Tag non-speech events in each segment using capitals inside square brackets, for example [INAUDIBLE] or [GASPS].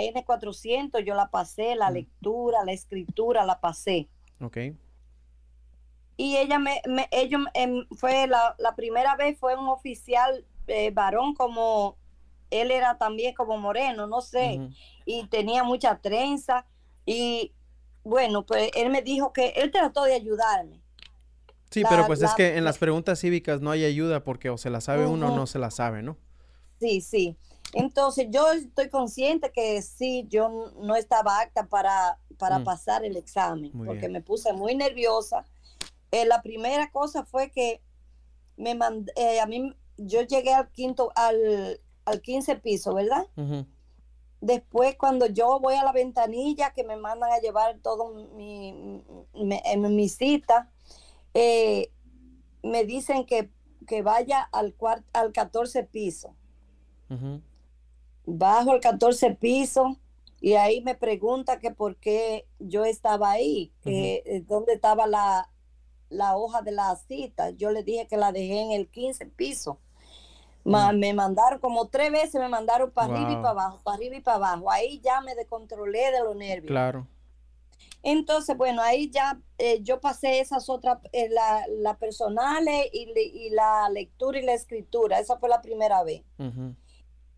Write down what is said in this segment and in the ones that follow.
N400 yo la pasé, la Mm. lectura, la escritura la pasé. Ok. Y ella me, me ellos, em, fue la, la primera vez fue un oficial eh, varón como él era también como moreno, no sé, y tenía mucha trenza y bueno, pues él me dijo que él trató de ayudarme. Sí, La- pero pues es que en las preguntas cívicas no hay ayuda porque o se la sabe uno o no se la sabe, ¿no? Sí, sí. Entonces yo estoy consciente que sí, yo no estaba apta para, para Mm. pasar el examen, Muy porque bien. me puse muy nerviosa. Eh, la primera cosa fue que me mand- eh, a mí, yo llegué al quinto, al, al 15 piso, ¿verdad? Después cuando yo voy a la ventanilla que me mandan a llevar todo mi, mi, mi cita, eh, me dicen que, que vaya al, al 14 piso Ujú. Bajo el 14 piso y ahí me pregunta que por qué yo estaba ahí, que eh, dónde estaba la, la hoja de la cita. Yo le dije que la dejé en el 15 piso. Ma- Me mandaron como tres veces, me mandaron para arriba y para abajo, para arriba y para abajo. Ahí ya me descontrolé de los nervios. Claro. Entonces, bueno, ahí ya eh, yo pasé esas otras, eh, la, la personales y, y la lectura y la escritura. Esa fue la primera vez.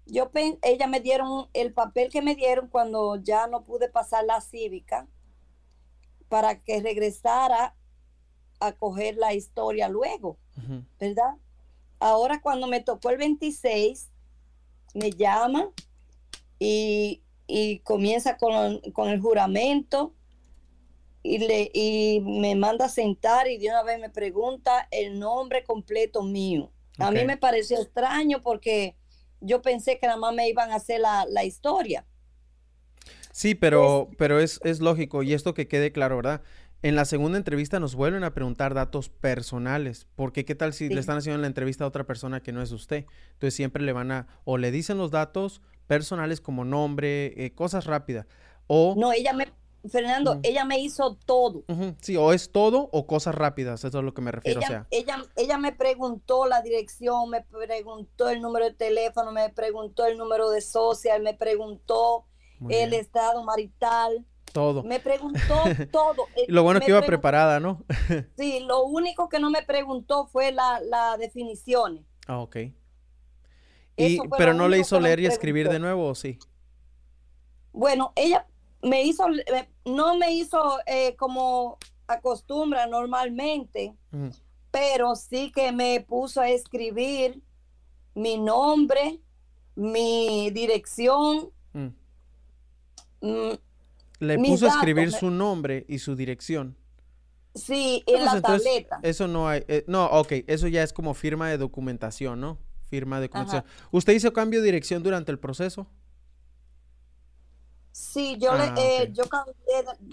Yo ella me dieron el papel que me dieron cuando ya no pude pasar la cívica para que regresara a coger la historia luego. ¿verdad? Ahora cuando me tocó el 26, me llama y, y comienza con, con el juramento y, le, y me manda a sentar y de una vez me pregunta el nombre completo mío. A mí me pareció extraño porque yo pensé que nada más me iban a hacer la, la historia. Sí, pero, pero es, es lógico y esto que quede claro, ¿verdad? En la segunda entrevista nos vuelven a preguntar datos personales, porque qué tal si Sí. le están haciendo la entrevista a otra persona que no es usted. Entonces siempre le van a, o le dicen los datos personales como nombre, eh, cosas rápidas, o, No, ella me, Fernando, ella me hizo todo. Sí, o es todo o cosas rápidas, eso es lo que me refiero, o Ella, sea, ella, ella me preguntó la dirección, me preguntó el número de teléfono, me preguntó el número de social, me preguntó muy el bien, estado marital, todo. me preguntó [LAUGHS] todo. Eh, lo bueno me que iba preparada, ¿no? [LAUGHS] Sí, lo único que no me preguntó fue la, la definiciones. Ah, ok. Y, pero no le hizo leer y escribir de nuevo, ¿o sí? Bueno, ella me hizo, eh, no me hizo eh, como acostumbra normalmente, pero sí que me puso a escribir mi nombre, mi dirección, Mm. mm, Le puso a escribir me- su nombre y su dirección. sí, en la entonces, tableta. Eso no hay. eh, no, ok, eso ya es como firma de documentación, ¿no? Firma de Ajá. documentación. ¿Usted hizo cambio de dirección durante el proceso? Sí, yo Ah, le, eh, ok. yo cambié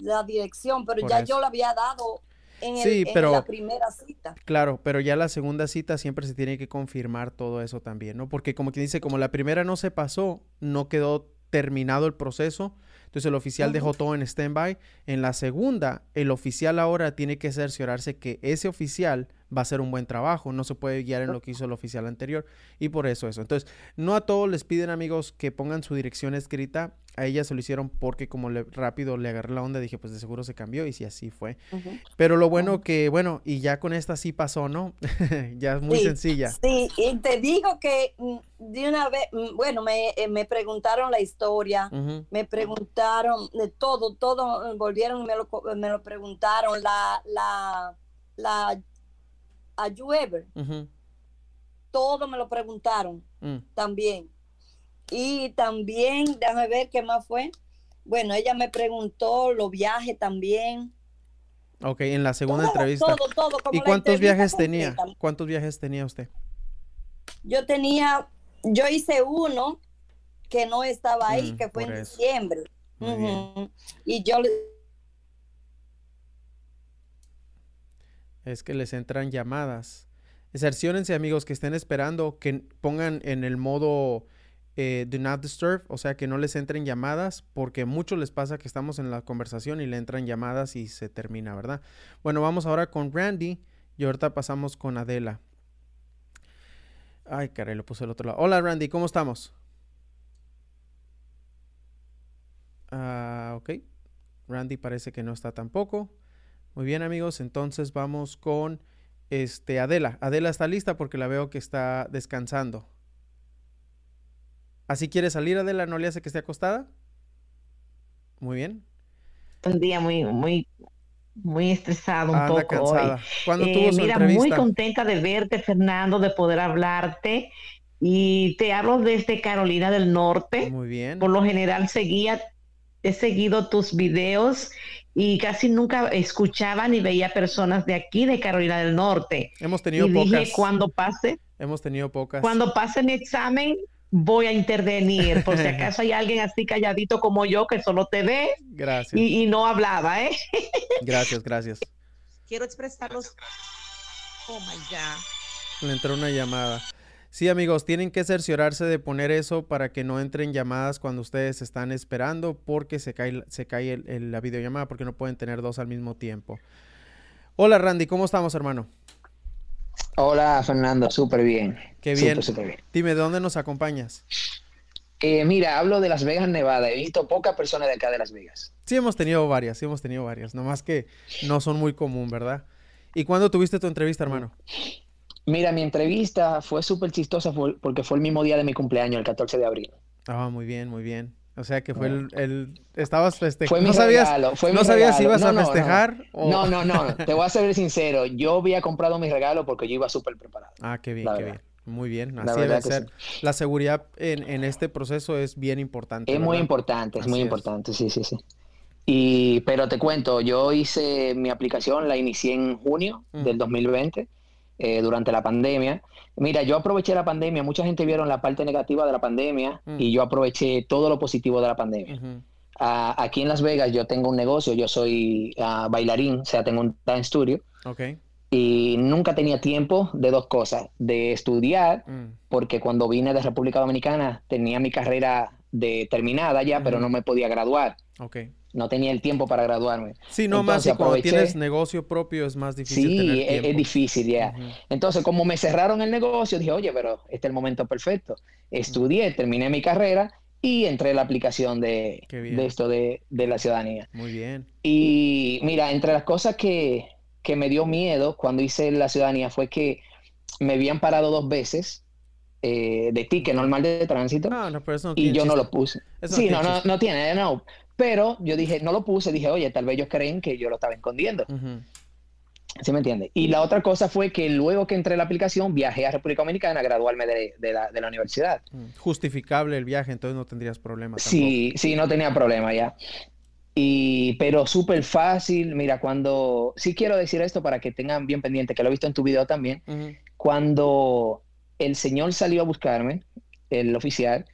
la dirección, pero Por ya eso. yo la había dado en, el- Sí, en pero- la primera cita. Claro, pero ya la segunda cita siempre se tiene que confirmar todo eso también, ¿no? Porque como quien dice, como la primera no se pasó, no quedó terminado el proceso, entonces el oficial dejó todo en stand-by. En la segunda, el oficial ahora tiene que cerciorarse que ese oficial va a hacer un buen trabajo, no se puede guiar en lo que hizo el oficial anterior y por eso eso. Entonces, no a todos les piden amigos que pongan su dirección escrita, a ella se lo hicieron porque como le, rápido le agarré la onda, dije, pues de seguro se cambió y si así fue. Pero lo bueno que, bueno, y ya con esta sí pasó, ¿no? [LAUGHS] ya es muy Sí, sencilla. Sí, y te digo que mm, de una vez, mm, bueno, me, eh, me preguntaron la historia, me preguntaron de todo, todo, eh, volvieron y me lo, me lo preguntaron, la, la, la, a you ever, ujú, todo me lo preguntaron mm. también. Y también, déjame ver qué más fue. Bueno, ella me preguntó los viajes también. Ok, en la segunda Todo, entrevista. todo, todo, como ¿Y cuántos entrevista viajes tenía? completa. ¿Cuántos viajes tenía usted? Yo tenía, yo hice uno que no estaba ahí, Mm, que fue en eso. diciembre. Bien. Ujú. Y yo le Es que les entran llamadas. Cerciórense, amigos, que estén esperando, que pongan en el modo eh, Do Not Disturb, o sea, que no les entren llamadas, porque mucho les pasa que estamos en la conversación y le entran llamadas y se termina, ¿verdad? Bueno, vamos ahora con Randy y ahorita pasamos con Adela. Ay, caray, lo puse al otro lado. Hola, Randy, ¿cómo estamos? Ok. Randy parece que no está tampoco. Muy bien, amigos. Entonces vamos con este Adela. Adela está lista porque la veo que está descansando. ¿Así quiere salir Adela? ¿No le hace que esté acostada? Muy bien. Un día muy, muy, muy estresado un poco cansada. Hoy. ¿Cuándo tuvo su mira, muy contenta de verte, Fernando, de poder hablarte. Y te hablo desde Carolina del Norte. Muy bien. Por lo general seguía, he seguido tus videos y casi nunca escuchaba ni veía personas de aquí, de Carolina del Norte. Hemos tenido y pocas. Dije, cuando pase. Hemos tenido pocas. Cuando pase mi examen, voy a intervenir, por si [LAUGHS] acaso hay alguien así calladito como yo que solo te ve gracias. Y, y no hablaba, ¿eh? [LAUGHS] gracias, gracias. Quiero expresarlos. Oh my God. Le entró una llamada. Sí, amigos, tienen que cerciorarse de poner eso para que no entren llamadas cuando ustedes están esperando porque se cae, se cae el, el, la videollamada porque no pueden tener dos al mismo tiempo. Hola Randy, ¿cómo estamos hermano? Hola Fernando, súper bien. Qué bien. Súper bien. Dime, ¿de dónde nos acompañas? Eh, mira, hablo de Las Vegas, Nevada. He visto pocas personas de acá de Las Vegas. Sí, hemos tenido varias, sí hemos tenido varias. Nomás que no son muy común, ¿verdad? ¿Y cuándo tuviste tu entrevista, hermano? Mira, mi entrevista fue súper chistosa porque fue el mismo día de mi cumpleaños, el 14 de abril. Ah, muy bien, muy bien. O sea que fue el, el estabas festejando. ¿No sabías, regalo, fue ¿no sabías si ibas no, a festejar? No. O... no, no, no, [LAUGHS] te voy a ser sincero. Yo había comprado mi regalo porque yo iba súper preparado. Ah, qué bien, qué verdad. bien. Muy bien, así debe ser. La seguridad en, en este proceso es bien importante. Es muy importante, es Así muy es. importante, sí, sí, sí. Y, pero te cuento, yo hice mi aplicación, la inicié en junio Mm. del 2020, eh, durante la pandemia. Mira, yo aproveché la pandemia, mucha gente vieron la parte negativa de la pandemia Mm. y yo aproveché todo lo positivo de la pandemia. Aquí en Las Vegas yo tengo un negocio, yo soy ah, bailarín, o sea, tengo un dance studio Ok. y nunca tenía tiempo de dos cosas, de estudiar, Mm. porque cuando vine de República Dominicana tenía mi carrera de terminada ya, pero no me podía graduar, Ok. No tenía el tiempo para graduarme. Sí, no más, Entonces, cuando tienes negocio propio es más difícil tener Sí, es, difícil ya. Ujú. Entonces, como me cerraron el negocio, dije, oye, pero este es el momento perfecto. Estudié, terminé mi carrera y entré en la aplicación de, de esto de, de la ciudadanía. Muy bien. Y mira, entre las cosas que, que me dio miedo cuando hice la ciudadanía fue que me habían parado dos veces eh, de ticket normal de tránsito No, no, pero eso no y yo no lo puse. Eso sí, no, no, no tiene, no. Pero yo dije, no lo puse, dije, oye, tal vez ellos creen que yo lo estaba escondiendo. Ujú. ¿Sí me entiende? Y la otra cosa fue que luego que entré en la aplicación, viajé a República Dominicana a graduarme de, de la, de la universidad. Mm. Justificable el viaje, entonces no tendrías problemas. Sí, sí, no tenía problema ya. Y, pero súper fácil. Mira, cuando, sí quiero decir esto para que tengan bien pendiente, que lo he visto en tu video también. Cuando el señor salió a buscarme, el oficial,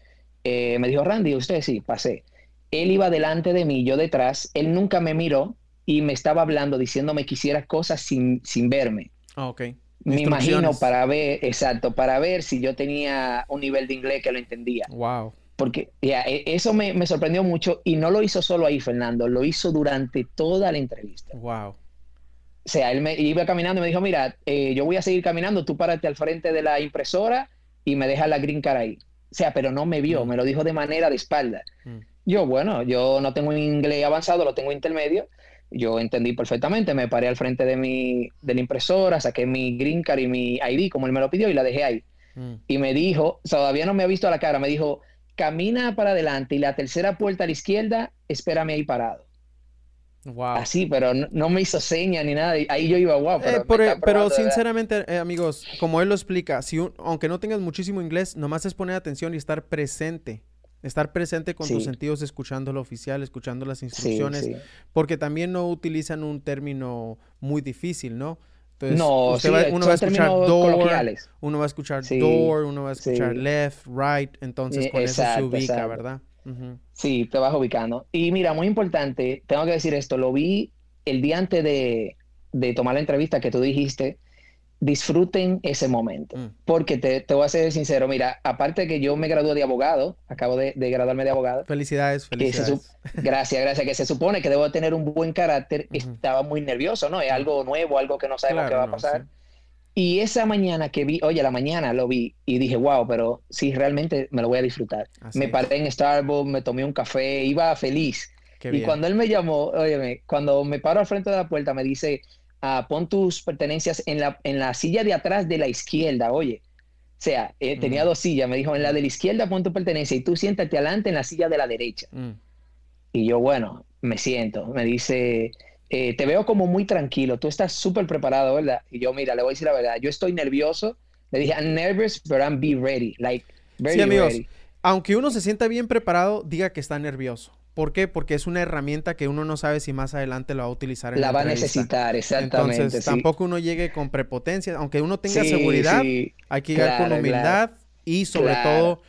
eh, me dijo, Randy, usted sí, pasé. Él iba delante de mí, yo detrás. Él nunca me miró y me estaba hablando, diciéndome que hiciera cosas sin, sin verme. Ah, ok. Me imagino para ver, exacto, para ver si yo tenía un nivel de inglés que lo entendía. Wow. Porque ya, e- eso me, me sorprendió mucho y no lo hizo solo ahí, Fernando, lo hizo durante toda la entrevista. Wow. O sea, él me iba caminando y me dijo, mira, eh, yo voy a seguir caminando, tú párate al frente de la impresora y me dejas la green card ahí. O sea, pero no me vio, Mm. me lo dijo de manera de espalda. Mm. Yo, bueno, yo no tengo un inglés avanzado, lo tengo intermedio. Yo entendí perfectamente, me paré al frente de, mi, de la impresora, saqué mi green card y mi ID como él me lo pidió y la dejé ahí. Mm. Y me dijo, todavía no me ha visto a la cara, me dijo, camina para adelante y la tercera puerta a la izquierda, espérame ahí parado. Wow. Así, pero no, no me hizo seña ni nada. Ahí yo iba, wow, pero, Eh, pero, está pero probando, de verdad". sinceramente, eh, amigos, como él lo explica, si un- aunque no tengas muchísimo inglés, nomás es poner atención y estar presente. Estar presente con tus sentidos, escuchando lo oficial, escuchando las instrucciones, sí. porque también no utilizan un término muy difícil, ¿no? Entonces, No, sí, va- uno va a escuchar door, uno va a escuchar Sí, door, uno va a escuchar sí. left, right, entonces Eh, con eso se ubica, exacto. ¿verdad? Sí, te vas ubicando. Y mira, muy importante, tengo que decir esto, lo vi el día antes de, de tomar la entrevista que tú dijiste, disfruten ese momento. Mm. Porque te, te voy a ser sincero, mira, aparte que yo me gradué de abogado, acabo de, de graduarme de abogado, Felicidades, felicidades. gracias, gracias, que se supone que debo tener un buen carácter, estaba muy nervioso, ¿no? Es algo nuevo, algo que no sabemos Claro, qué va a pasar. sí. Y esa mañana que vi, oye, la mañana lo vi y dije, wow, pero sí, realmente me lo voy a disfrutar. Así me es. paré en Starbucks, me tomé un café, iba feliz. y cuando él me llamó, óyeme, cuando me paro al frente de la puerta, me dice, ah, pon tus pertenencias en la, en la silla de atrás de la izquierda, oye. O sea, eh, tenía dos sillas, me dijo, en la de la izquierda pon tu pertenencia y tú siéntate adelante en la silla de la derecha. Mm. Y yo, bueno, me siento. Me dice, eh, te veo como muy tranquilo, tú estás súper preparado, ¿verdad? Y yo, mira, le voy a decir la verdad, yo estoy nervioso. Le dije, I'm nervous, but I'm be ready. Like, very sí, amigos, aunque uno se sienta bien preparado, diga que está nervioso. ¿Por qué? Porque es una herramienta que uno no sabe si más adelante lo va a utilizar. En la, va a necesitar, exactamente. Entonces, tampoco uno llegue con prepotencia. Aunque uno tenga seguridad, hay que llegar con humildad y sobre todo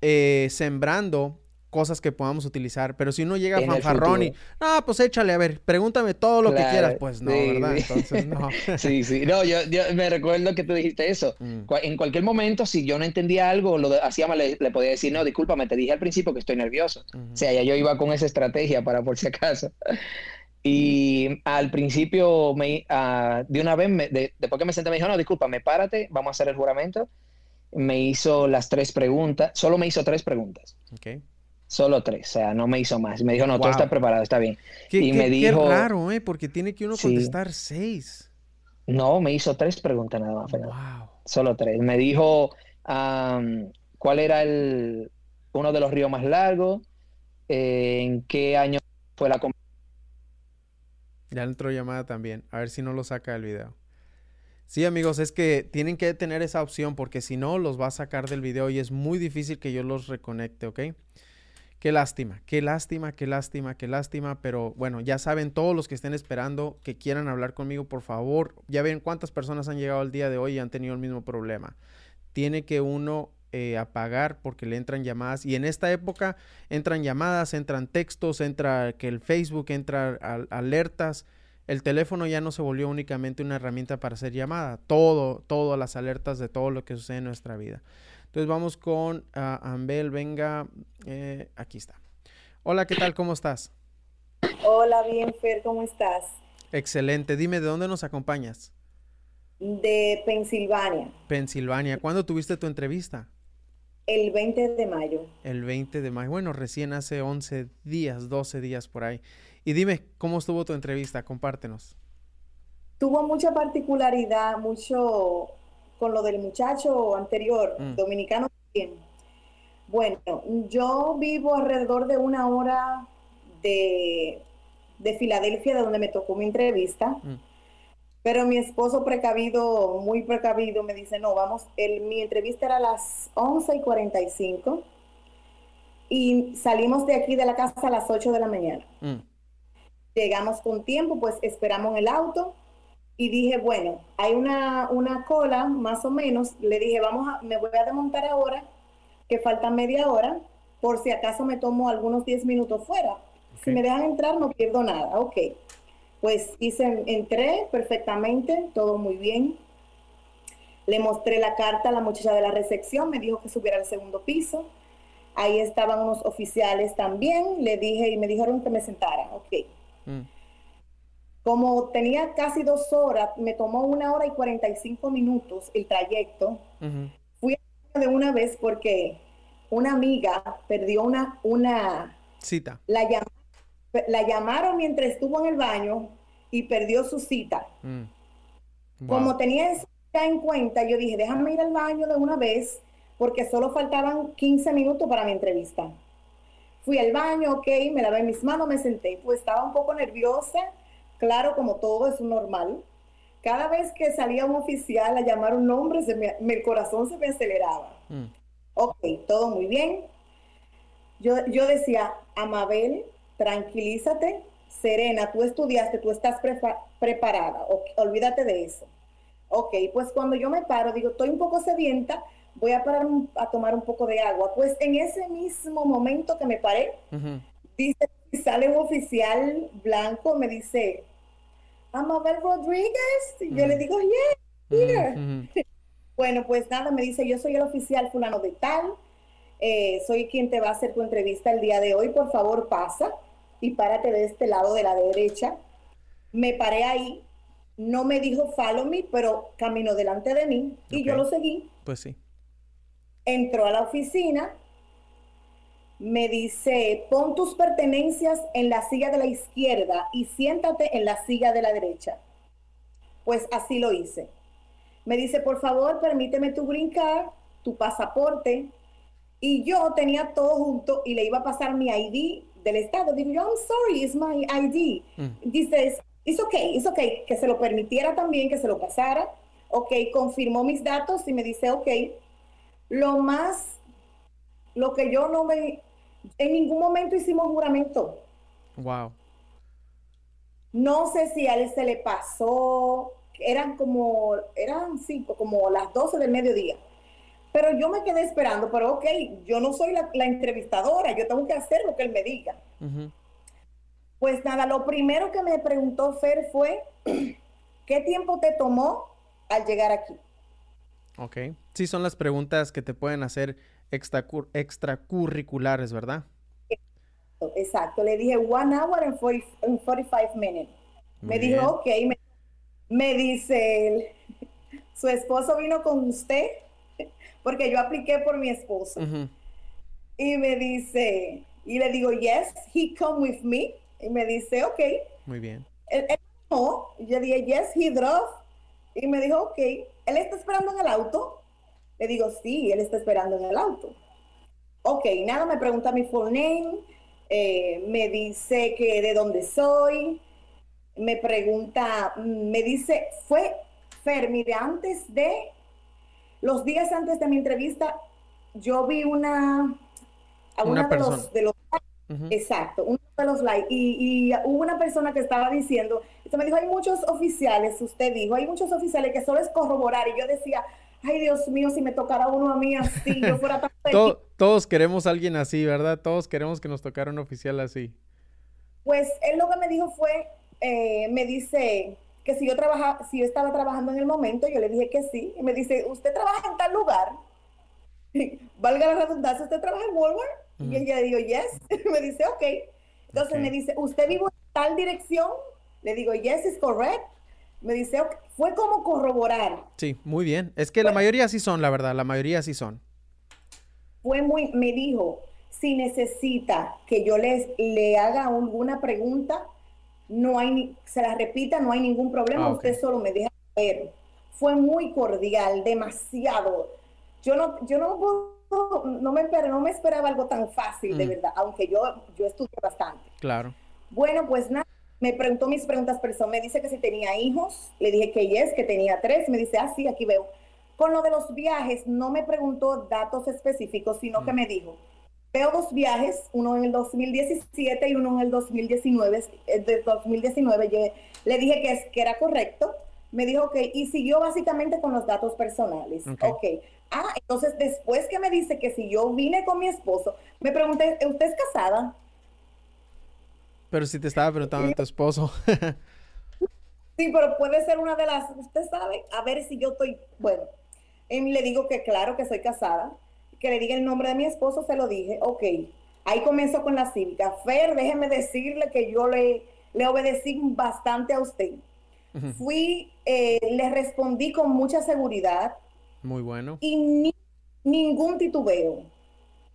eh, sembrando cosas que podamos utilizar. Pero si uno llega a fanfarrón y, ah, pues échale, a ver, pregúntame todo lo que quieras. Pues no, ¿verdad? Entonces, no. [LAUGHS] sí, sí. No, yo, yo, me recuerdo que tú dijiste eso. Mm. En cualquier momento, si yo no entendía algo, lo hacía mal, le, podía decir, no, discúlpame, te dije al principio que estoy nervioso. O sea, ya yo iba con esa estrategia para por si acaso. Y al principio, me, uh, de una vez, me, después que me senté, me dijo, no, discúlpame, párate, vamos a hacer el juramento. Me hizo las tres preguntas, solo me hizo tres preguntas. Okay. Solo tres, o sea, no me hizo más. Me dijo, no, todo está preparado, está bien. y me dijo... Qué raro, ¿eh? Porque tiene que uno contestar seis. No, me hizo tres preguntas nada más, Wow. Solo tres. Me dijo cuál era el, uno de los ríos más largos, eh, en qué año fue la... Ya entró llamada también. A ver si no lo saca el video. Sí, amigos, es que tienen que tener esa opción porque si no, los va a sacar del video y es muy difícil que yo los reconecte, ¿ok? Qué lástima, qué lástima, qué lástima, qué lástima, pero bueno, ya saben todos los que estén esperando que quieran hablar conmigo, por favor, ya ven cuántas personas han llegado al día de hoy y han tenido el mismo problema. Tiene que uno eh, apagar porque le entran llamadas y en esta época entran llamadas, entran textos, entra que el Facebook, entra alertas. El teléfono ya no se volvió únicamente una herramienta para hacer llamada, todo, todas las alertas de todo lo que sucede en nuestra vida. Entonces vamos con uh, Ambel, venga, eh, aquí está. Hola, ¿qué tal? ¿Cómo estás? Hola, bien, Fer, ¿cómo estás? Excelente. Dime, ¿de dónde nos acompañas? De Pensilvania. Pensilvania. ¿Cuándo tuviste tu entrevista? El 20 de mayo. El 20 de mayo. Bueno, recién hace 11 días, 12 días por ahí. Y dime, ¿cómo estuvo tu entrevista? Compártenos. Tuvo mucha particularidad, mucho con lo del muchacho anterior, mm. dominicano también. Bueno, yo vivo alrededor de una hora de, de Filadelfia, de donde me tocó mi entrevista. Mm. Pero mi esposo precavido, muy precavido, me dice, no, vamos, el, mi entrevista era a las 11 y 45 y salimos de aquí de la casa a las 8 de la mañana. Mm. Llegamos con tiempo, pues esperamos el auto y dije, bueno, hay una, una cola más o menos. Le dije, vamos a, me voy a desmontar ahora, que falta media hora, por si acaso me tomo algunos 10 minutos fuera. Si me dejan entrar, no pierdo nada. Ok. Pues hice, entré perfectamente, todo muy bien. Le mostré la carta a la muchacha de la recepción, me dijo que subiera al segundo piso. Ahí estaban unos oficiales también. Le dije y me dijeron que me sentara. Ok. Mm. Como tenía casi dos horas, me tomó una hora y 45 minutos el trayecto. Fui de una vez porque una amiga perdió una, una cita. La, la llamaron mientras estuvo en el baño y perdió su cita. Mm. Como tenía eso en cuenta, yo dije, déjame ir al baño de una vez porque solo faltaban 15 minutos para mi entrevista. Fui al baño, ok, me lavé mis manos, me senté, pues estaba un poco nerviosa Claro, como todo es normal. Cada vez que salía un oficial a llamar un nombre, se me, el corazón se me aceleraba. Mm. Ok, todo muy bien. Yo, yo decía, Amabel, tranquilízate, serena, tú estudiaste, tú estás preparada, olvídate de eso. Ok, pues cuando yo me paro, digo, estoy un poco sedienta, voy a parar a tomar un poco de agua. Pues en ese mismo momento que me paré, dice sale un oficial blanco, me dice, Amabel Rodríguez. Y yo le mm. digo, yeah, here. Mm, [LAUGHS] bueno, pues nada, me dice, yo soy el oficial fulano de tal, eh, soy quien te va a hacer tu entrevista el día de hoy, por favor pasa y párate de este lado de la derecha. Me paré ahí, no me dijo follow me, pero caminó delante de mí y yo lo seguí. Pues sí. Entró a la oficina, me dice, pon tus pertenencias en la silla de la izquierda y siéntate en la silla de la derecha. Pues así lo hice. Me dice, por favor, permíteme tu brincar, tu pasaporte. Y yo tenía todo junto y le iba a pasar mi ID del Estado. Digo, I'm sorry, it's my ID. Mm. Dice, it's okay, it's okay, que se lo permitiera también, que se lo pasara. Ok, confirmó mis datos y me dice, ok. Lo más, lo que yo no me, en ningún momento hicimos juramento. Wow. No sé si a él se le pasó, eran como, eran cinco, como las 12 del mediodía. Pero yo me quedé esperando, pero ok, yo no soy la, entrevistadora, yo tengo que hacer lo que él me diga. Pues nada, lo primero que me preguntó Fer fue, [CLEARS THROAT] ¿qué tiempo te tomó al llegar aquí? Ok, sí son las preguntas que te pueden hacer extracurriculares, ¿verdad? Exacto, le dije one hour and, 45 minutes. me dijo, ok, me, dice, [LAUGHS] su esposo vino con usted porque yo apliqué por mi esposo. Y me dice, y le digo, yes, he come with me. Y me dice, ok. Muy bien. Él, no, yo dije, yes, he drove. Y me dijo, ok, él está esperando en el auto. Le digo, sí, él está esperando en el auto. Ok, nada, me pregunta mi full name, eh, me dice que de dónde soy, me pregunta, me dice, fue Fer, mire, antes de los días antes de mi entrevista, yo vi una, a una, de los, de los exacto, uno de los likes, y, hubo una persona que estaba diciendo, esto me dijo, hay muchos oficiales, usted dijo, hay muchos oficiales que solo es corroborar, y yo decía, ay Dios mío, si me tocara uno a mí así, yo [LAUGHS] fuera tan Todos queremos a alguien así, ¿verdad? Todos queremos que nos tocara un oficial así. Pues él lo que me dijo fue, eh, me dice, que si yo trabajaba, si yo estaba trabajando en el momento, yo le dije que sí. Y me dice, ¿usted trabaja en tal lugar? [LAUGHS] Valga la redundancia, ¿usted trabaja en Walmart? Y ella le digo, yes. [LAUGHS] me dice, ok. Entonces me dice, ¿usted vive en tal dirección? Le digo, yes, es correct. Me dice, fue como corroborar. Sí, muy bien. Es que la mayoría sí son, la verdad, la mayoría sí son. Fue muy, me dijo, si necesita que yo les, le haga alguna pregunta, no hay, se la repita, no hay ningún problema, ah, usted solo me deja ver. Fue muy cordial, demasiado. Yo no, yo no, no me, no me esperaba algo tan fácil, de mm. verdad, aunque yo, yo estudié bastante. Claro. Bueno, pues nada, me preguntó mis preguntas personales, me dice que si tenía hijos, le dije que yes, que tenía tres, me dice, ah, sí, aquí veo. Con lo de los viajes, no me preguntó datos específicos, sino que mm. me dijo, veo dos viajes, uno en el 2017 y uno en el 2019. El de 2019 le dije que, es, que era correcto. Me dijo que, y siguió básicamente con los datos personales. Ok. okay. Ah, entonces después que me dice que si yo vine con mi esposo, me pregunté, ¿usted es casada? Pero si te estaba preguntando a tu esposo. [LAUGHS] sí, pero puede ser una de las, usted sabe, a ver si yo estoy, bueno, y le digo que claro que soy casada que le diga el nombre de mi esposo, se lo dije, ok. Ahí comenzó con la cívica. Fer, déjeme decirle que yo le, le obedecí bastante a usted. Fui, eh, le respondí con mucha seguridad. Muy bueno. Y ningún titubeo,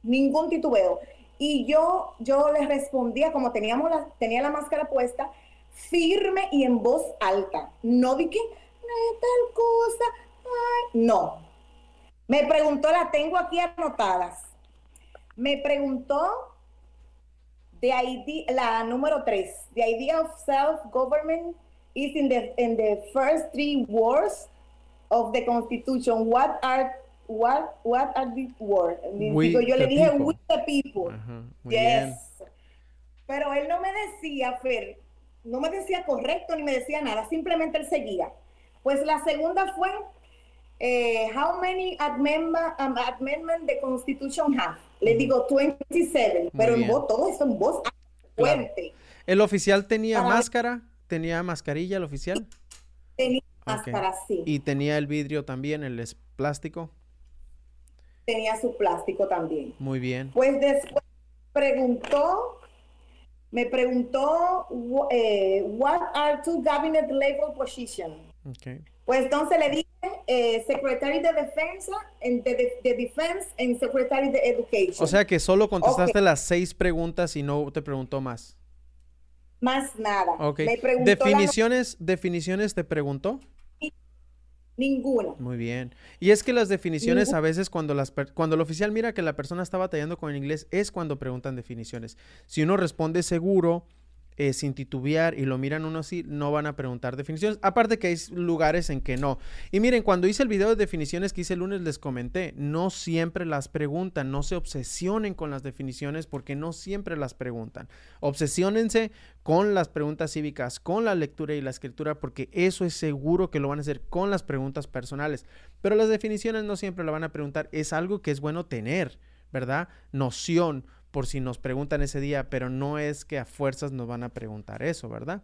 ningún titubeo. Y yo, yo le respondía, como teníamos tenía la máscara puesta, firme y en voz alta. No di que, tal cosa, no, me preguntó, la tengo aquí anotadas. Me preguntó de ID, la número tres, the idea of self-government is in the, in the first three words of the Constitution. What are what what are these words? yo le dije with the people. yes. Pero él no me decía, Fer, no me decía correcto ni me decía nada, simplemente él seguía. Pues la segunda fue eh, how many amendments um, amendment the Constitution have? Le digo 27, pero en voz, todo eso en voz fuerte. ¿El oficial tenía máscara? ¿Tenía mascarilla el oficial? Tenía máscara, sí. ¿Y tenía el vidrio también, el plástico? Tenía su plástico también. Muy bien. Pues después preguntó, me preguntó, eh, what are two cabinet level positions? Okay. Pues entonces le dije eh, Secretary de Defensa, en, de, de, Defense and Secretary de Education. O sea que solo contestaste las seis preguntas y no te preguntó más. Más nada. Ok. definiciones, definiciones te preguntó. Ninguna. Muy bien. Y es que las definiciones a veces cuando, las cuando el oficial mira que la persona está batallando con el inglés es cuando preguntan definiciones. Si uno responde seguro, eh, sin titubear y lo miran uno así, no van a preguntar definiciones. Aparte que hay lugares en que no. Y miren, cuando hice el video de definiciones que hice el lunes les comenté, no siempre las preguntan, no se obsesionen con las definiciones porque no siempre las preguntan. Obsesiónense con las preguntas cívicas, con la lectura y la escritura, porque eso es seguro que lo van a hacer con las preguntas personales. Pero las definiciones no siempre lo van a preguntar, es algo que es bueno tener, ¿verdad? Noción por si nos preguntan ese día, pero no es que a fuerzas nos van a preguntar eso, ¿verdad?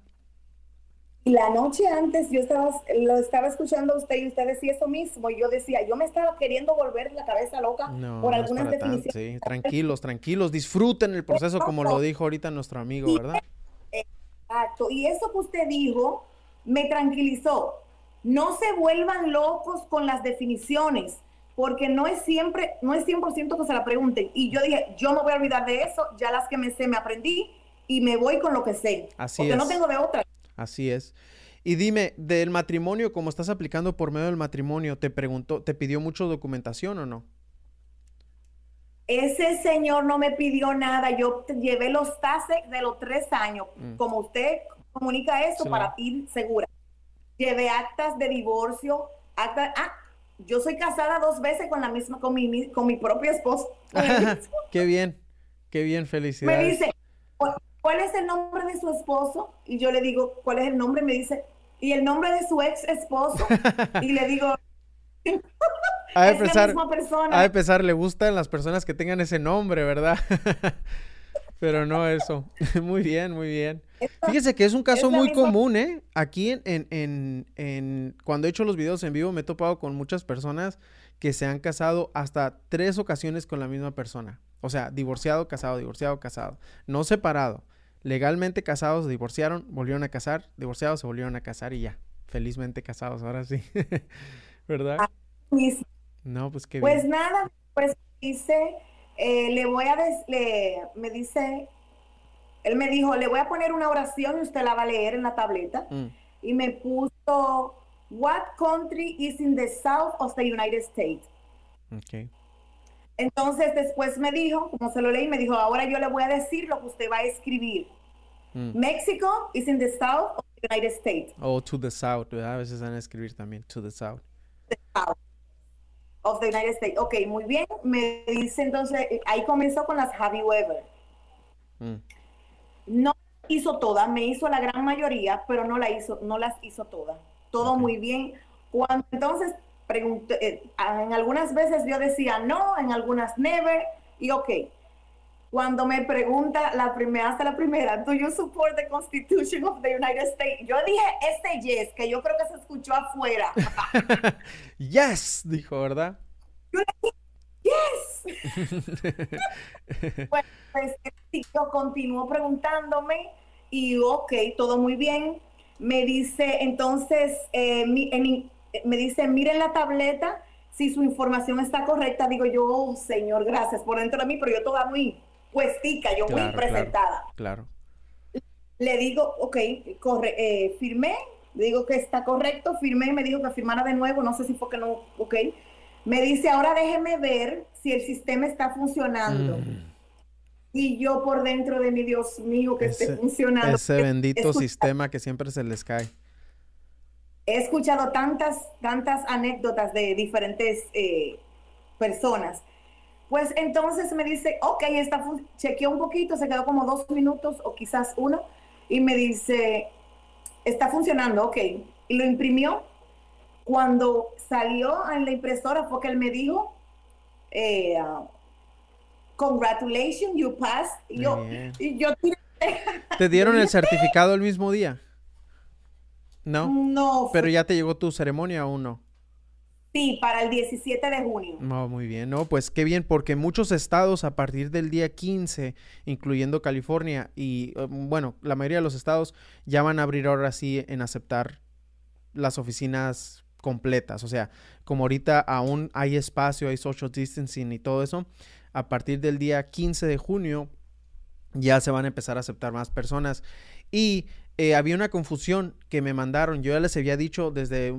Y la noche antes yo estaba, lo estaba escuchando a usted y usted decía eso mismo. Y yo decía, yo me estaba queriendo volver la cabeza loca por algunas definiciones. sí, tranquilos, tranquilos, disfruten el proceso como lo dijo ahorita nuestro amigo, ¿verdad? Exacto. Y eso que usted dijo me tranquilizó. No se vuelvan locos con las definiciones porque no es siempre, no es 100% que se la pregunten. Y yo dije, yo me voy a olvidar de eso, ya las que me sé me aprendí y me voy con lo que sé. Así porque es. no tengo de otra. Así es. Y dime, del matrimonio, como estás aplicando por medio del matrimonio, ¿te preguntó, te pidió mucho documentación o no? Ese señor no me pidió nada. Yo llevé los TASEC de los tres años. Mm. Como usted comunica eso para ir segura. Llevé actas de divorcio, actas, ah, yo soy casada dos veces con la misma, con mi, con mi propio esposo. [LAUGHS] qué bien, qué bien, felicidades. Me dice, ¿cuál es el nombre de su esposo? Y yo le digo, ¿cuál es el nombre? Me dice, ¿y el nombre de su ex esposo? [LAUGHS] y le digo, a es la misma persona. A pesar, le gustan las personas que tengan ese nombre, ¿verdad? [LAUGHS] Pero no eso. muy bien, muy bien. Fíjese que es un caso muy común, ¿eh? Aquí en, en, en, cuando he hecho los videos en vivo me he topado con muchas personas que se han casado hasta tres ocasiones con la misma persona. O sea, divorciado, casado, divorciado, casado. No separado. Legalmente casados, se divorciaron, volvieron a casar, divorciados, se volvieron a casar y ya. Felizmente casados, ahora sí. [LAUGHS] ¿Verdad? Ah, no, pues qué Pues nada, pues hice eh, le voy a, decir, me dice, él me dijo, le voy a poner una oración y usted la va a leer en la tableta. Mm. Y me puso, what country is in the south of the United States? Okay. Entonces después me dijo, como se lo leí, me dijo, ahora yo le voy a decir lo que usted va a escribir. Mm. México is in the south of the United States. O to the south, a veces van a escribir también, to the south. The south of the United States. Ok, muy bien. Me dice entonces, ahí comenzó con las Javi Weber. Mm. No hizo todas, me hizo la gran mayoría, pero no la hizo, no las hizo todas. Todo muy bien. Cuando entonces pregunté, eh, en algunas veces yo decía no, en algunas never, y ok. Cuando me pregunta la primera, hasta la primera, ¿do you support the Constitution of the United States? Yo dije este yes, que yo creo que se escuchó afuera. [LAUGHS] yes, dijo, ¿verdad? Yo yes. pues, yo continuó preguntándome y ok, todo muy bien. Me dice, entonces, eh, me dice, miren la tableta, si su información está correcta, digo yo, oh, señor, gracias por dentro de mí, pero yo toda muy puestica, yo muy presentada. Claro, Le digo, ok, corre, eh, firmé, le digo que está correcto, firmé, me dijo que firmara de nuevo, no sé si fue que no, ok. Me dice, ahora déjeme ver si el sistema está funcionando. Mm. Y yo por dentro de mi Dios mío que esté funcionando. Ese bendito sistema que siempre se les cae. He escuchado tantas, tantas anécdotas de diferentes eh, personas pues entonces me dice, ok, está chequeó un poquito, se quedó como dos minutos o quizás uno, y me dice, está funcionando, ok. Y lo imprimió. Cuando salió en la impresora fue que él me dijo, eh, congratulations, you passed. Y yo, y yo ¿Te dieron el [LAUGHS] certificado el mismo día? No. No. Pero ya te llegó tu ceremonia aún no. Sí, para el 17 de junio. No, muy bien, no, pues qué bien, porque muchos estados a partir del día 15, incluyendo California y eh, bueno, la mayoría de los estados ya van a abrir ahora sí en aceptar las oficinas completas. O sea, como ahorita aún hay espacio, hay social distancing y todo eso, a partir del día 15 de junio ya se van a empezar a aceptar más personas. Y eh, había una confusión que me mandaron. Yo ya les había dicho desde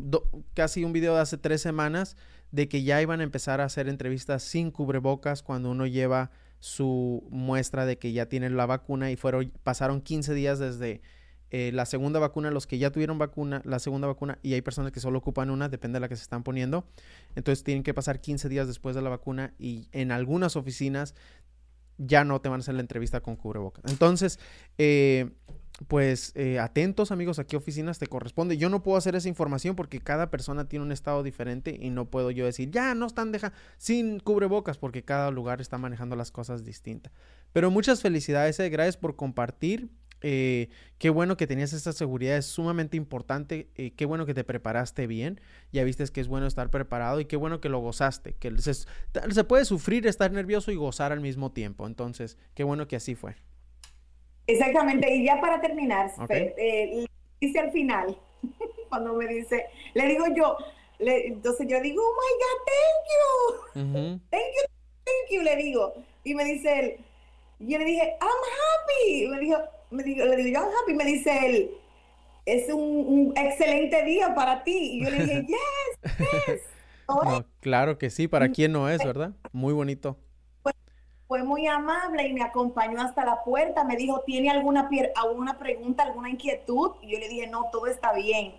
casi un video de hace tres semanas de que ya iban a empezar a hacer entrevistas sin cubrebocas cuando uno lleva su muestra de que ya tienen la vacuna y fueron pasaron 15 días desde eh, la segunda vacuna, los que ya tuvieron vacuna, la segunda vacuna, y hay personas que solo ocupan una, depende de la que se están poniendo. Entonces tienen que pasar 15 días después de la vacuna y en algunas oficinas ya no te van a hacer la entrevista con cubrebocas. Entonces, eh, pues eh, atentos amigos a qué oficinas te corresponde. Yo no puedo hacer esa información porque cada persona tiene un estado diferente y no puedo yo decir, ya no están dejando sin cubrebocas porque cada lugar está manejando las cosas distintas. Pero muchas felicidades, gracias por compartir eh, qué bueno que tenías esta seguridad, es sumamente importante. Eh, qué bueno que te preparaste bien. Ya viste que es bueno estar preparado y qué bueno que lo gozaste. Que se, se puede sufrir, estar nervioso y gozar al mismo tiempo. Entonces, qué bueno que así fue. Exactamente. Y ya para terminar, eh, dice al final, [LAUGHS] cuando me dice, le digo yo, entonces yo digo, oh my God, thank you. [LAUGHS] Thank you, thank you, le digo. Y me dice él, yo le dije, I'm happy. Me dijo, me digo, le digo, yo happy, me dice él, es un, excelente día para ti. Y yo le dije, [LAUGHS] yes, yes. claro que sí, para quién no es, ¿verdad? Muy bonito. Fue, muy amable y me acompañó hasta la puerta. Me dijo, ¿tiene alguna, alguna pregunta, alguna inquietud? Y yo le dije, no, todo está bien.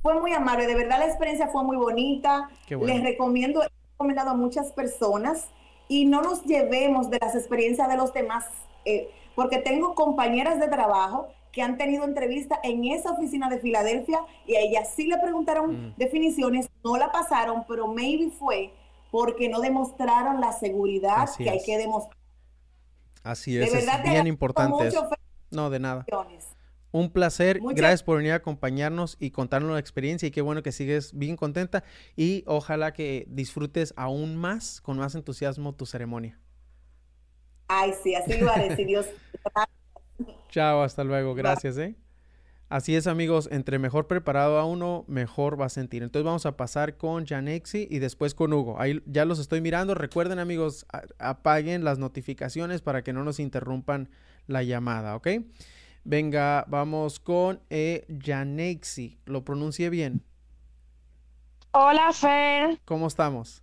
Fue muy amable, de verdad la experiencia fue muy bonita. Les recomiendo, he recomendado a muchas personas y no nos llevemos de las experiencias de los demás. Eh, porque tengo compañeras de trabajo que han tenido entrevista en esa oficina de Filadelfia y a ellas sí le preguntaron mm. definiciones, no la pasaron, pero maybe fue porque no demostraron la seguridad que hay que demostrar. Así es, es bien importante. No, de nada. Un placer, gracias por venir a acompañarnos y contarnos la experiencia y qué bueno que sigues bien contenta y ojalá que disfrutes aún más, con más entusiasmo tu ceremonia. Ay, sí, así lo haré, si Dios. [LAUGHS] Chao, hasta luego, gracias, ¿eh? Así es, amigos, entre mejor preparado a uno, mejor va a sentir. Entonces vamos a pasar con Janexi y después con Hugo. Ahí ya los estoy mirando. Recuerden, amigos, apaguen las notificaciones para que no nos interrumpan la llamada, ¿ok? Venga, vamos con eh, Janexi. ¿Lo pronuncie bien? Hola, Fer. ¿Cómo estamos?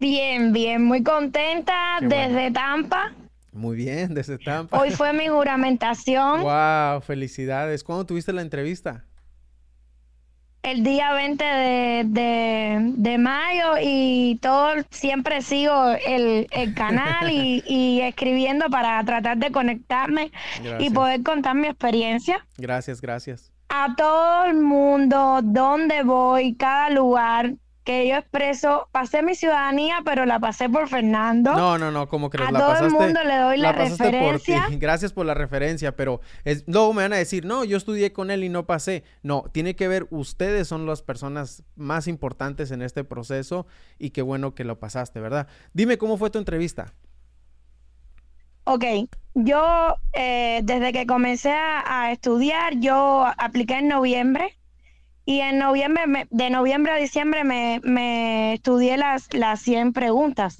Bien, bien, muy contenta desde Tampa. Muy bien, desde Tampa. Hoy fue mi juramentación. Wow, felicidades. ¿Cuándo tuviste la entrevista? El día 20 de, mayo y todo, siempre sigo el, canal [LAUGHS] y, escribiendo para tratar de conectarme y poder contar mi experiencia. Gracias, gracias. A todo el mundo, donde voy, cada lugar, que yo expreso, pasé mi ciudadanía, pero la pasé por Fernando. No, no, no, como que a todo el mundo le doy la, referencia. [LAUGHS] Gracias por la referencia, pero es, luego me van a decir, no, yo estudié con él y no pasé. No, tiene que ver, ustedes son las personas más importantes en este proceso y qué bueno que lo pasaste, ¿verdad? Dime cómo fue tu entrevista. Ok, yo eh, desde que comencé a estudiar, yo apliqué en noviembre y en noviembre, de noviembre a diciembre me, estudié las, las 100 preguntas.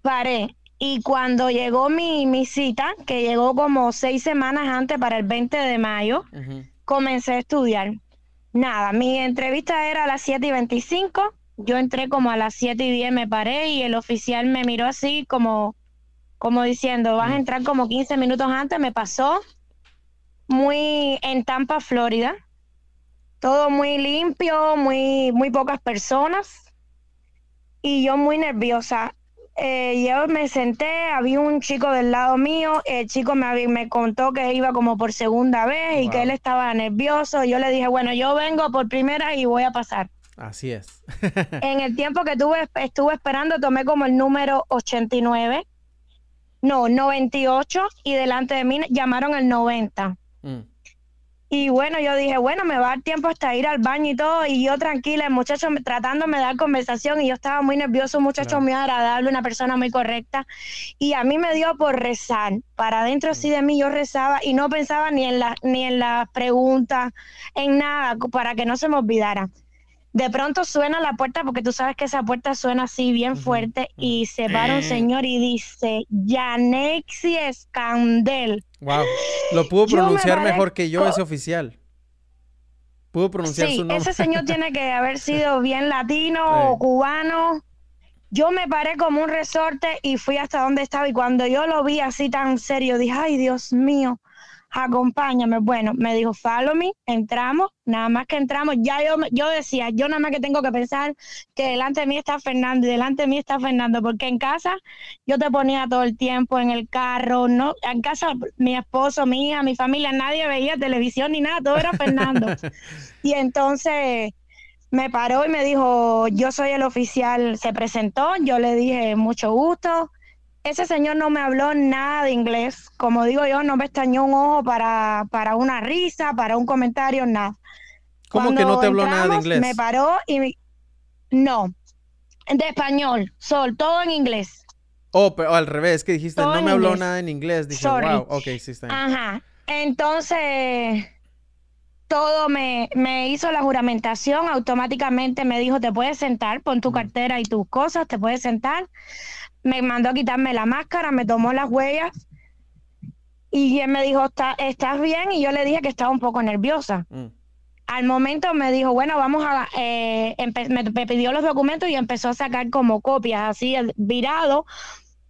Paré. Y cuando llegó mi, mi, cita, que llegó como seis semanas antes para el 20 de mayo, comencé a estudiar. Nada, mi entrevista era a las 7 y 25. Yo entré como a las 7 y 10, me paré y el oficial me miró así como, como diciendo, vas a entrar como 15 minutos antes. Me pasó muy en Tampa, Florida todo muy limpio, muy, muy pocas personas y yo muy nerviosa. Eh, yo me senté, había un chico del lado mío, el chico me, me contó que iba como por segunda vez y que él estaba nervioso. Yo le dije, bueno, yo vengo por primera y voy a pasar. Así es. [LAUGHS] en el tiempo que tuve, estuve esperando, tomé como el número 89, no, 98 y delante de mí llamaron el 90. Y bueno, yo dije, bueno, me va a dar tiempo hasta ir al baño y todo. Y yo tranquila, el muchacho tratándome de dar conversación y yo estaba muy nervioso, un muchacho muy agradable, una persona muy correcta. Y a mí me dio por rezar. Para adentro sí de mí yo rezaba y no pensaba ni en, la, ni en las preguntas, en nada, para que no se me olvidara. De pronto suena la puerta, porque tú sabes que esa puerta suena así bien fuerte, y se para un señor y dice, Yanexi Escandel. Wow, [GASPS] lo pudo pronunciar mejor que yo, ese oficial. Pudo pronunciar su nombre. Ese señor tiene que haber [LAUGHS] sido bien latino o cubano. Yo me paré como un resorte y fui hasta donde estaba. Y cuando yo lo vi así tan serio, dije, ay, Dios mío, acompáñame. Bueno, me dijo, follow me, entramos, nada más que entramos, ya yo, yo decía, yo nada más que tengo que pensar que delante de mí está Fernando y delante de mí está Fernando, porque en casa yo te ponía todo el tiempo en el carro, no, en casa mi esposo, mi hija, mi familia, nadie veía televisión ni nada, todo era Fernando. [LAUGHS] y entonces me paró y me dijo, yo soy el oficial, se presentó, yo le dije, mucho gusto, ese señor no me habló nada de inglés. Como digo yo, no me estañó un ojo para, para una risa, para un comentario, nada. ¿Cómo que no te habló nada de inglés? Me paró y no, de español, sol, todo en inglés. Oh, pero al revés, que dijiste, no me habló nada en inglés. Dije, wow, ok, sí está bien. Ajá. Entonces, todo me, me, hizo la juramentación, automáticamente me dijo, te puedes sentar, pon tu cartera y tus cosas, te puedes sentar me mandó a quitarme la máscara, me tomó las huellas y él me dijo, ¿estás bien? Y yo le dije que estaba un poco nerviosa. Mm. Al momento me dijo, bueno, vamos a... Eh, me, pidió los documentos y empezó a sacar como copias, así, virado.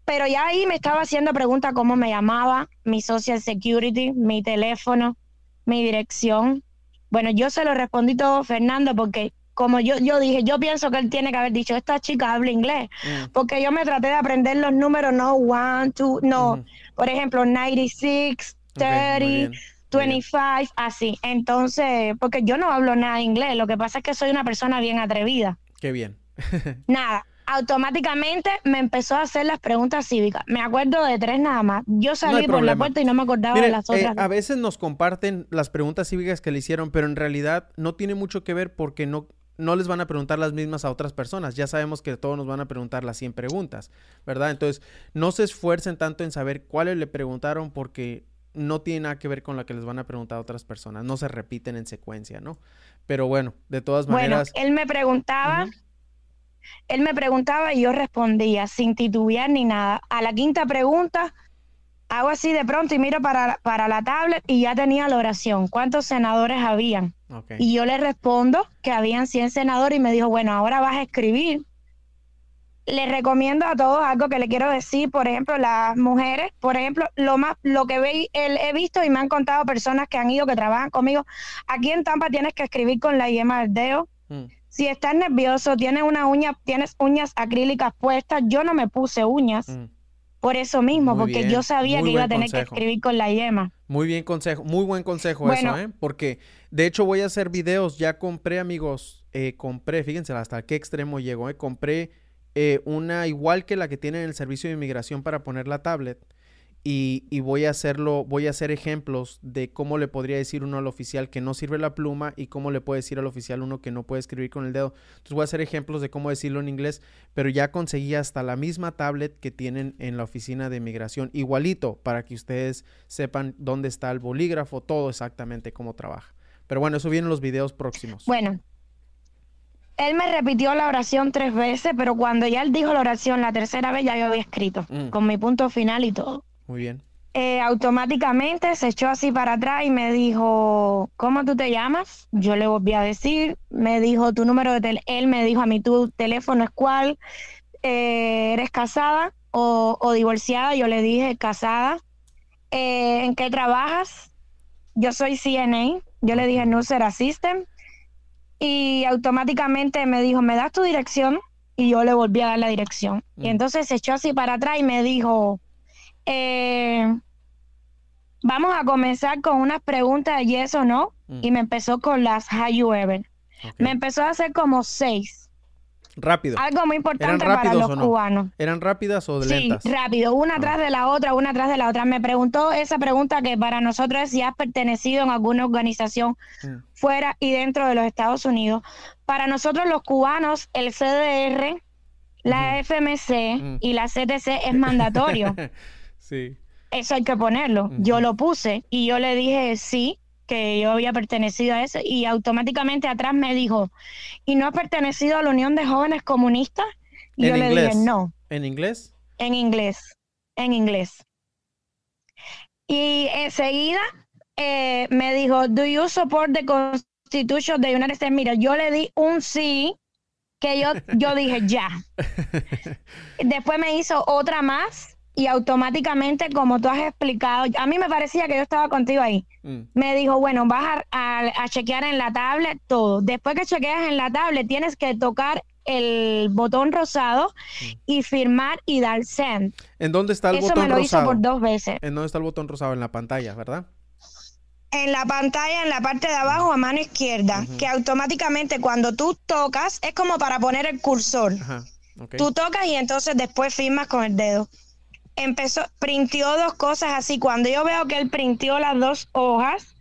Pero ya ahí me estaba haciendo preguntas cómo me llamaba, mi social security, mi teléfono, mi dirección. Bueno, yo se lo respondí todo, Fernando, porque como yo, yo dije, yo pienso que él tiene que haber dicho, esta chica habla inglés, mm. porque yo me traté de aprender los números, no one, two, no, por ejemplo, 96, 30, 25, así. Entonces, porque yo no hablo nada de inglés, lo que pasa es que soy una persona bien atrevida. Qué bien. [LAUGHS] nada, automáticamente me empezó a hacer las preguntas cívicas. Me acuerdo de tres nada más. Yo salí por la puerta y no me acordaba de las otras. Eh, a veces nos comparten las preguntas cívicas que le hicieron, pero en realidad no tiene mucho que ver porque no no les van a preguntar las mismas a otras personas. Ya sabemos que todos nos van a preguntar las 100 preguntas, ¿verdad? Entonces, no se esfuercen tanto en saber cuáles le preguntaron porque no tiene nada que ver con la que les van a preguntar a otras personas. No se repiten en secuencia, ¿no? Pero bueno, de todas maneras. Bueno, él me preguntaba. Él me preguntaba y yo respondía sin titubear ni nada. A la quinta pregunta, hago así de pronto y miro para, para la tablet y ya tenía la oración. ¿Cuántos senadores habían? Y yo le respondo que habían 100 senadores y me dijo, bueno, ahora vas a escribir. Le recomiendo a todos algo que le quiero decir, por ejemplo, las mujeres, por ejemplo, lo más, lo que ve, he visto y me han contado personas que han ido, que trabajan conmigo, aquí en Tampa tienes que escribir con la yema del dedo. Mm. Si estás nervioso, tienes una uña, tienes uñas acrílicas puestas, yo no me puse uñas. Mm. Por eso mismo, porque yo sabía que iba a tener que escribir con la yema. Muy bien consejo, muy buen consejo eso, ¿eh? Porque de hecho voy a hacer videos, ya compré amigos, eh, compré, fíjense hasta qué extremo llegó, ¿eh? Compré eh, una igual que la que tiene en el servicio de inmigración para poner la tablet y, voy a hacerlo, voy a hacer ejemplos de cómo le podría decir uno al oficial que no sirve la pluma y cómo le puede decir al oficial uno que no puede escribir con el dedo. Entonces voy a hacer ejemplos de cómo decirlo en inglés, pero ya conseguí hasta la misma tablet que tienen en la oficina de migración, igualito, para que ustedes sepan dónde está el bolígrafo, todo exactamente cómo trabaja. Pero bueno, eso viene en los videos próximos. Bueno, él me repitió la oración tres veces, pero cuando ya él dijo la oración la tercera vez ya yo había escrito, mm. con mi punto final y todo. Muy bien. Eh, automáticamente se echó así para atrás y me dijo, ¿cómo tú te llamas? Yo le volví a decir, me dijo tu número de teléfono, él me dijo a mí tu teléfono es cuál, eh, eres casada o, divorciada, yo le dije casada, eh, ¿en qué trabajas? Yo soy CNA, yo le dije Nurser Assistant y automáticamente me dijo, ¿me das tu dirección? Y yo le volví a dar la dirección. Y entonces se echó así para atrás y me dijo, eh, vamos a comenzar con unas preguntas de yes o no. Mm. Y me empezó con las How You Ever. Me empezó a hacer como seis. Rápido. Algo muy importante para los cubanos. ¿Eran rápidas o lentas? Sí, rápido, una ah. tras de la otra, una tras de la otra. Me preguntó esa pregunta que para nosotros es si has pertenecido en alguna organización mm. fuera y dentro de los Estados Unidos. Para nosotros los cubanos, el CDR, la FMC mm. y la CTC es mandatorio. [LAUGHS] sí. Eso hay que ponerlo. Yo lo puse y yo le dije sí, que yo había pertenecido a eso y automáticamente atrás me dijo, ¿y no has pertenecido a la Unión de Jóvenes Comunistas? Y yo le dije, no. ¿En inglés? En inglés, en inglés. Y enseguida eh, me dijo, ¿do you support the Constitution of the United States? Mira, yo le di un sí, que yo, yo dije ya. [LAUGHS] Después me hizo otra más y automáticamente, como tú has explicado, a mí me parecía que yo estaba contigo ahí. Mm. Me dijo, bueno, vas a, chequear en la tablet todo. Después que chequeas en la tablet, tienes que tocar el botón rosado mm. y firmar y dar send. ¿En dónde está el botón rosado? Eso me lo hizo por dos veces. ¿En dónde está el botón rosado? En la pantalla, ¿verdad? En la pantalla, en la parte de abajo a mano izquierda, que automáticamente cuando tú tocas, es como para poner el cursor. Tú tocas y entonces después firmas con el dedo empezó, printió dos cosas así. Cuando yo veo que él printió las dos hojas,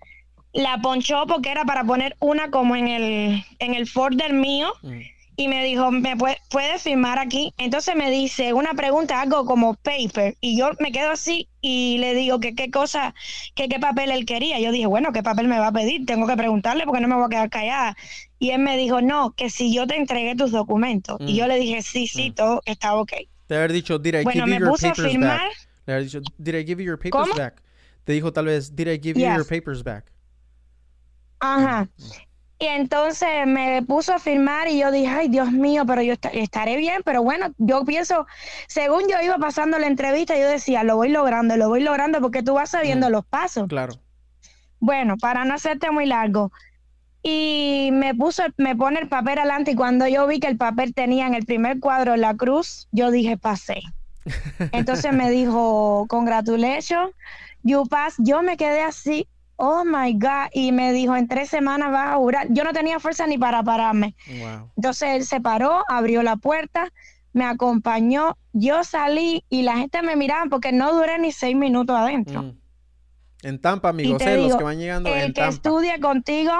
la ponchó porque era para poner una como en el, en el folder mío. Mm. Y me dijo, ¿me puede, firmar aquí? Entonces me dice una pregunta, algo como paper. Y yo me quedo así y le digo que qué cosa, que qué papel él quería. Yo dije, bueno, ¿qué papel me va a pedir? Tengo que preguntarle porque no me voy a quedar callada. Y él me dijo, no, que si yo te entregué tus documentos. Y yo mm. le dije, sí, sí, mm. todo está ok. Te haber dicho, did I give you your papers back? Haber dicho, did I give you your papers back? Te dijo tal vez, did I give you your papers back? Ajá. Y entonces me puso a firmar y yo dije, ay Dios mío, pero yo estaré bien, pero bueno, yo pienso, según yo iba pasando la entrevista, yo decía, lo voy logrando, lo voy logrando porque tú vas sabiendo mm. los pasos. Claro. Bueno, para no hacerte muy largo, y me puso, me pone el papel adelante y cuando yo vi que el papel tenía en el primer cuadro la cruz, yo dije, pasé. [LAUGHS] Entonces me dijo, congratulations, you pass. Yo me quedé así, oh my God, y me dijo, en tres semanas vas a jurar. Yo no tenía fuerza ni para pararme. Entonces él se paró, abrió la puerta, me acompañó, yo salí y la gente me miraba porque no duré ni seis minutos adentro. Mm. En Tampa, amigos, eh, los que van llegando el que estudia contigo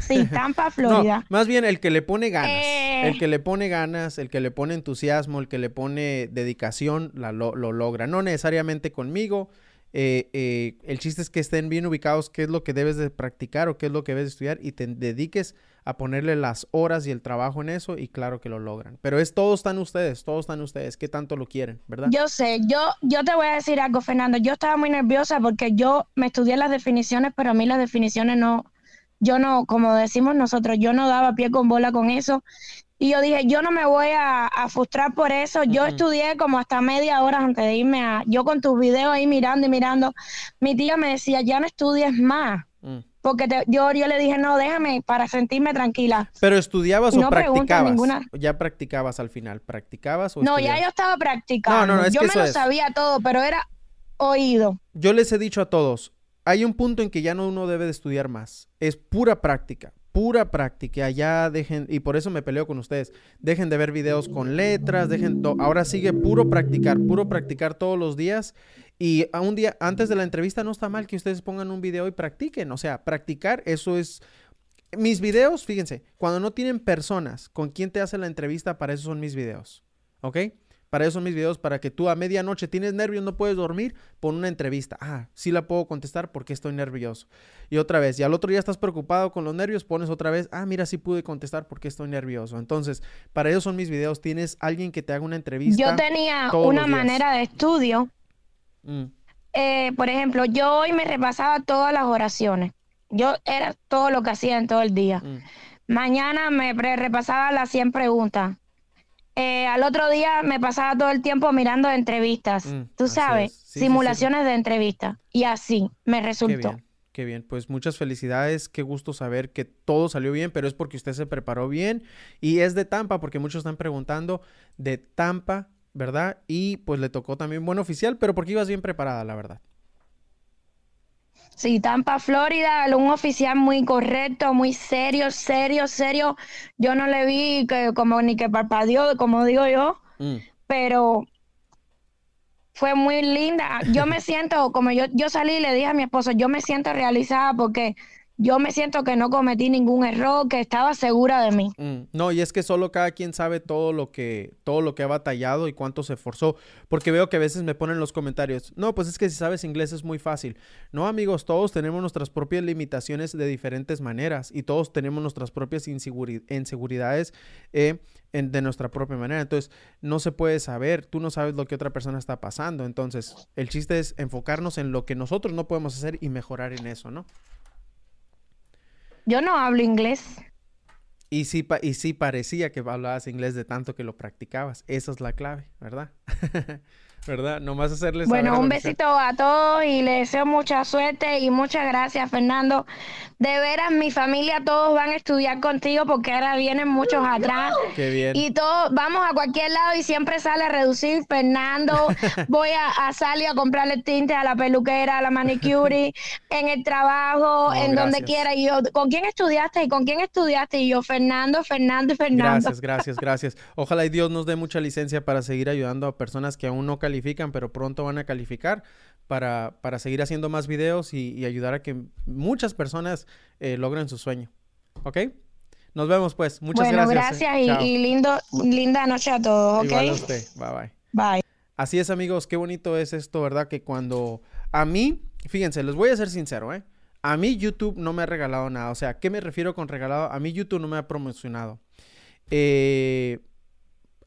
Sí, [LAUGHS] Tampa, Florida. más bien el que le pone ganas. El eh. que le pone ganas, el que le pone entusiasmo, el que le pone dedicación, lo, logra. No necesariamente conmigo. Eh, eh, el chiste es que estén bien ubicados, qué es lo que debes de practicar o qué es lo que debes de estudiar y te dediques a ponerle las horas y el trabajo en eso y claro que lo logran. Pero es todos están ustedes, todos están ustedes, qué tanto lo quieren, ¿verdad? Yo sé, yo, yo te voy a decir algo, Fernando. Yo estaba muy nerviosa porque yo me estudié las definiciones, pero a mí las definiciones no, yo no, como decimos nosotros, yo no daba pie con bola con eso. Y yo dije, yo no me voy a, frustrar por eso. Yo estudié como hasta media hora antes de irme a, yo con tus videos ahí mirando y mirando. Mi tía me decía, ya no estudies más. Mm. Porque yo, yo le dije, no, déjame para sentirme tranquila. ¿Pero estudiabas o practicabas? Ninguna... ¿Ya practicabas al final? ¿Practicabas o No, ya yo estaba practicando. No, no, yo me lo sabía todo, pero era oído. Yo les he dicho a todos, hay un punto en que ya no uno debe de estudiar más. Es pura práctica, pura práctica. Ya dejen, y por eso me peleo con ustedes, dejen de ver videos con letras, dejen, ahora sigue puro practicar, puro practicar todos los días. Y a un día antes de la entrevista no está mal que ustedes pongan un video y practiquen. O sea, practicar, eso es... Mis videos, fíjense, cuando no tienen personas con quien te hace la entrevista, para eso son mis videos. ¿Ok? Para eso son mis videos, para que tú a medianoche tienes nervios, no puedes dormir, pon una entrevista. Ah, sí la puedo contestar porque estoy nervioso. Y otra vez, y al otro día estás preocupado con los nervios, pones otra vez, ah, mira, sí pude contestar porque estoy nervioso. Entonces, para eso son mis videos. Tienes alguien que te haga una entrevista. Yo tenía una manera de estudio. Mm. Eh, por ejemplo, yo hoy me repasaba todas las oraciones. Yo era todo lo que hacía en todo el día. Mm. Mañana me repasaba las 100 preguntas. Eh, al otro día me pasaba todo el tiempo mirando entrevistas, mm, tú sabes, simulaciones de entrevistas. Y así me resultó. Qué bien, qué bien, pues muchas felicidades, qué gusto saber que todo salió bien, pero es porque usted se preparó bien y es de Tampa, porque muchos están preguntando de Tampa, ¿verdad? Y pues le tocó también buen oficial, pero porque ibas bien preparada, la verdad. Sí, Tampa, Florida, un oficial muy correcto, muy serio, serio, serio. Yo no le vi que como ni que parpadeó, como digo yo, mm. pero fue muy linda. Yo me [LAUGHS] siento, como yo, yo salí y le dije a mi esposo, yo me siento realizada porque yo me siento que no cometí ningún error, que estaba segura de mí. Mm, no, y es que solo cada quien sabe todo lo que todo lo que ha batallado y cuánto se esforzó, porque veo que a veces me ponen los comentarios, "No, pues es que si sabes inglés es muy fácil." No, amigos, todos tenemos nuestras propias limitaciones de diferentes maneras y todos tenemos nuestras propias inseguridades eh, de nuestra propia manera. Entonces, no se puede saber, tú no sabes lo que otra persona está pasando. Entonces, el chiste es enfocarnos en lo que nosotros no podemos hacer y mejorar en eso, ¿no? Yo no hablo inglés. Y sí, y sí parecía que hablabas inglés de tanto que lo practicabas. Esa es la clave, ¿verdad? [LAUGHS] ¿verdad? Nomás hacerles. Bueno, un besito a todos y les deseo mucha suerte y muchas gracias, Fernando. De veras, mi familia, todos van a estudiar contigo porque ahora vienen muchos atrás. Qué bien. Y todos, vamos a cualquier lado y siempre sale a reducir. Fernando, [LAUGHS] voy a, salir a comprarle tinte a la peluquera, a la manicure, en el trabajo, en donde quiera. Y yo, ¿con quién estudiaste? ¿Y con quién estudiaste? Y yo, Fernando, Fernando, Fernando. Gracias, gracias, gracias. Ojalá y Dios nos dé mucha licencia para seguir ayudando a personas que aún no califican califican, pero pronto van a calificar para, para seguir haciendo más videos y, ayudar a que muchas personas eh, logren su sueño. ¿Ok? Nos vemos pues. Muchas bueno, gracias. gracias y, lindo, linda noche a todos. ¿ok? Igual a usted. Bye bye. Bye. Así es amigos, qué bonito es esto, ¿verdad? Que cuando a mí, fíjense, les voy a ser sincero, ¿eh? A mí YouTube no me ha regalado nada. O sea, ¿qué me refiero con regalado? A mí YouTube no me ha promocionado. Eh,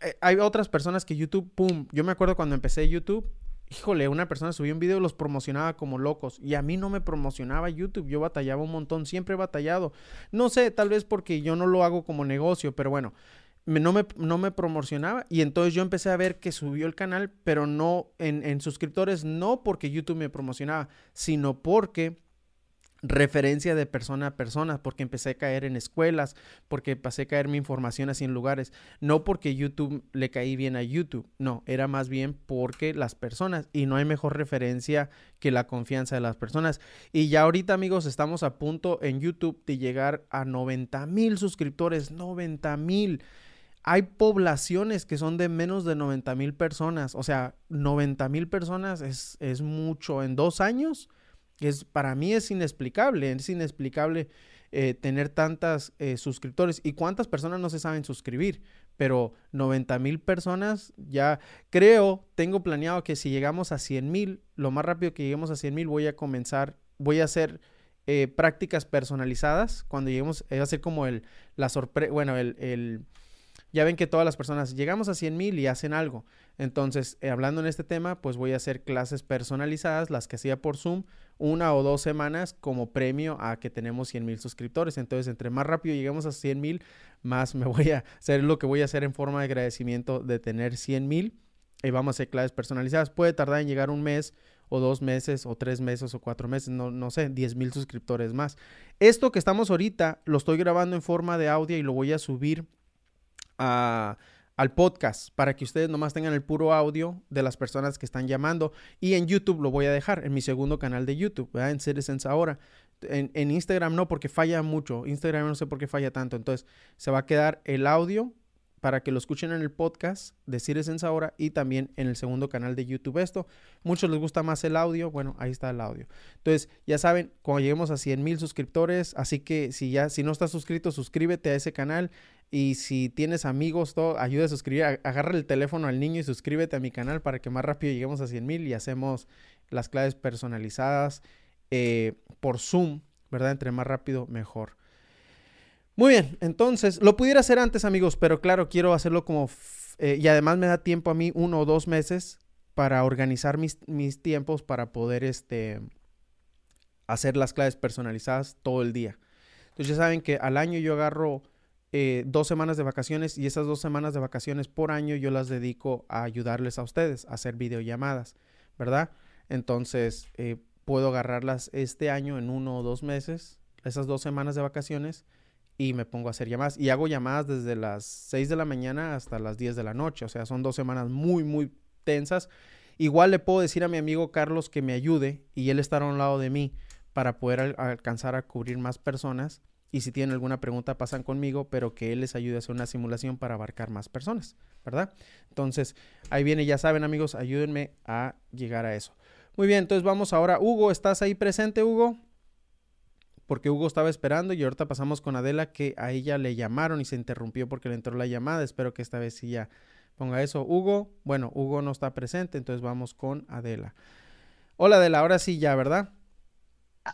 eh, hay otras personas que YouTube, pum, yo me acuerdo cuando empecé YouTube, híjole, una persona subió un video y los promocionaba como locos. Y a mí no me promocionaba YouTube, yo batallaba un montón, siempre he batallado. No sé, tal vez porque yo no lo hago como negocio, pero bueno, no, me, no me promocionaba. Y entonces yo empecé a ver que subió el canal, pero no en, en suscriptores, no porque YouTube me promocionaba, sino porque referencia de persona a persona, porque empecé a caer en escuelas, porque pasé a caer mi información así en lugares, no porque YouTube le caí bien a YouTube, no, era más bien porque las personas, y no hay mejor referencia que la confianza de las personas. Y ya ahorita amigos, estamos a punto en YouTube de llegar a 90 mil suscriptores, 90 mil. Hay poblaciones que son de menos de 90 mil personas, o sea, 90 mil personas es, es mucho en dos años es, para mí es inexplicable, es inexplicable eh, tener tantas eh, suscriptores. ¿Y cuántas personas no se saben suscribir? Pero 90 mil personas, ya creo, tengo planeado que si llegamos a 100 mil, lo más rápido que lleguemos a 100 mil, voy a comenzar, voy a hacer eh, prácticas personalizadas. Cuando lleguemos, va a ser como el, la sorpresa, bueno, el, ya ven que todas las personas llegamos a 100 mil y hacen algo. Entonces, hablando en este tema, pues voy a hacer clases personalizadas, las que hacía por Zoom, una o dos semanas como premio a que tenemos 100 mil suscriptores. Entonces, entre más rápido lleguemos a 100 mil, más me [LAUGHS] voy a hacer lo que voy a hacer en forma de agradecimiento de tener 100 mil. Y vamos a hacer clases personalizadas. Puede tardar en llegar un mes o dos meses o tres meses o cuatro meses, no, no sé, 10 mil suscriptores más. Esto que estamos ahorita lo estoy grabando en forma de audio y lo voy a subir al podcast para que ustedes nomás tengan el puro audio de las personas que están llamando. Y en YouTube lo voy a dejar, en mi segundo canal de YouTube, ¿verdad? en Citizens ahora. En, en, Instagram no, porque falla mucho. Instagram no sé por qué falla tanto. Entonces se va a quedar el audio para que lo escuchen en el podcast de Citizens ahora y también en el segundo canal de YouTube esto. Muchos les gusta más el audio, bueno, ahí está el audio. Entonces, ya saben, cuando lleguemos a 100 mil suscriptores, así que si ya, si no estás suscrito, suscríbete a ese canal y si tienes amigos, todo, ayuda a suscribir, agarra el teléfono al niño y suscríbete a mi canal para que más rápido lleguemos a 100 mil y hacemos las claves personalizadas eh, por Zoom, ¿verdad? Entre más rápido, mejor. Muy bien, entonces, lo pudiera hacer antes, amigos, pero claro, quiero hacerlo como... Eh, y además me da tiempo a mí uno o dos meses para organizar mis, mis tiempos para poder este, hacer las claves personalizadas todo el día. Entonces ya saben que al año yo agarro eh, dos semanas de vacaciones y esas dos semanas de vacaciones por año yo las dedico a ayudarles a ustedes a hacer videollamadas, ¿verdad? Entonces eh, puedo agarrarlas este año en uno o dos meses, esas dos semanas de vacaciones y me pongo a hacer llamadas y hago llamadas desde las 6 de la mañana hasta las 10 de la noche, o sea, son dos semanas muy, muy tensas. Igual le puedo decir a mi amigo Carlos que me ayude y él estará a un lado de mí para poder alcanzar a cubrir más personas y si tienen alguna pregunta pasan conmigo, pero que él les ayude a hacer una simulación para abarcar más personas, ¿verdad? Entonces, ahí viene, ya saben amigos, ayúdenme a llegar a eso. Muy bien, entonces vamos ahora. Hugo, ¿estás ahí presente, Hugo? Porque Hugo estaba esperando y ahorita pasamos con Adela que a ella le llamaron y se interrumpió porque le entró la llamada. Espero que esta vez sí ya ponga eso. Hugo, bueno, Hugo no está presente, entonces vamos con Adela. Hola Adela, ahora sí ya, ¿verdad?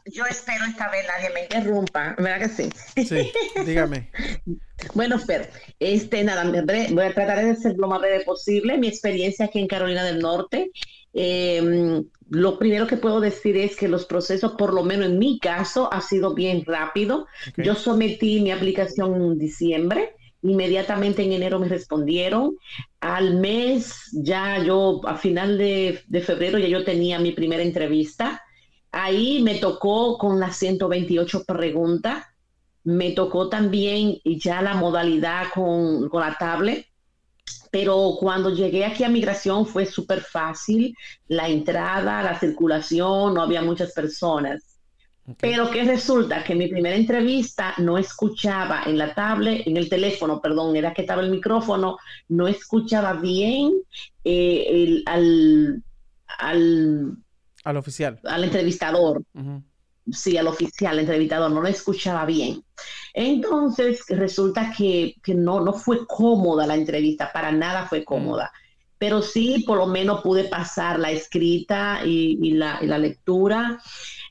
Yo espero esta vez nadie me interrumpa, ¿verdad que sí? Sí, dígame. [LAUGHS] bueno, Fer, este, nada, voy a tratar de ser lo más breve posible. Mi experiencia aquí en Carolina del Norte, em, lo primero que puedo decir es que los procesos, por lo menos en mi caso, ha sido bien rápido. Yo sometí mi aplicación en diciembre. Inmediatamente en enero me respondieron. Al mes, ya yo, a final de, de febrero, ya yo tenía mi primera entrevista. Ahí me tocó con las 128 preguntas, me tocó también ya la modalidad con, la tablet, pero cuando llegué aquí a migración fue súper fácil, la entrada, la circulación, no había muchas personas. Pero que resulta que mi primera entrevista no escuchaba en la tablet, en el teléfono, perdón, era que estaba el micrófono, no escuchaba bien eh, al, al al oficial. Al entrevistador. Sí, al oficial, al entrevistador, no lo escuchaba bien. Entonces, resulta que, no, no fue cómoda la entrevista, para nada fue cómoda. Pero sí, por lo menos pude pasar la escrita y, la, lectura.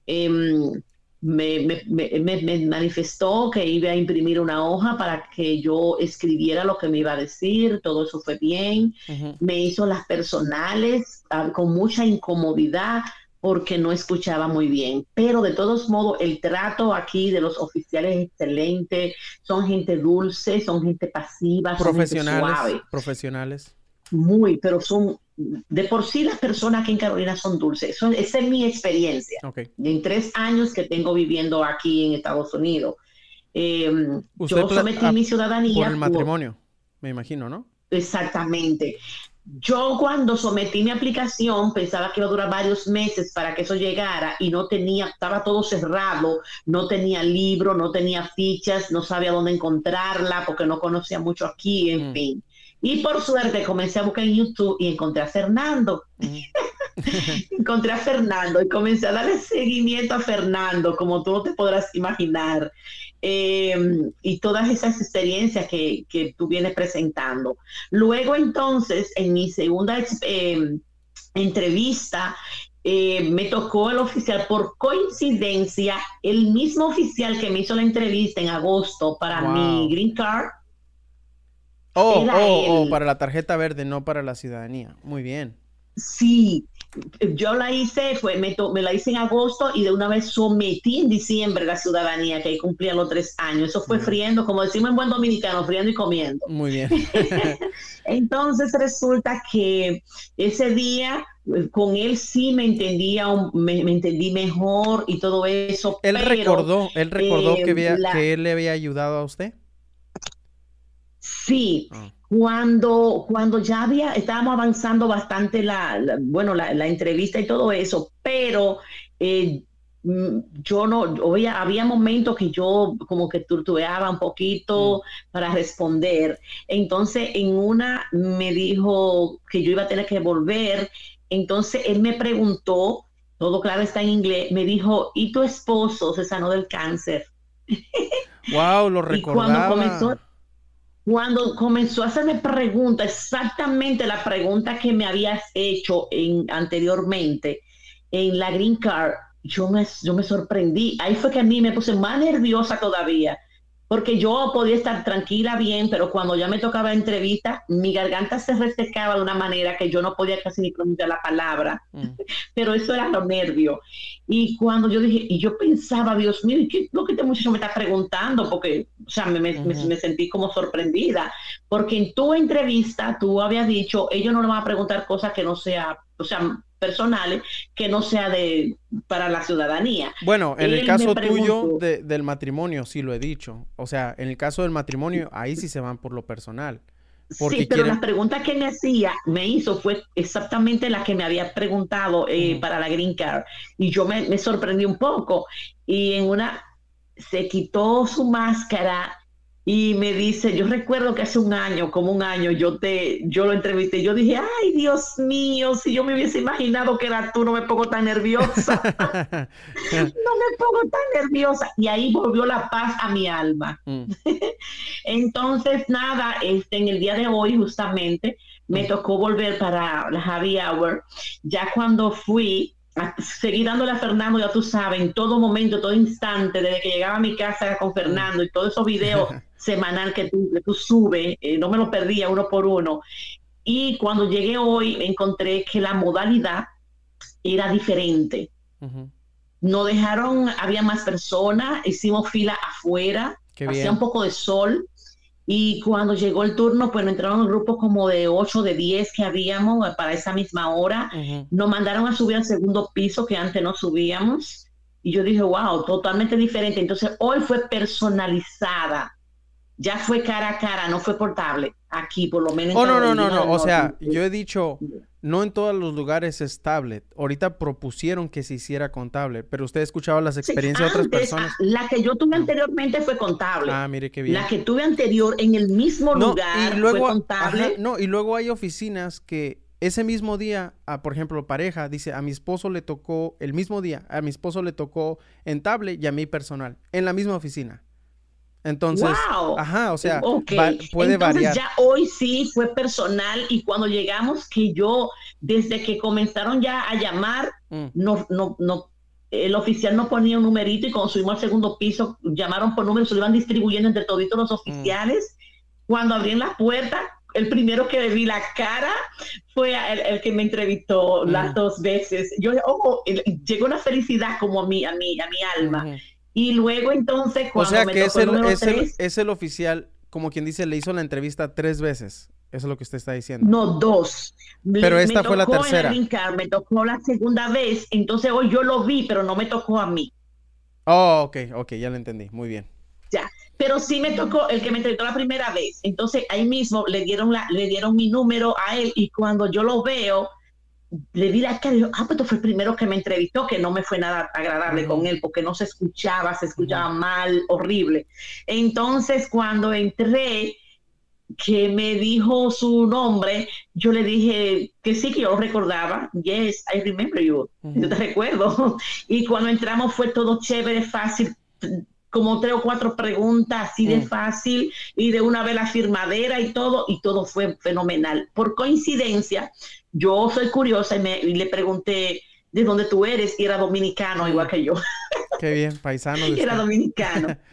Em, me, manifestó que iba a imprimir una hoja para que yo escribiera lo que me iba a decir, todo eso fue bien. Me hizo las personales ah, con mucha incomodidad porque no escuchaba muy bien. Pero de todos modos, el trato aquí de los oficiales es excelente, son gente dulce, son gente pasiva, profesionales, son gente suave. Profesionales. Muy, pero son, de por sí las personas aquí en Carolina son dulces. esa es mi experiencia. En tres años que tengo viviendo aquí en Estados Unidos. Em, yo sometí mi ciudadanía. Por el matrimonio, me imagino, ¿no? Exactamente. Yo cuando sometí mi aplicación pensaba que iba a durar varios meses para que eso llegara y no tenía, estaba todo cerrado, no tenía libro, no tenía fichas, no sabía dónde encontrarla porque no conocía mucho aquí, en mm. fin. Y por suerte comencé a buscar en YouTube y encontré a Fernando. Mm. [LAUGHS] encontré a Fernando y comencé a darle seguimiento a Fernando, como tú te podrás imaginar. Em, y todas esas experiencias que, que, tú vienes presentando. Luego entonces, en mi segunda em, entrevista, eh, me tocó el oficial, por coincidencia, el mismo oficial que me hizo la entrevista en agosto para mi green card. Oh, oh, oh, para la tarjeta verde, no para la ciudadanía. Muy bien. Sí, yo la hice, fue, me, me, la hice en agosto y de una vez sometí en diciembre la ciudadanía, que ahí cumplía los tres años. Eso fue friendo, como decimos en buen dominicano, friendo y comiendo. Muy bien. [LAUGHS] Entonces resulta que ese día eh, con él sí me entendía, me, entendí mejor y todo eso. Él recordó, él recordó que, eh, que él le había ayudado a usted. Sí, ah. Cuando, cuando ya había, estábamos avanzando bastante la, bueno, la, entrevista y todo eso, pero eh, mm, yo no, había, había momentos que yo como que tortueaba un poquito mm. para responder. Entonces, en una me dijo que yo iba a tener que volver. Entonces, él me preguntó, todo claro está en inglés, me dijo, ¿y tu esposo se sanó del cáncer? Wow, lo recordaba. [LAUGHS] y cuando comenzó, cuando comenzó a hacerme preguntas, exactamente la pregunta que me habías hecho en, anteriormente en la Green Card, yo me, yo me sorprendí. Ahí fue que a mí me puse más nerviosa todavía porque yo podía estar tranquila bien, pero cuando ya me tocaba entrevista, mi garganta se resecaba de una manera que yo no podía casi ni pronunciar la palabra, mm. [LAUGHS] pero eso era lo nervio. Y cuando yo dije, y yo pensaba, Dios mío, ¿qué es lo que este muchacho me está preguntando? Porque, o sea, me, me, sentí como sorprendida, porque en tu entrevista tú habías dicho, ellos no le van a preguntar cosas que no sea, o sea, personales que no sea de para la ciudadanía. Bueno, en el caso tuyo del matrimonio, sí lo he dicho. O sea, en el caso del matrimonio, ahí sí se van por lo personal. sí, pero la pregunta que me hacía, me hizo, fue exactamente la que me había preguntado eh, para la Green Card. Y yo me, me sorprendí un poco. Y en una, se quitó su máscara y me dice, yo recuerdo que hace un año, como un año, yo te, yo lo entrevisté, yo dije, ay Dios mío, si yo me hubiese imaginado que era tú, no me pongo tan nerviosa, [LAUGHS] no me pongo tan nerviosa, y ahí volvió la paz a mi alma. Mm. [LAUGHS] Entonces, nada, este, en el día de hoy justamente me mm. tocó volver para la Happy Hour, ya cuando fui, seguí dándole a Fernando, ya tú sabes, en todo momento, todo instante, desde que llegaba a mi casa con Fernando y todos esos videos [LAUGHS] semanal que tú, que tú subes, eh, no me lo perdía uno por uno. Y cuando llegué hoy, encontré que la modalidad era diferente. No dejaron, había más personas, hicimos fila afuera, hacía un poco de sol. Y cuando llegó el turno, pues entraron grupos como de 8, de 10 que habíamos para esa misma hora. Nos mandaron a subir al segundo piso que antes no subíamos. Y yo dije, wow, totalmente diferente. Entonces, hoy fue personalizada ya fue cara a cara, no fue portable. Aquí, por lo menos. Oh, no, no, no, no. O sea, yo he dicho, no en todos los lugares es tablet. Ahorita propusieron que se hiciera con tablet, pero usted ha escuchado las experiencias de otras personas. La que yo tuve anteriormente fue contable. Ah, mire qué bien. La que tuve anterior en el mismo lugar fue contable. no, y luego hay oficinas que ese mismo día, a, por ejemplo, pareja, dice, a mi esposo le tocó, el mismo día, a mi esposo le tocó en tablet y a mí personal, en la misma oficina. Entonces, ajá, o sea, puede Entonces, variar. Ya hoy sí fue personal y cuando llegamos que yo, desde que comenzaron ya a llamar, mm. no, no, no, el oficial no ponía un numerito y cuando subimos al segundo piso, llamaron por número, se lo iban distribuyendo entre todos los mm. oficiales. Cuando abrí la puerta, el primero que vi la cara fue el, que me entrevistó las mm. dos veces. Yo, oh, llegó una felicidad como a mí, a mí, a mi alma. Y luego entonces cuando O sea que es, el, es, el, es el oficial, como quien dice, le hizo la entrevista tres veces. Eso es lo que usted está diciendo. No, dos. Pero esta fue la tercera. me tocó la segunda vez, entonces hoy yo lo vi, pero no me tocó a mí. Oh, ok, ok, ya lo entendí, muy bien. Ya, pero sí me tocó el que me entrevistó la primera vez. Entonces ahí mismo le dieron, la, le dieron mi número a él y cuando yo lo veo, le di la cara y ah, pues fue el primero que me entrevistó, que no me fue nada agradable con él, porque no se escuchaba, se escuchaba mal, horrible. Entonces, cuando entré, que me dijo su nombre, yo le dije que sí, que yo lo recordaba. Yes, I remember you. Yo te recuerdo. [LAUGHS] Y cuando entramos fue todo chévere, fácil, como tres o cuatro preguntas así de mm. fácil y de una vez la firmadera y todo, y todo fue fenomenal. Por coincidencia, yo soy curiosa y, me, le pregunté de dónde tú eres y era dominicano igual que yo. [LAUGHS] Qué bien, paisano. era dominicano. [LAUGHS]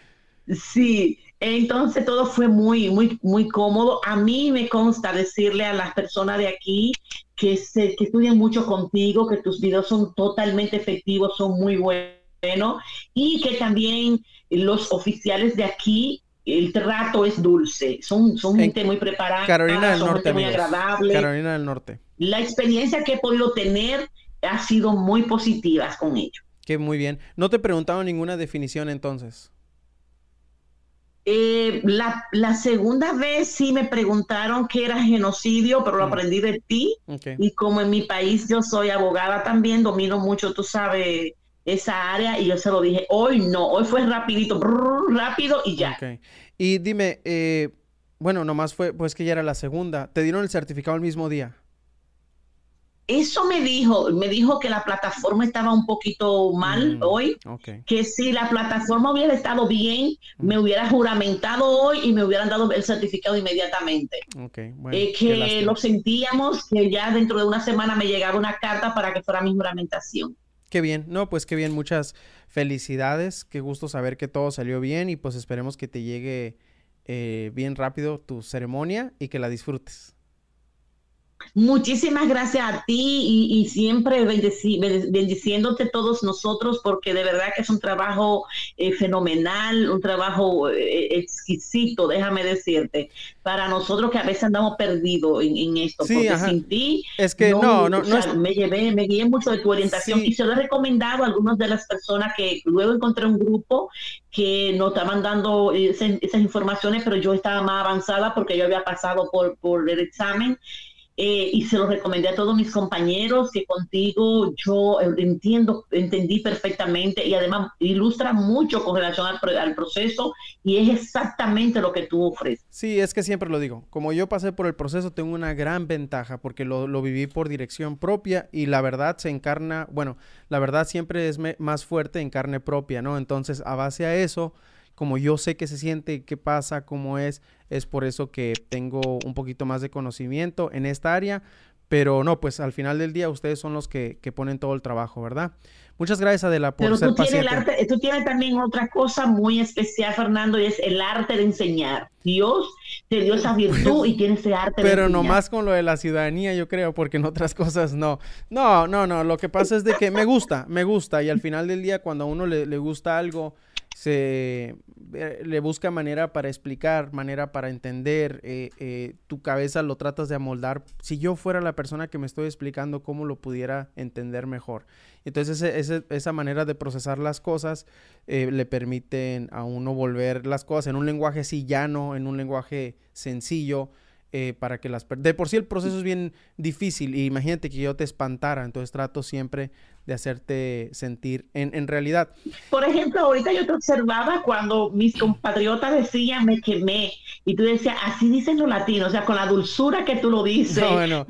Sí, entonces todo fue muy, muy, muy cómodo. A mí me consta decirle a las personas de aquí que, se, que estudian mucho contigo, que tus videos son totalmente efectivos, son muy buenos y que también los oficiales de aquí el trato es dulce, son, son gente muy preparada, Carolina del son Norte, muy agradable. Carolina del Norte. La experiencia que he podido tener ha sido muy positiva con ellos. Que muy bien. ¿No te preguntaron ninguna definición entonces? Eh, la, la, segunda vez sí me preguntaron qué era genocidio, pero lo mm. aprendí de ti. Y como en mi país yo soy abogada también, domino mucho, tú sabes, esa área y yo se lo dije, hoy no, hoy fue rapidito, rápido y ya. Y dime, eh, bueno, nomás fue, pues que ya era la segunda, ¿te dieron el certificado el mismo día? Eso me dijo, me dijo que la plataforma estaba un poquito mal mm, hoy, que si la plataforma hubiera estado bien, mm. me hubiera juramentado hoy y me hubieran dado el certificado inmediatamente. Okay, eh, que lo sentíamos, que ya dentro de una semana me llegaba una carta para que fuera mi juramentación. Qué bien, no, pues qué bien, muchas felicidades, qué gusto saber que todo salió bien y pues esperemos que te llegue eh, bien rápido tu ceremonia y que la disfrutes. Muchísimas gracias a ti y, siempre bendiciéndote todos nosotros porque de verdad que es un trabajo eh, fenomenal, un trabajo eh, exquisito, déjame decirte, para nosotros que a veces andamos perdidos en, esto, porque sin ti es que no, no, me llevé, me guié mucho de tu orientación y se lo he recomendado a algunas de las personas que luego encontré un grupo que nos estaban dando esas, informaciones, pero yo estaba más avanzada porque yo había pasado por, por el examen eh, y se lo recomendé a todos mis compañeros que contigo yo entiendo, entendí perfectamente y además ilustra mucho con relación al, proceso y es exactamente lo que tú ofreces. Sí, es que siempre lo digo, como yo pasé por el proceso tengo una gran ventaja porque lo, lo viví por dirección propia y la verdad se encarna, bueno, la verdad siempre es más fuerte en carne propia, ¿no? Entonces, a base a eso como yo sé qué se siente, qué pasa, cómo es, es por eso que tengo un poquito más de conocimiento en esta área. Pero no, pues al final del día ustedes son los que, ponen todo el trabajo, ¿verdad? Muchas gracias, Adela, por Pero ser tú tienes, arte, tú tienes también otra cosa muy especial, Fernando, y es el arte de enseñar. Dios te dio esa virtud y tiene ese arte Pero nomás con lo de la ciudadanía, yo creo, porque en otras cosas no. No, no, no. Lo que pasa es de que me gusta, me gusta. Y al final del día, cuando a uno le, le gusta algo, se eh, le busca manera para explicar, manera para entender, eh, eh, tu cabeza lo tratas de amoldar. Si yo fuera la persona que me estoy explicando, ¿cómo lo pudiera entender mejor? Entonces esa manera de procesar las cosas le permiten a uno volver las cosas en un lenguaje así llano, en un lenguaje sencillo, para que las... De por sí el proceso es bien difícil y imagínate que yo te espantara, entonces trato siempre de hacerte sentir en, en, realidad. Por ejemplo, ahorita yo te observaba cuando mis compatriotas decían me quemé y tú decías, así dicen los latinos, o sea, con la dulzura que tú lo dices,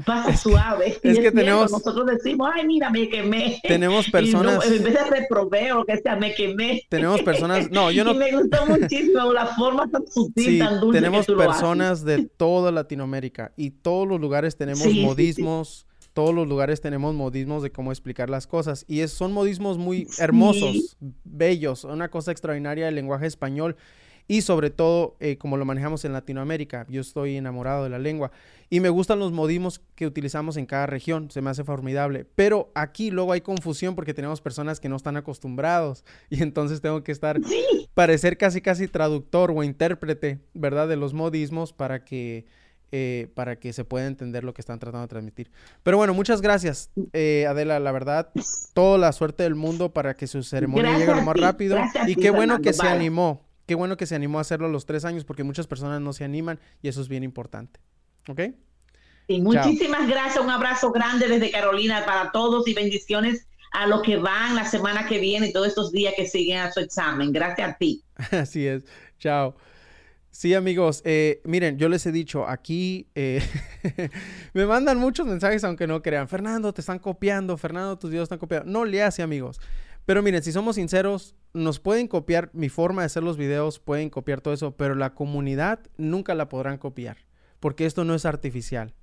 pasa suave. Es que tenemos... Nosotros decimos, ay, mira, me quemé. Tenemos personas... en vez de reprobé o que sea, me quemé. Tenemos personas... No, yo [LAUGHS] no... y me gustó muchísimo la forma tan sutil, tan dulce tenemos que tú personas de toda Latinoamérica y todos los lugares tenemos modismos todos los lugares tenemos modismos de cómo explicar las cosas y es, son modismos muy hermosos, bellos, una cosa extraordinaria del lenguaje español y sobre todo eh, como lo manejamos en Latinoamérica. Yo estoy enamorado de la lengua y me gustan los modismos que utilizamos en cada región, se me hace formidable. Pero aquí luego hay confusión porque tenemos personas que no están acostumbrados [LAUGHS] y entonces tengo que estar, parecer casi casi traductor o intérprete, ¿verdad? De los modismos para que eh, para que se pueda entender lo que están tratando de transmitir. Pero bueno, muchas gracias, eh, Adela. La verdad, toda la suerte del mundo para que su ceremonia llegue lo más rápido. Y qué bueno que se animó. Qué bueno que se animó a hacerlo a los tres años, porque muchas personas no se animan y eso es bien importante. ¿Ok? Y muchísimas gracias. Un abrazo grande desde Carolina para todos y bendiciones a los que van la semana que viene y todos estos días que siguen a su examen. Gracias a ti. [LAUGHS] Así es. Chao. Sí, amigos, eh, miren, yo les he dicho, aquí eh, [LAUGHS] me mandan muchos mensajes aunque no crean, Fernando, te están copiando, Fernando, tus videos están copiando. No le hace, amigos. Pero miren, si somos sinceros, nos pueden copiar mi forma de hacer los videos, pueden copiar todo eso, pero la comunidad nunca la podrán copiar, porque esto no es artificial.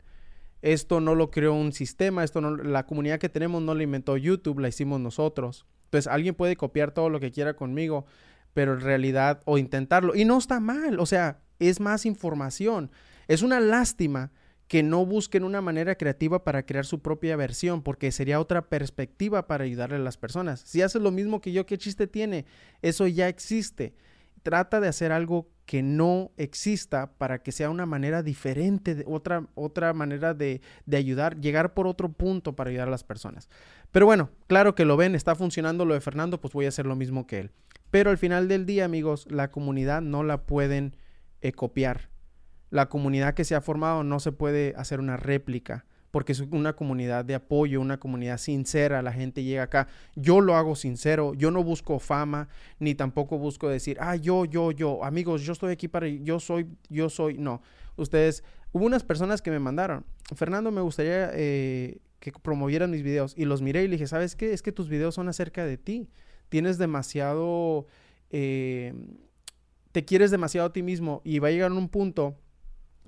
Esto no lo creó un sistema, esto no, la comunidad que tenemos no la inventó YouTube, la hicimos nosotros. Entonces, alguien puede copiar todo lo que quiera conmigo, pero en realidad, o intentarlo, y no está mal, o sea, es más información. Es una lástima que no busquen una manera creativa para crear su propia versión, porque sería otra perspectiva para ayudarle a las personas. Si haces lo mismo que yo, ¿qué chiste tiene? Eso ya existe. Trata de hacer algo que no exista para que sea una manera diferente, de otra, otra manera de, de ayudar, llegar por otro punto para ayudar a las personas. Pero bueno, claro que lo ven, está funcionando lo de Fernando, pues voy a hacer lo mismo que él. Pero al final del día, amigos, la comunidad no la pueden eh, copiar. La comunidad que se ha formado no se puede hacer una réplica porque es una comunidad de apoyo, una comunidad sincera, la gente llega acá, yo lo hago sincero, yo no busco fama, ni tampoco busco decir, ah, yo, yo, yo, amigos, yo estoy aquí para, yo soy, yo soy, no, ustedes, hubo unas personas que me mandaron, Fernando, me gustaría eh, que promovieran mis videos, y los miré y le dije, ¿sabes qué? Es que tus videos son acerca de ti, tienes demasiado, eh, te quieres demasiado a ti mismo y va a llegar un punto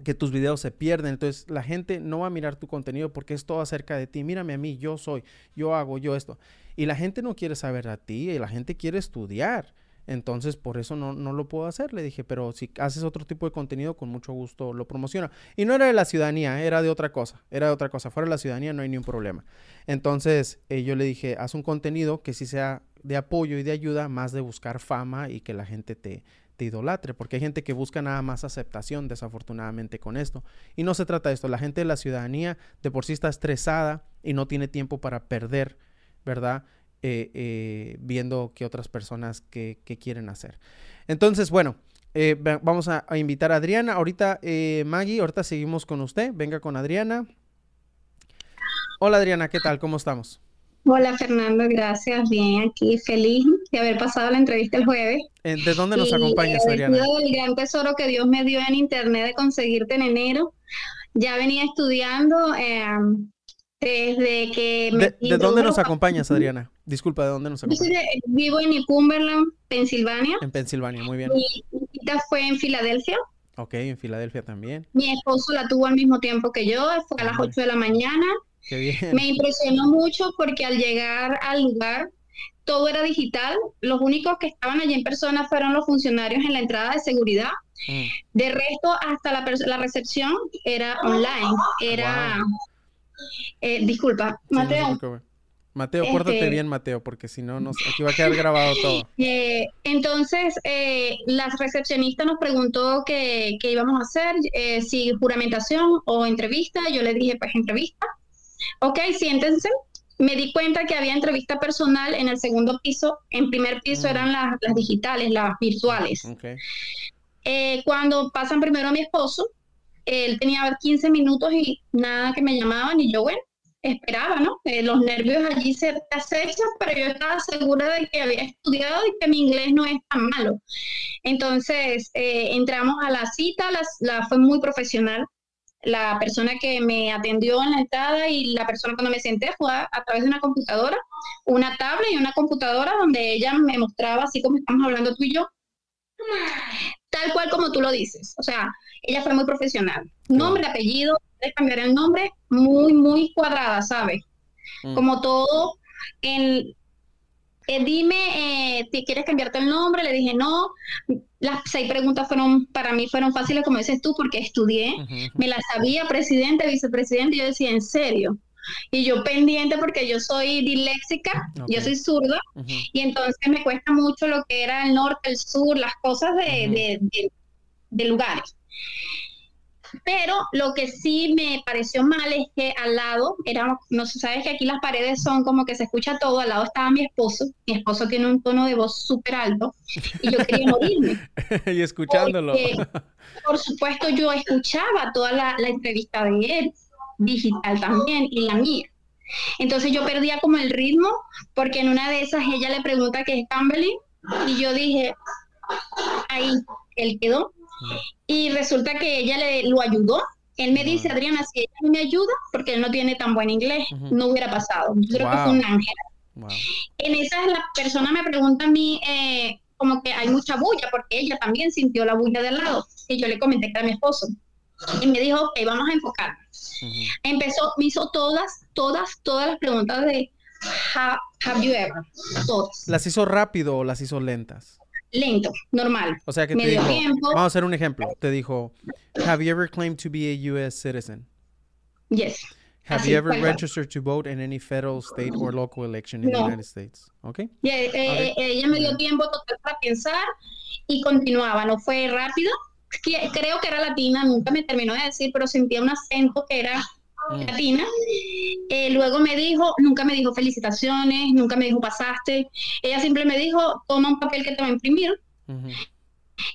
que tus videos se pierden. Entonces la gente no va a mirar tu contenido porque es todo acerca de ti. Mírame a mí, yo soy, yo hago, yo esto. Y la gente no quiere saber a ti y la gente quiere estudiar. Entonces, por eso no, no lo puedo hacer. Le dije, pero si haces otro tipo de contenido, con mucho gusto lo promociono. Y no era de la ciudadanía, era de otra cosa. Era de otra cosa. Fuera de la ciudadanía no hay ningún problema. Entonces, eh, yo le dije, haz un contenido que sí sea de apoyo y de ayuda, más de buscar fama y que la gente te, te idolatre, porque hay gente que busca nada más aceptación, desafortunadamente, con esto. Y no se trata de esto. La gente de la ciudadanía de por sí está estresada y no tiene tiempo para perder, ¿verdad? Eh, eh, viendo qué otras personas que, quieren hacer. Entonces, bueno, eh, vamos a, invitar a Adriana. Ahorita, Maggie, ahorita seguimos con usted. Venga con Adriana. Hola Adriana, ¿qué tal? ¿Cómo estamos? Hola Fernando, gracias. Bien, aquí feliz de haber pasado la entrevista el jueves. ¿De dónde nos acompañas, Adriana? El gran tesoro que Dios me dio en internet de conseguirte en enero. Ya venía estudiando desde que... ¿De, dónde nos acompañas, Adriana? Disculpa, ¿de dónde nos acompañas? Yo vivo en Cumberland, Pensilvania. En Pensilvania, muy bien. Mi hija fue en Filadelfia. Ok, en Filadelfia también. Mi esposo la tuvo al mismo tiempo que yo, fue a las 8 de la mañana. Qué bien. Me impresionó mucho porque al llegar al lugar todo era digital. Los únicos que estaban allí en persona fueron los funcionarios en la entrada de seguridad. Mm. De resto, hasta la, la recepción era online. Era eh, disculpa, Mateo. Mateo, pórtate bien, Mateo, porque si no, nos, aquí va a quedar grabado todo. [LAUGHS] Eh, entonces, eh, la recepcionista nos preguntó qué, íbamos a hacer, si juramentación o entrevista. Yo le dije, pues entrevista. Ok, siéntense. Me di cuenta que había entrevista personal en el segundo piso. En primer piso mm. eran las, digitales, las virtuales. cuando pasan primero a mi esposo, él tenía 15 minutos y nada que me llamaban y yo, bueno, esperaba, ¿no? Eh, los nervios allí se acechan, pero yo estaba segura de que había estudiado y que mi inglés no es tan malo. Entonces, eh, entramos a la cita, la, fue muy profesional. La persona que me atendió en la entrada y la persona cuando me senté fue a, a través de una computadora, una tablet y una computadora donde ella me mostraba, así como estamos hablando tú y yo, tal cual como tú lo dices. O sea, ella fue muy profesional. Nombre, apellido, de cambiar el nombre, muy, muy cuadrada, ¿sabes? Mm. Como todo, en, eh, dime, eh, ¿quieres cambiarte el nombre? Le dije, no. Las seis preguntas fueron, para mí fueron fáciles, como dices tú, porque estudié, me las sabía, presidente, vicepresidente, y yo decía, ¿en serio? Y yo pendiente porque yo soy disléxica, yo soy zurda, y entonces me cuesta mucho lo que era el norte, el sur, las cosas de, de lugares. Pero lo que sí me pareció mal es que al lado, era, no sabes que aquí las paredes son como que se escucha todo, al lado estaba mi esposo, mi esposo tiene un tono de voz súper alto y yo quería morirme. [LAUGHS] y escuchándolo. por supuesto, yo escuchaba toda la, entrevista de él, digital también, y la mía. Entonces yo perdía como el ritmo, porque en una de esas ella le pregunta qué es Camberley, y yo dije, ahí, él quedó y resulta que ella le, lo ayudó. Él me dice, Adriana, si ella no me ayuda, porque él no tiene tan buen inglés, no hubiera pasado. Yo creo que fue un ángel. En esas la persona me pregunta a mí, eh, como que hay mucha bulla, porque ella también sintió la bulla del lado. Y yo le comenté que era mi esposo. Y me dijo, ok, vamos a enfocar. Empezó, me hizo todas, todas, todas las preguntas de have you ever. Todas. ¿Las hizo rápido o las hizo lentas? Lento, normal. O sea que te dijo, vamos a hacer un ejemplo. Te dijo, have you ever claimed to be a U.S. citizen? Yes. Have you ever registered to vote in any federal, state or local election in the United States? Okay. Eh, eh, ella me dio tiempo total para pensar y continuaba. No fue rápido. Creo que era latina, nunca me terminó de decir, pero sentía un acento que era mm. latina. Eh, luego me dijo, nunca me dijo felicitaciones, nunca me dijo pasaste. Ella siempre me dijo, toma un papel que te va a imprimir.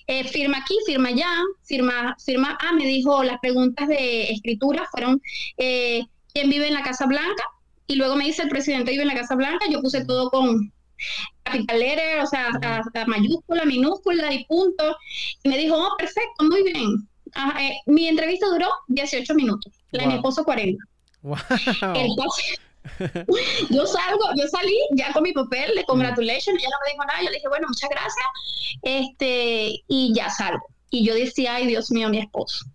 Eh, firma aquí, firma allá, firma, firma. Ah, me dijo, las preguntas de escritura fueron, eh, ¿quién vive en la Casa Blanca? Y luego me dice, el presidente vive en la Casa Blanca. Yo puse todo con capital letter, o sea, mayúscula, minúscula y punto. Y me dijo, oh, perfecto, muy bien. Ah, mi entrevista duró 18 minutos, la de mi esposo 40. [LAUGHS] yo salgo, yo salí ya con mi papel de congratulations, ella no me dijo nada, yo le dije, bueno, muchas gracias, este, y ya salgo. Y yo decía, ay Dios mío, mi esposo.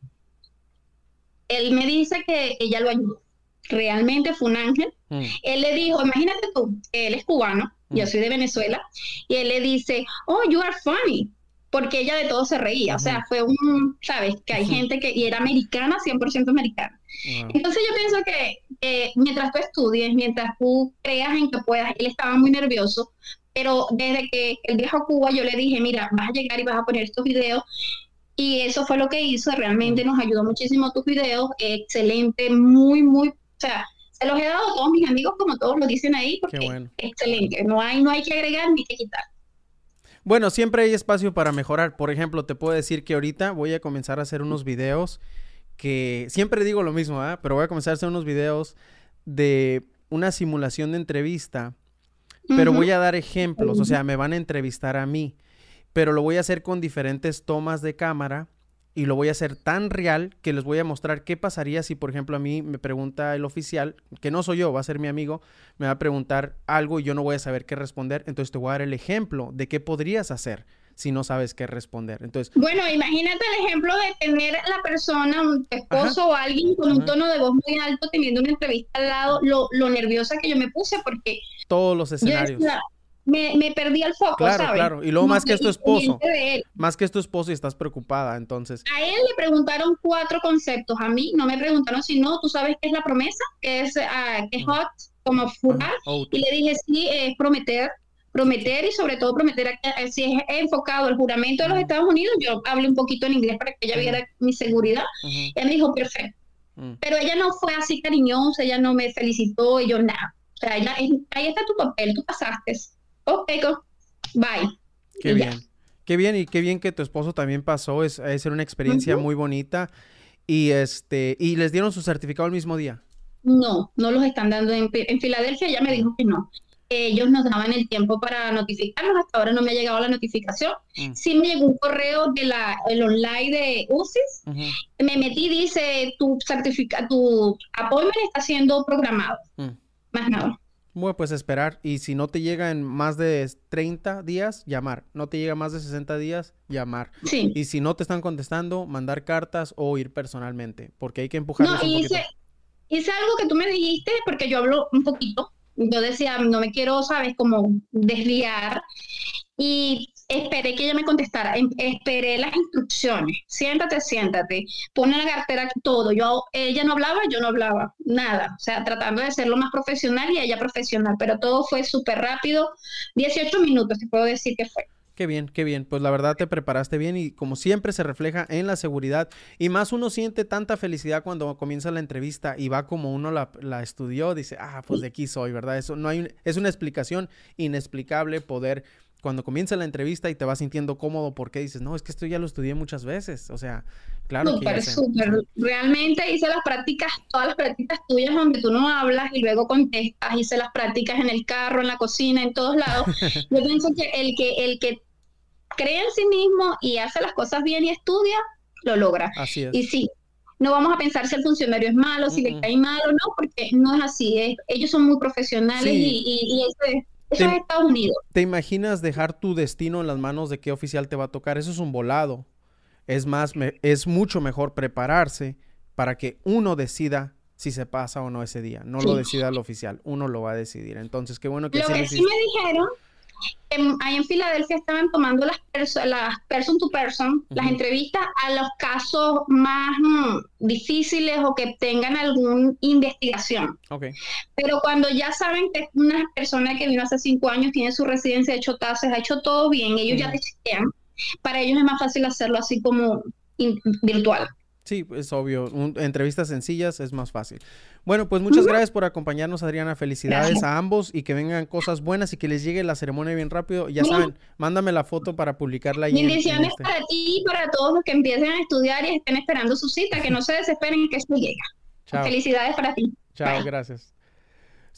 Él me dice que ella lo ayudó. Realmente fue un ángel. Mm. Él le dijo, imagínate tú, él es cubano, yo soy de Venezuela, y él le dice, oh, you are funny, porque ella de todo se reía, o sea, fue un, sabes, que hay gente que, y era americana, 100% americana. Entonces yo pienso que mientras tú estudies, mientras tú creas en que puedas, él estaba muy nervioso, pero desde que él viajó a Cuba yo le dije, mira, vas a llegar y vas a poner estos videos, y eso fue lo que hizo, realmente nos ayudó muchísimo tus videos, excelente, muy, muy, o sea, se los he dado a todos mis amigos como todos lo dicen ahí, porque excelente, no hay, no hay que agregar ni que quitar. Bueno, siempre hay espacio para mejorar. Por ejemplo, te puedo decir que ahorita voy a comenzar a hacer unos videos que siempre digo lo mismo, ¿eh? pero voy a comenzar a hacer unos videos de una simulación de entrevista, pero voy a dar ejemplos, o sea, me van a entrevistar a mí, pero lo voy a hacer con diferentes tomas de cámara y lo voy a hacer tan real que les voy a mostrar qué pasaría si, por ejemplo, a mí me pregunta el oficial, que no soy yo, va a ser mi amigo, me va a preguntar algo y yo no voy a saber qué responder, entonces te voy a dar el ejemplo de qué podrías hacer si no sabes qué responder. Entonces, bueno, imagínate el ejemplo de tener la persona, un esposo o alguien con un tono de voz muy alto teniendo una entrevista al lado, lo, lo nerviosa que yo me puse porque todos los escenarios me, perdí el foco, claro, Claro, y luego más que es tu esposo. Más que es tu esposo y estás preocupada, entonces. A él le preguntaron cuatro conceptos, a mí no me preguntaron si no, tú sabes qué es la promesa, que es, uh, que hot, como fugar, y le dije, sí, es prometer, prometer y sobre todo prometer, si es enfocado el juramento de los Estados Unidos, yo hablé un poquito en inglés para que ella viera mi seguridad, y ella me dijo, perfecto. Pero ella no fue así cariñosa, ella no me felicitó y yo nada. O sea, ella, ahí está tu papel, tú pasaste ok, bye. Qué bien. Qué bien y qué bien que tu esposo también pasó, es, es una experiencia muy bonita. Y este, y les dieron su certificado el mismo día. No, no los están dando en, Filadelfia, ya me dijo que no. Ellos nos daban el tiempo para notificarnos, hasta ahora no me ha llegado la notificación. Mm. Sí me llegó un correo de la el online de UCIS. Me metí, dice tu certificado, tu appointment está siendo programado. Mm. Más nada. Bueno, pues esperar. Y si no te llega en más de 30 días, llamar. No te llega más de 60 días, llamar. Sí. Y si no te están contestando, mandar cartas o ir personalmente. Porque hay que empujar. No, hice, hice algo que tú me dijiste, porque yo hablo un poquito. Yo decía, no me quiero, sabes, como desviar. Y esperé que ella me contestara, em, esperé las instrucciones, siéntate, siéntate, pone la cartera todo, yo, ella no hablaba, yo no hablaba, nada, o sea, tratando de ser lo más profesional y ella profesional, pero todo fue súper rápido, 18 minutos, te puedo decir que fue. Qué bien, qué bien. Pues la verdad te preparaste bien y como siempre se refleja en la seguridad. Y más uno siente tanta felicidad cuando comienza la entrevista y va como uno la, la estudió, dice, ah, pues de aquí soy, ¿verdad? Eso no hay, es una explicación inexplicable poder cuando comienza la entrevista y te vas sintiendo cómodo porque dices, no, es que esto ya lo estudié muchas veces. O sea, claro. Súper, súper. Realmente hice las prácticas, todas las prácticas tuyas donde tú no hablas y luego contestas. Hice las prácticas en el carro, en la cocina, en todos lados. [LAUGHS] Yo pienso que el que, el que cree en sí mismo y hace las cosas bien y estudia, lo logra. Así es. Y sí, no vamos a pensar si el funcionario es malo, si le cae mal o no, porque no es así. ellos son muy profesionales y, y, eso es eso es Estados Unidos. ¿Te imaginas dejar tu destino en las manos de qué oficial te va a tocar? Eso es un volado. Es más, es mucho mejor prepararse para que uno decida si se pasa o no ese día. No lo decida el oficial, uno lo va a decidir. Entonces, qué bueno que... Lo que sí me dijeron ahí en Filadelfia estaban tomando las, las person to person, las entrevistas a los casos más mm, difíciles o que tengan alguna investigación. Pero cuando ya saben que una persona que vino hace cinco años tiene su residencia, ha hecho tasas, ha hecho todo bien, ellos ya te chequean, para ellos es más fácil hacerlo así como virtual. Sí, es obvio. entrevistas sencillas es más fácil. Bueno, pues muchas gracias por acompañarnos, Adriana. Felicidades a ambos y que vengan cosas buenas y que les llegue la ceremonia bien rápido. Ya saben, mándame la foto para publicarla. Ahí Bendiciones este. para ti y para todos los que empiecen a estudiar y estén esperando su cita, que no se desesperen que esto llega. Felicidades para ti. Chao, gracias.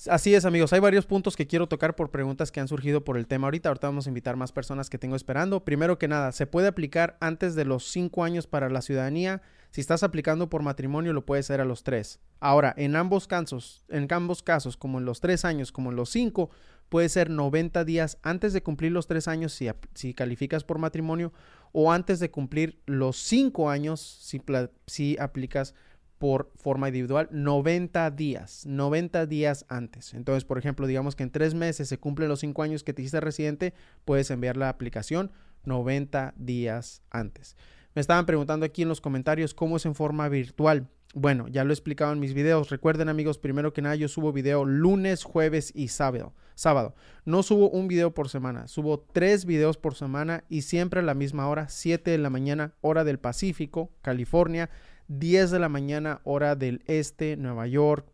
Así es, amigos. Hay varios puntos que quiero tocar por preguntas que han surgido por el tema ahorita. Ahorita vamos a invitar más personas que tengo esperando. Primero que nada, ¿se puede aplicar antes de los cinco años para la ciudadanía? Si estás aplicando por matrimonio, lo puedes hacer a los tres. Ahora, en ambos casos, en ambos casos, como en los tres años, como en los cinco, puede ser 90 días antes de cumplir los tres años si, calificas por matrimonio o antes de cumplir los cinco años si, si aplicas por forma individual 90 días, 90 días antes. Entonces, por ejemplo, digamos que en tres meses se cumplen los cinco años que te hiciste residente, puedes enviar la aplicación 90 días antes. Me estaban preguntando aquí en los comentarios cómo es en forma virtual. Bueno, ya lo he explicado en mis videos. Recuerden amigos, primero que nada yo subo video lunes, jueves y sábado. Sábado. No subo un video por semana, subo tres videos por semana y siempre a la misma hora, 7 de la mañana, hora del Pacífico, California, 10 de la mañana, hora del Este, Nueva York,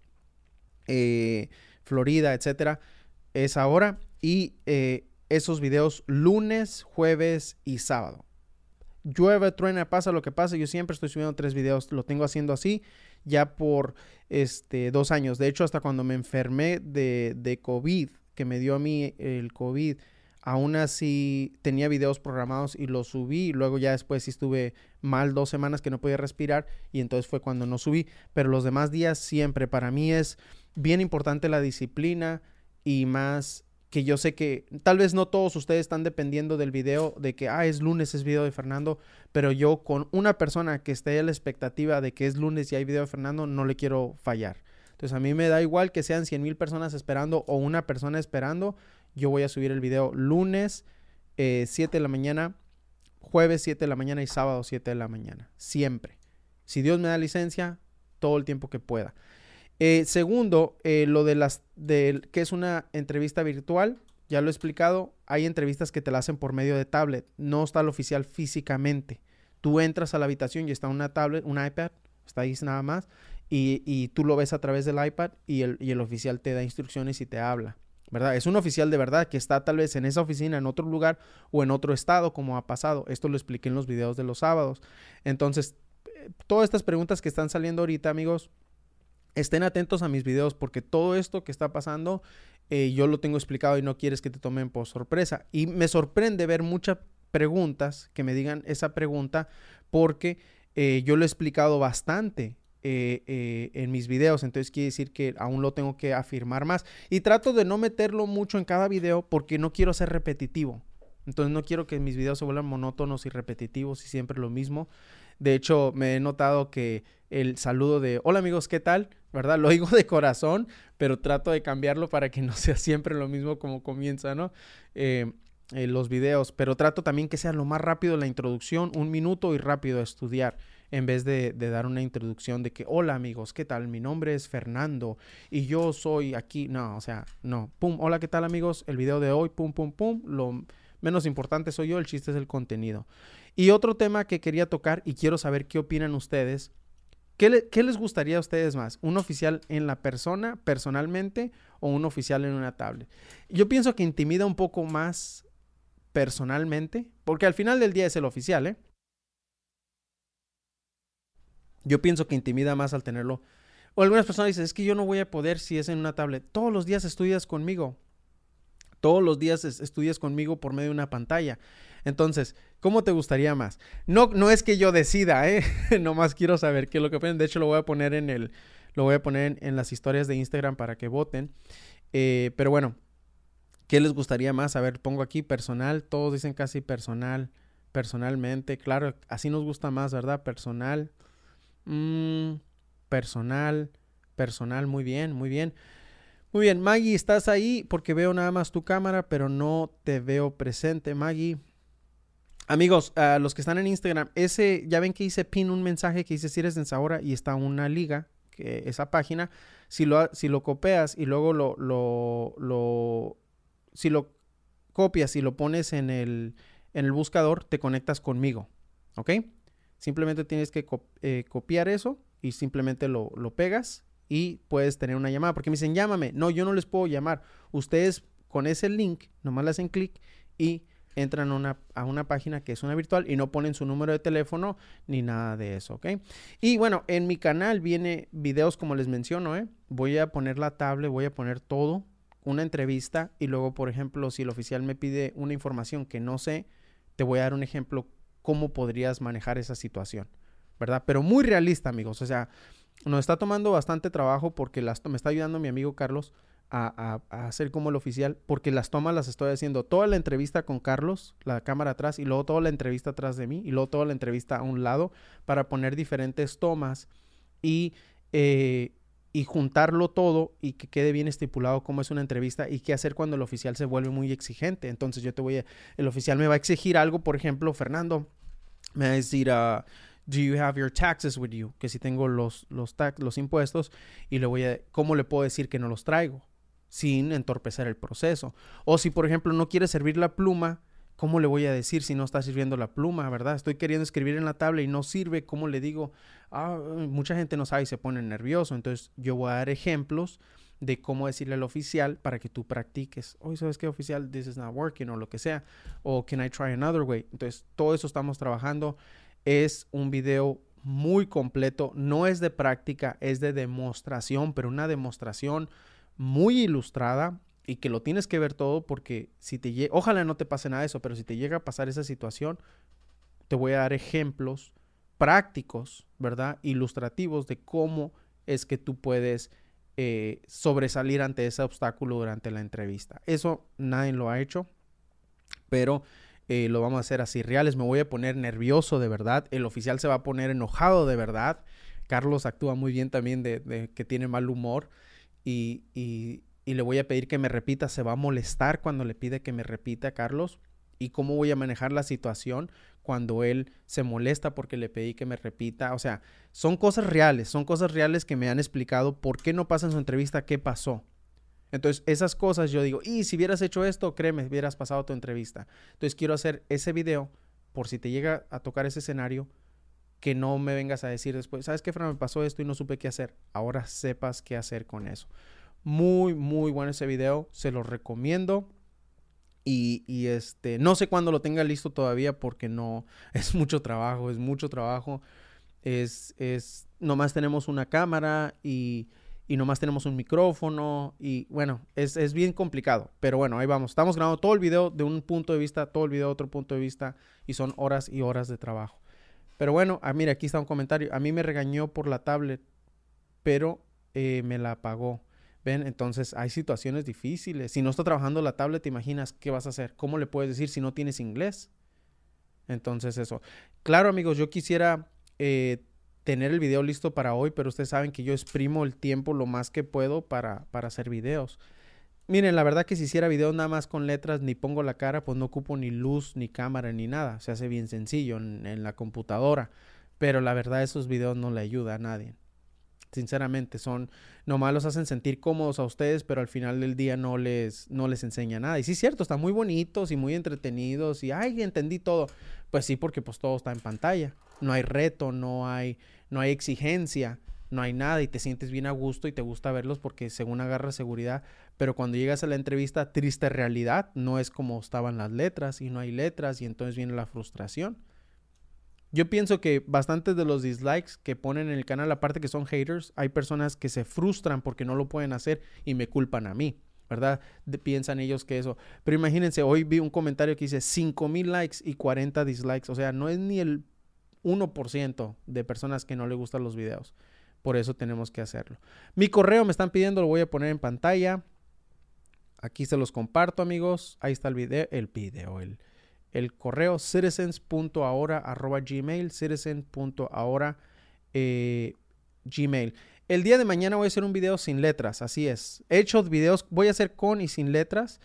eh, Florida, etcétera. Esa hora. Y eh, esos videos lunes, jueves y sábado. Llueve, truena, pasa lo que pasa. Yo siempre estoy subiendo tres videos. Lo tengo haciendo así ya por este, dos años. De hecho, hasta cuando me enfermé de, de COVID, que me dio a mí el COVID, aún así tenía videos programados y los subí. Luego ya después sí estuve mal dos semanas que no podía respirar y entonces fue cuando no subí. Pero los demás días siempre para mí es bien importante la disciplina y más que yo sé que tal vez no todos ustedes están dependiendo del video de que, ah, es lunes, es video de Fernando, pero yo con una persona que esté a la expectativa de que es lunes y hay video de Fernando, no le quiero fallar. Entonces a mí me da igual que sean 100 mil personas esperando o una persona esperando, yo voy a subir el video lunes 7 eh, de la mañana, jueves 7 de la mañana y sábado 7 de la mañana, siempre. Si Dios me da licencia, todo el tiempo que pueda. Eh, segundo, eh, lo de las, de, que es una entrevista virtual, ya lo he explicado, hay entrevistas que te la hacen por medio de tablet, no está el oficial físicamente. Tú entras a la habitación y está una tablet, un iPad, está ahí nada más, y, tú lo ves a través del iPad y el, y el oficial te da instrucciones y te habla. ¿verdad? Es un oficial de verdad que está tal vez en esa oficina, en otro lugar o en otro estado, como ha pasado. Esto lo expliqué en los videos de los sábados. Entonces, eh, todas estas preguntas que están saliendo ahorita, amigos, estén atentos a mis videos porque todo esto que está pasando eh, yo lo tengo explicado y no quieres que te tomen por sorpresa. Y me sorprende ver muchas preguntas que me digan esa pregunta porque eh, yo lo he explicado bastante. Eh, en mis videos, entonces quiere decir que aún lo tengo que afirmar más y trato de no meterlo mucho en cada video porque no quiero ser repetitivo, entonces no quiero que mis videos se vuelvan monótonos y repetitivos y siempre lo mismo. De hecho, me he notado que el saludo de hola amigos, ¿qué tal? ¿Verdad? Lo digo [LAUGHS] de corazón, pero trato de cambiarlo para que no sea siempre lo mismo como comienza, ¿no? Eh, eh, los videos, pero trato también que sea lo más rápido la introducción, un minuto y rápido a estudiar, en vez de, de, dar una introducción de que, hola amigos, ¿qué tal? Mi nombre es Fernando y yo soy aquí, no, o sea, no, pum, hola, ¿qué tal amigos? El video de hoy, pum, pum, pum, lo menos importante soy yo, el chiste es el contenido. Y otro tema que quería tocar y quiero saber qué opinan ustedes. ¿Qué, les gustaría a ustedes más? ¿Un oficial en la persona, personalmente, o un oficial en una tablet? Yo pienso que intimida un poco más personalmente, porque al final del día es el oficial, ¿eh? Yo pienso que intimida más al tenerlo. O algunas personas dicen, es que yo no voy a poder si es en una tablet. Todos los días estudias conmigo. Todos los días estudias conmigo por medio de una pantalla. Entonces, ¿cómo te gustaría más? No, no es que yo decida, ¿eh? [LAUGHS] Nomás quiero saber qué es lo que opinan. De hecho, lo voy a poner en el, lo voy a poner en, las historias de Instagram para que voten. Eh, pero bueno, ¿qué les gustaría más? A ver, pongo aquí personal. Todos dicen casi personal, personalmente. Claro, así nos gusta más, ¿verdad? Personal. Mm, personal, personal, muy bien, muy bien. Muy bien, Maggie, estás ahí porque veo nada más tu cámara, pero no te veo presente, Maggie. Amigos, a los que están en Instagram, ese, ya ven que hice pin un mensaje que dice si eres de ahora y está una liga, que esa página, si lo, si lo copias y luego lo, lo, lo, si lo copias y lo pones en el, en el buscador, te conectas conmigo, ¿ok? Simplemente tienes que eh, copiar eso y simplemente lo, lo pegas y puedes tener una llamada, porque me dicen, llámame, no, yo no les puedo llamar, ustedes con ese link, nomás le hacen clic y entran a una, a una, página que es una virtual y no ponen su número de teléfono ni nada de eso, ¿ok? Y bueno, en mi canal viene videos como les menciono, ¿eh? Voy a poner la tablet, voy a poner todo, una entrevista y luego, por ejemplo, si el oficial me pide una información que no sé, te voy a dar un ejemplo cómo podrías manejar esa situación, ¿verdad? Pero muy realista, amigos, o sea, nos está tomando bastante trabajo porque me está ayudando mi amigo Carlos a, hacer como el oficial, porque las tomas las estoy haciendo toda la entrevista con Carlos, la cámara atrás, y luego toda la entrevista atrás de mí, y luego toda la entrevista a un lado, para poner diferentes tomas y, eh, y juntarlo todo y que quede bien estipulado cómo es una entrevista y qué hacer cuando el oficial se vuelve muy exigente. Entonces yo te voy a, el oficial me va a exigir algo, por ejemplo, Fernando me va a decir, uh, do you have your taxes with you? Que si tengo los, los, los impuestos y le voy a, ¿cómo le puedo decir que no los traigo? Sin entorpecer el proceso. O si, por ejemplo, no quiere servir la pluma, ¿cómo le voy a decir si no está sirviendo la pluma, verdad? Estoy queriendo escribir en la tabla y no sirve, ¿cómo le digo? Ah, mucha gente no sabe y se pone nervioso, entonces yo voy a dar ejemplos de cómo decirle al oficial para que tú practiques. Oye, ¿sabes qué, oficial? This is not working o lo que sea. O can I try another way? Entonces, todo eso estamos trabajando. Es un video muy completo. No es de práctica, es de demostración, pero una demostración muy ilustrada y que lo tienes que ver todo porque si te ojalá no te pase nada eso, pero si te llega a pasar esa situación, te voy a dar ejemplos prácticos, ¿verdad? Ilustrativos de cómo es que tú puedes eh, sobresalir ante ese obstáculo durante la entrevista. Eso nadie lo ha hecho, pero eh, lo vamos a hacer así reales. Me voy a poner nervioso de verdad. El oficial se va a poner enojado de verdad. Carlos actúa muy bien también de, que tiene mal humor y, y le voy a pedir que me repita, se va a molestar cuando le pide que me repita, Carlos, y cómo voy a manejar la situación cuando él se molesta porque le pedí que me repita. O sea, son cosas reales, son cosas reales que me han explicado por qué no pasa en su entrevista, qué pasó. Entonces, esas cosas yo digo, y si hubieras hecho esto, créeme, hubieras pasado tu entrevista. Entonces, quiero hacer ese video por si te llega a tocar ese escenario, que no me vengas a decir después, ¿sabes qué, Fran? Me pasó esto y no supe qué hacer. Ahora sepas qué hacer con eso. Muy, muy bueno ese video. Se lo recomiendo. Y, y, este, no sé cuándo lo tenga listo todavía porque no, [LAUGHS] es mucho trabajo, es mucho trabajo. Es, es, nomás tenemos una cámara y, y nomás tenemos un micrófono y bueno, es, es, bien complicado. Pero bueno, ahí vamos. Estamos grabando todo el video de un punto de vista, todo el video de otro punto de vista y son horas y horas de trabajo. Pero bueno, ah, mira, aquí está un comentario. A mí me regañó por la tablet, pero eh, me la apagó. Entonces hay situaciones difíciles. Si no está trabajando la tablet, te imaginas qué vas a hacer. ¿Cómo le puedes decir si no tienes inglés? Entonces eso. Claro amigos, yo quisiera eh, tener el video listo para hoy, pero ustedes saben que yo exprimo el tiempo lo más que puedo para, para hacer videos. Miren, la verdad que si hiciera videos nada más con letras, ni pongo la cara, pues no ocupo ni luz, ni cámara, ni nada. Se hace bien sencillo en, la computadora. Pero la verdad esos videos no le ayuda a nadie. Sinceramente son nomás los hacen sentir cómodos a ustedes pero al final del día no les no les enseña nada. Y sí es cierto están muy bonitos y muy entretenidos y ay entendí todo pues sí porque pues todo está en pantalla. No hay reto no hay no hay exigencia no hay nada y te sientes bien a gusto y te gusta verlos porque según agarra seguridad pero cuando llegas a la entrevista triste realidad no es como estaban las letras y no hay letras y entonces viene la frustración yo pienso que bastantes de los dislikes que ponen en el canal, aparte que son haters, hay personas que se frustran porque no lo pueden hacer y me culpan a mí, ¿verdad? piensan ellos que eso. Pero imagínense, hoy vi un comentario que dice 5 mil likes y 40 dislikes. O sea, no es ni el 1% de personas que no le gustan los videos. Por eso tenemos que hacerlo. Mi correo me están pidiendo, lo voy a poner en pantalla. Aquí se los comparto, amigos. Ahí está el video, el video, el, el correo citizens.ahora.gmail, citizen.ahora eh, gmail. El día de mañana voy a hacer un video sin letras, así es. He hecho videos, voy a hacer con y sin letras.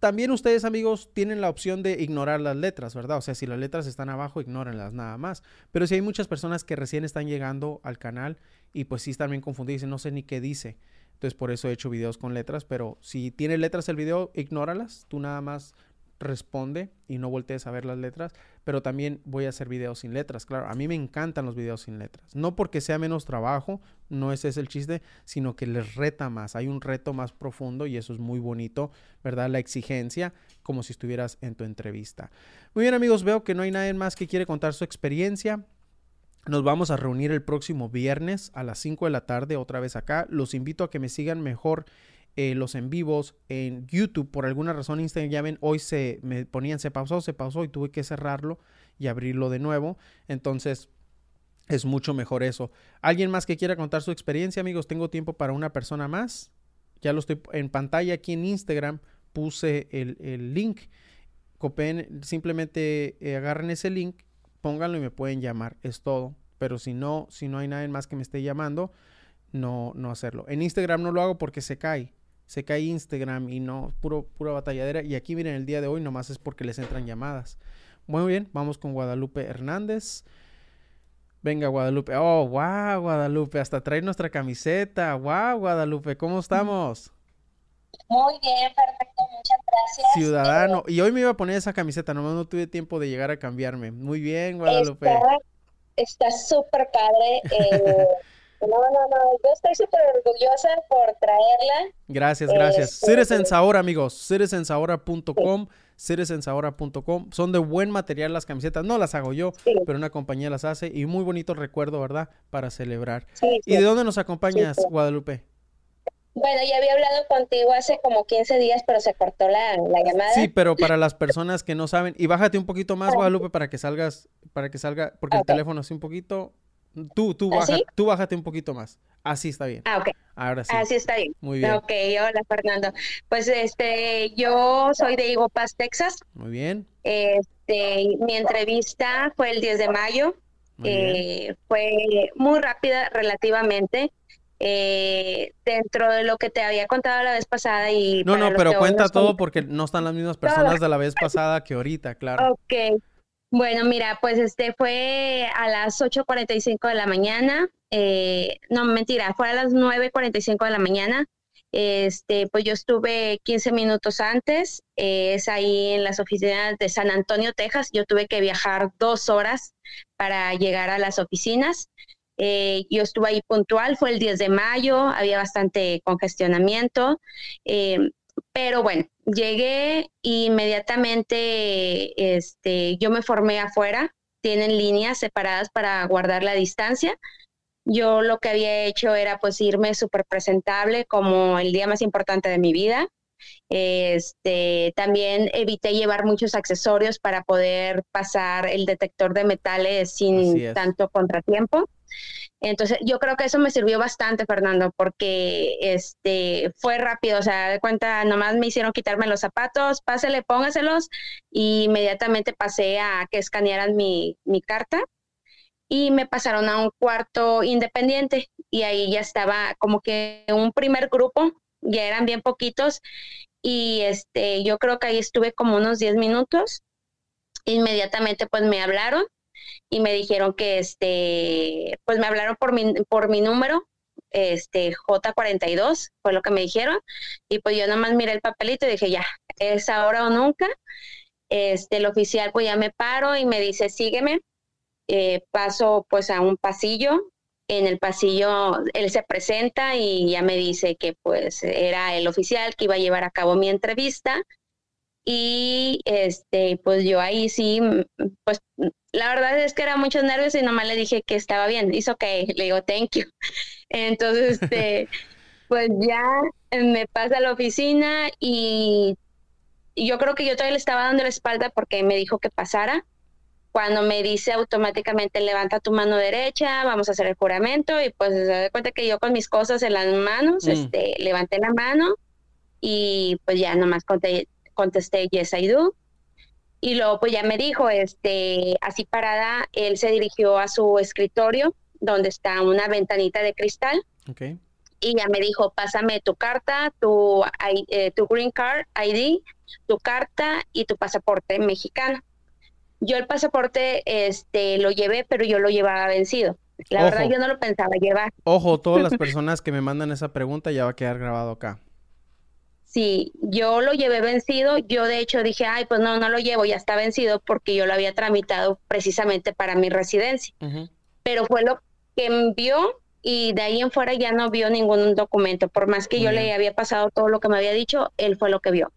También ustedes, amigos, tienen la opción de ignorar las letras, ¿verdad? O sea, si las letras están abajo, ignórenlas nada más. Pero si hay muchas personas que recién están llegando al canal y pues sí están bien confundidos, no sé ni qué dice. Entonces por eso he hecho videos con letras, pero si tiene letras el video, ignóralas. Tú nada más responde y no voltees a ver las letras, pero también voy a hacer videos sin letras. Claro, a mí me encantan los videos sin letras. No porque sea menos trabajo, no ese es el chiste, sino que les reta más. Hay un reto más profundo y eso es muy bonito, ¿verdad? La exigencia, como si estuvieras en tu entrevista. Muy bien, amigos, veo que no hay nadie más que quiere contar su experiencia. Nos vamos a reunir el próximo viernes a las 5 de la tarde otra vez acá. Los invito a que me sigan mejor eh, los en vivos en YouTube. Por alguna razón Instagram, ya ven, hoy se me ponían, se pausó, se pausó y tuve que cerrarlo y abrirlo de nuevo. Entonces, es mucho mejor eso. ¿Alguien más que quiera contar su experiencia, amigos? Tengo tiempo para una persona más. Ya lo estoy en pantalla aquí en Instagram. Puse el, link. Copen, simplemente eh, agarren ese link, pónganlo y me pueden llamar. Es todo. pero si no, si no hay nadie más que me esté llamando, no, no hacerlo. En Instagram no lo hago porque se cae. Se cae Instagram y no, puro, pura batalladera. Y aquí miren, el día de hoy nomás es porque les entran llamadas. Muy bien, vamos con Guadalupe Hernández. Venga, Guadalupe. Oh, wow, Guadalupe. Hasta trae nuestra camiseta. Wow, Guadalupe. ¿Cómo estamos? Muy bien, perfecto. Muchas gracias. Ciudadano. Y hoy me iba a poner esa camiseta, nomás no tuve tiempo de llegar a cambiarme. Muy bien, Guadalupe. Está súper padre. Eh, no, no, no. Yo estoy súper orgullosa por traerla. Gracias, gracias. Este... Citizens ahora, amigos. Citizensahora.com. citizensahora.com. Son de buen material las camisetas. No las hago yo, sí. pero una compañía las hace. Y muy bonito recuerdo, ¿verdad? Para celebrar. Sí, ¿Y de dónde nos acompañas, Guadalupe? Bueno, ya había hablado contigo hace como 15 días, pero se cortó la, la, llamada. Sí, pero para las personas que no saben, y bájate un poquito más, Guadalupe, para que salgas, para que salga, porque okay. el teléfono así un poquito. Tú, tú, baja, tú bájate un poquito más. Así está bien. Ah, ok. Ahora sí. Así está bien. Muy bien. Ok, hola Fernando. Pues este, yo soy de Eagle Pass, Texas. Muy bien. Este, mi entrevista fue el 10 de mayo. Eh, fue muy rápida relativamente eh, dentro de lo que te había contado la vez pasada y no no pero cuenta todo porque no están las mismas personas de la vez pasada que ahorita claro ok bueno mira pues este fue a las 8.45 de la mañana eh, no mentira fue a las 9.45 de la mañana este pues yo estuve 15 minutos antes eh, es ahí en las oficinas de San Antonio Texas yo tuve que viajar dos horas para llegar a las oficinas eh, yo estuve ahí puntual, fue el 10 de mayo, había bastante congestionamiento, eh, pero bueno, llegué inmediatamente, este, yo me formé afuera, tienen líneas separadas para guardar la distancia. Yo lo que había hecho era pues irme súper presentable como el día más importante de mi vida. Este, también evité llevar muchos accesorios para poder pasar el detector de metales sin tanto contratiempo. Entonces, yo creo que eso me sirvió bastante, Fernando, porque este fue rápido, o sea, de cuenta, nomás me hicieron quitarme los zapatos, pásele, póngaselos, y inmediatamente pasé a que escanearan mi, mi carta y me pasaron a un cuarto independiente y ahí ya estaba como que un primer grupo, ya eran bien poquitos y este yo creo que ahí estuve como unos 10 minutos. Inmediatamente pues me hablaron y me dijeron que este, pues me hablaron por mi, por mi número, este J42, fue lo que me dijeron, y pues yo nomás miré el papelito y dije, ya, es ahora o nunca. Este, el oficial pues ya me paro y me dice, sígueme. Eh, paso pues a un pasillo, en el pasillo él se presenta y ya me dice que pues era el oficial que iba a llevar a cabo mi entrevista y este pues yo ahí sí pues la verdad es que era muchos nervios y nomás le dije que estaba bien hizo que le digo thank you [LAUGHS] entonces este [LAUGHS] pues ya me pasa a la oficina y, y yo creo que yo todavía le estaba dando la espalda porque me dijo que pasara cuando me dice automáticamente levanta tu mano derecha, vamos a hacer el juramento y pues se da cuenta que yo con mis cosas en las manos, mm. este, levanté la mano y pues ya nomás conté, contesté yes I do. Y luego pues ya me dijo, este, así parada, él se dirigió a su escritorio donde está una ventanita de cristal. Okay. Y ya me dijo, pásame tu carta, tu, eh, tu green card ID, tu carta y tu pasaporte mexicano. Yo el pasaporte este, lo llevé, pero yo lo llevaba vencido. La Ojo. verdad yo no lo pensaba llevar. Ojo, todas las [LAUGHS] personas que me mandan esa pregunta ya va a quedar grabado acá. Sí, yo lo llevé vencido. Yo de hecho dije, ay, pues no, no lo llevo, ya está vencido porque yo lo había tramitado precisamente para mi residencia. Uh -huh. Pero fue lo que envió y de ahí en fuera ya no vio ningún documento. Por más que yo uh -huh. le había pasado todo lo que me había dicho, él fue lo que vio.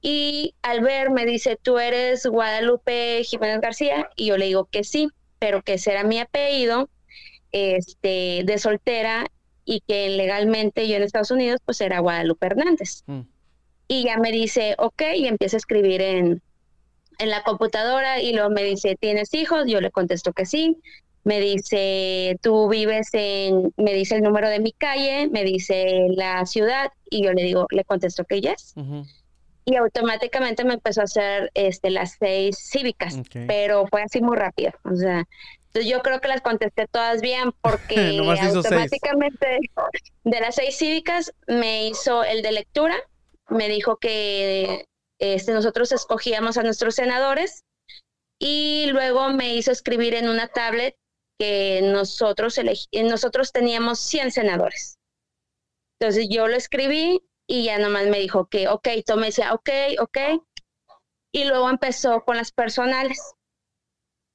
Y al ver me dice, tú eres Guadalupe Jiménez García, y yo le digo que sí, pero que será mi apellido este, de soltera y que legalmente yo en Estados Unidos pues era Guadalupe Hernández. Mm. Y ya me dice, ok, y empieza a escribir en, en la computadora y luego me dice, ¿tienes hijos? Yo le contesto que sí. Me dice, tú vives en, me dice el número de mi calle, me dice la ciudad y yo le digo, le contesto que yes. Uh -huh. y automáticamente me empezó a hacer este, las seis cívicas, pero fue así muy rápido. O sea, entonces yo creo que las contesté todas bien [LAUGHS] porque automáticamente de las seis cívicas me hizo el de lectura, me dijo que este, nosotros escogíamos a nuestros senadores y luego me hizo escribir en una tablet que nosotros, nosotros teníamos 100 senadores. Entonces yo lo escribí y ya nomás me dijo que, ok, tú me decía, ok, ok. Y luego empezó con las personales.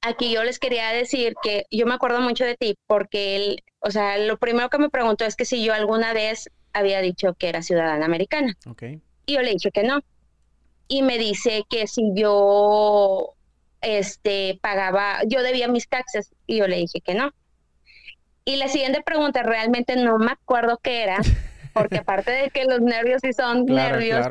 Aquí yo les quería decir que yo me acuerdo mucho de ti porque él, o sea, lo primero que me preguntó es que si yo alguna vez había dicho que era ciudadana americana. Okay. Y yo le dije que no. Y me dice que si yo este pagaba, yo debía mis taxes y yo le dije que no. Y la siguiente pregunta realmente no me acuerdo qué era, porque [LAUGHS] aparte de que los nervios sí son nervios,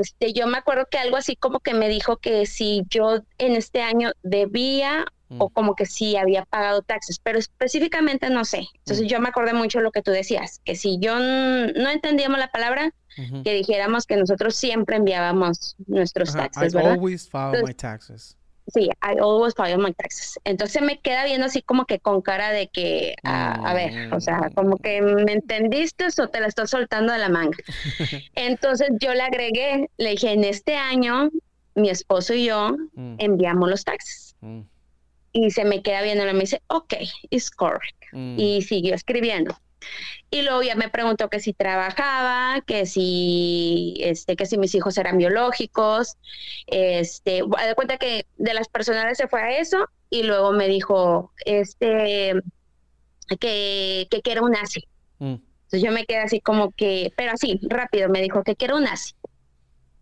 este, yo me acuerdo que algo así como que me dijo que si yo en este año debía o mm. como que sí había pagado taxes, pero específicamente no sé. Entonces mm. yo me acordé mucho lo que tú decías, que si yo no entendíamos la palabra, que dijéramos que nosotros siempre enviábamos nuestros taxes, ¿verdad? always file my taxes. Sí, I always file my taxes. Entonces me queda viendo así como que con cara de que, a ver, o sea, como que me entendiste o te la estoy soltando de la manga. [LAUGHS] Entonces yo le agregué, le dije, en este año mi esposo y yo mm. enviamos los taxes. Mm. Y se me queda viendo y me dice, ok, it's correct. Mm. Y siguió escribiendo. Y luego ya me preguntó que si trabajaba, que si, este, que si mis hijos eran biológicos. Este, de cuenta que de las personales se fue a eso y luego me dijo, este, que, que, era un nazi. Mm. Entonces yo me quedé así como que, pero así, rápido, me dijo que, quiero un nazi.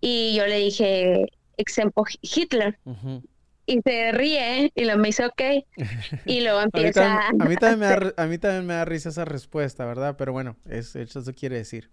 Y yo le dije, exemplo Hitler y se ríe y lo me dice ok y [LAUGHS] luego empieza a, mí [LAUGHS] también, me da, a mí también me da risa esa respuesta verdad pero bueno es, eso quiere decir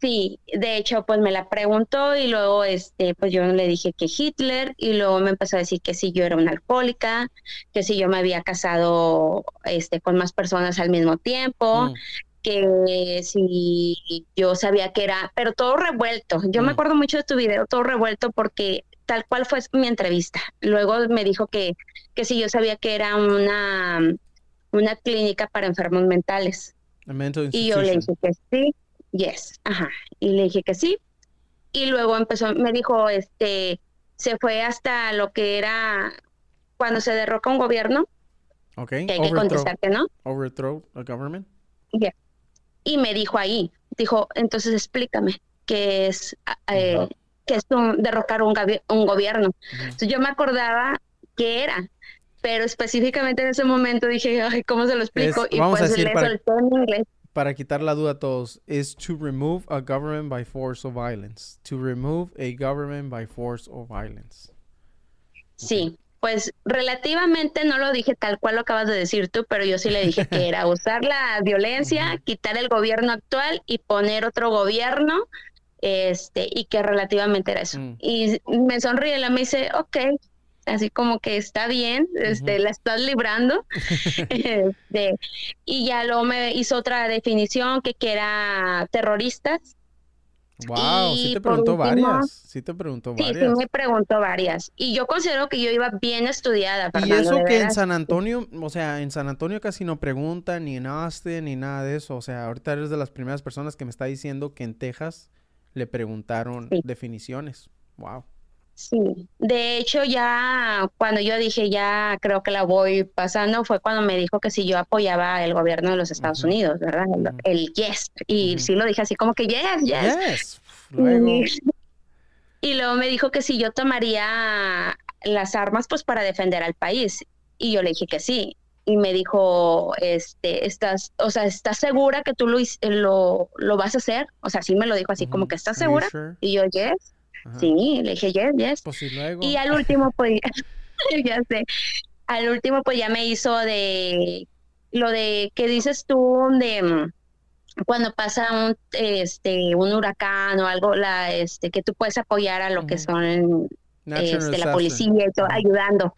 sí de hecho pues me la preguntó y luego este pues yo le dije que Hitler y luego me empezó a decir que si yo era una alcohólica que si yo me había casado este con más personas al mismo tiempo mm. que si yo sabía que era, pero todo revuelto. Yo me mm. acuerdo mucho de tu video, todo revuelto porque tal cual fue mi entrevista. Luego me dijo que, que si yo sabía que era una, una clínica para enfermos mentales. Y yo le dije que sí, yes, ajá. Y le dije que sí. Y luego empezó, me dijo, este, se fue hasta lo que era cuando se derroca un gobierno. Ok. Que hay que contestar que no. Overthrow a government. Y me dijo ahí, dijo, entonces explícame qué es eh, que es un, derrocar un, un gobierno. Entonces yo me acordaba qué era, pero específicamente en ese momento dije, ay, ¿cómo se lo explico? y vamos pues a decir para, en inglés. Para quitar la duda a todos, es to remove a government by force or violence. To remove a government by force or violence. Sí, pues relativamente no lo dije tal cual lo acabas de decir tú, pero yo sí le dije que era [LAUGHS] usar la violencia, quitar el gobierno actual y poner otro gobierno este, y que relativamente era eso. Mm. Y me sonríe, la me dice, ok, así como que está bien, este, la estás librando. [LAUGHS] este, y ya luego me hizo otra definición que, que era terroristas. Wow, sí te preguntó varias. Sí te preguntó varias. Sí, sí me preguntó varias. Y yo considero que yo iba bien estudiada. y eso que en San Antonio, o sea, en San Antonio casi no preguntan, ni en Austin, ni nada de eso. O sea, ahorita eres de las primeras personas que me está diciendo que en Texas le preguntaron definiciones. Wow. Sí, de hecho ya cuando yo dije ya creo que la voy pasando fue cuando me dijo que si yo apoyaba el gobierno de los Estados Unidos, ¿verdad? El, yes. Y sí lo dije así como que yes, yes. [LAUGHS] Y, luego me dijo que si yo tomaría las armas pues para defender al país. Y yo le dije que sí y me dijo, este, estás, o sea, ¿estás segura que tú lo, lo, lo vas a hacer? O sea, sí me lo dijo así, como que ¿estás segura? Y yo, yes. Sí, le dije, yes, yes. Pues y al último, pues, [LAUGHS] ya sé, al último, pues ya me hizo de lo de que dices tú de mm, cuando pasa un este un huracán o algo la este que tú puedes apoyar a lo que son este, la policía y todo, ayudando.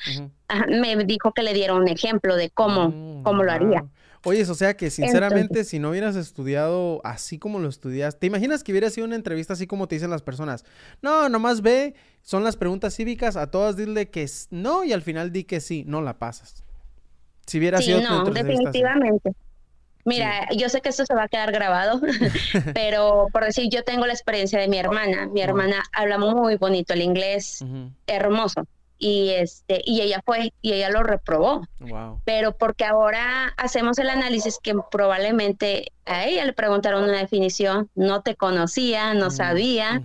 me dijo que le diera un ejemplo de cómo, mm, cómo lo haría. Oye, o sea que sinceramente, si no hubieras estudiado así como lo estudias, ¿te imaginas que hubiera sido una entrevista así como te dicen las personas? No, nomás ve, son las preguntas cívicas, a todas dile que no y al final di que sí, no la pasas. Si hubiera sido no, definitivamente. Mira, yo sé que esto se va a quedar grabado, [LAUGHS] [LAUGHS] pero por decir, yo tengo la experiencia de mi hermana. Mi hermana habla muy bonito el inglés, hermoso. Y este, y ella fue, y ella lo reprobó. Pero porque ahora hacemos el análisis que probablemente a ella le preguntaron una definición, no te conocía, no sabía.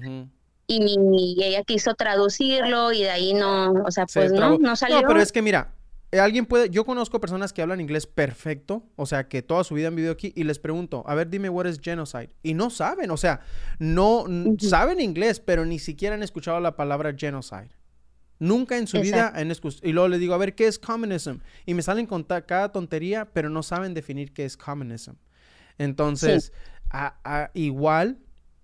y, ella quiso traducirlo y de ahí no, o sea, pues no, no salió. No, pero es que mira, alguien puede, yo conozco personas que hablan inglés perfecto, o sea, que toda su vida han vivido aquí y les pregunto, a ver, dime what is genocide y no saben, o sea, no saben inglés, pero ni siquiera han escuchado la palabra genocide. Nunca en su vida han escuchado. Y luego le digo, a ver, ¿qué es communism? Y me salen con cada tontería, pero no saben definir qué es communism. Entonces, igual,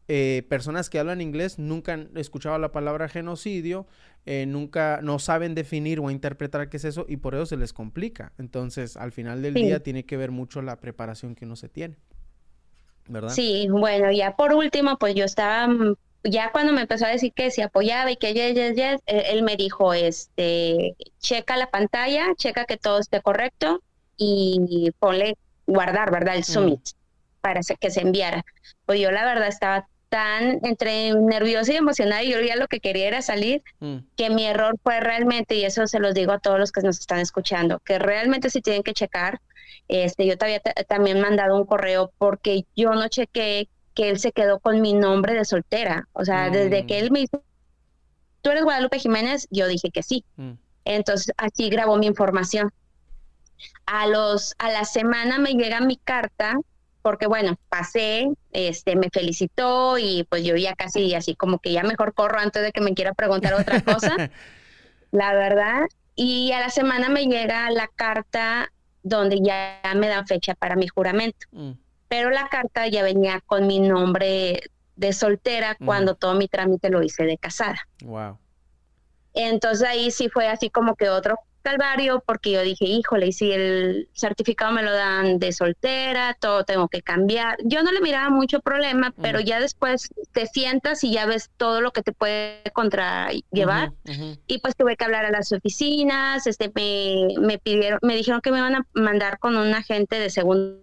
eh, personas que hablan inglés nunca han escuchado la palabra genocidio eh, nunca, no saben definir o interpretar qué es eso y por eso se les complica. Entonces, al final del día tiene que ver mucho la preparación que uno se tiene. ¿Verdad? Sí, bueno, ya por último, pues yo estaba, mm, ya cuando me empezó a decir que se apoyaba y que ya, ya, ya, él me dijo, este, checa la pantalla, checa que todo esté correcto y ponle guardar, ¿verdad? El summit para que se enviara. Pues yo la verdad estaba tan entre nerviosa y emocionada y yo ya lo que quería era salir, mm. que mi error fue realmente, y eso se los digo a todos los que nos están escuchando, que realmente si tienen que checar, este, yo te también mandado un correo porque yo no chequé que él se quedó con mi nombre de soltera, o sea, desde que mm. él me dijo, tú eres Guadalupe Jiménez, yo dije que sí. Mm. Entonces, así grabó mi información. A los a la semana me llega mi carta porque bueno, pasé, este, me felicitó y pues yo ya casi así como que ya mejor corro antes de que me quiera preguntar otra cosa, [LAUGHS] la verdad. Y a la semana me llega la carta donde ya me dan fecha para mi juramento. Mm. Pero la carta ya venía con mi nombre de soltera mm. cuando todo mi trámite lo hice de casada. Wow. Entonces ahí sí fue así como que otro calvario porque yo dije, híjole, y si el certificado me lo dan de soltera, todo tengo que cambiar. Yo no le miraba mucho problema, pero ya después te sientas y ya ves todo lo que te puede contrallevar. Y pues tuve que hablar a las oficinas, este me, me pidieron, me dijeron que me iban a mandar con un agente de segundo.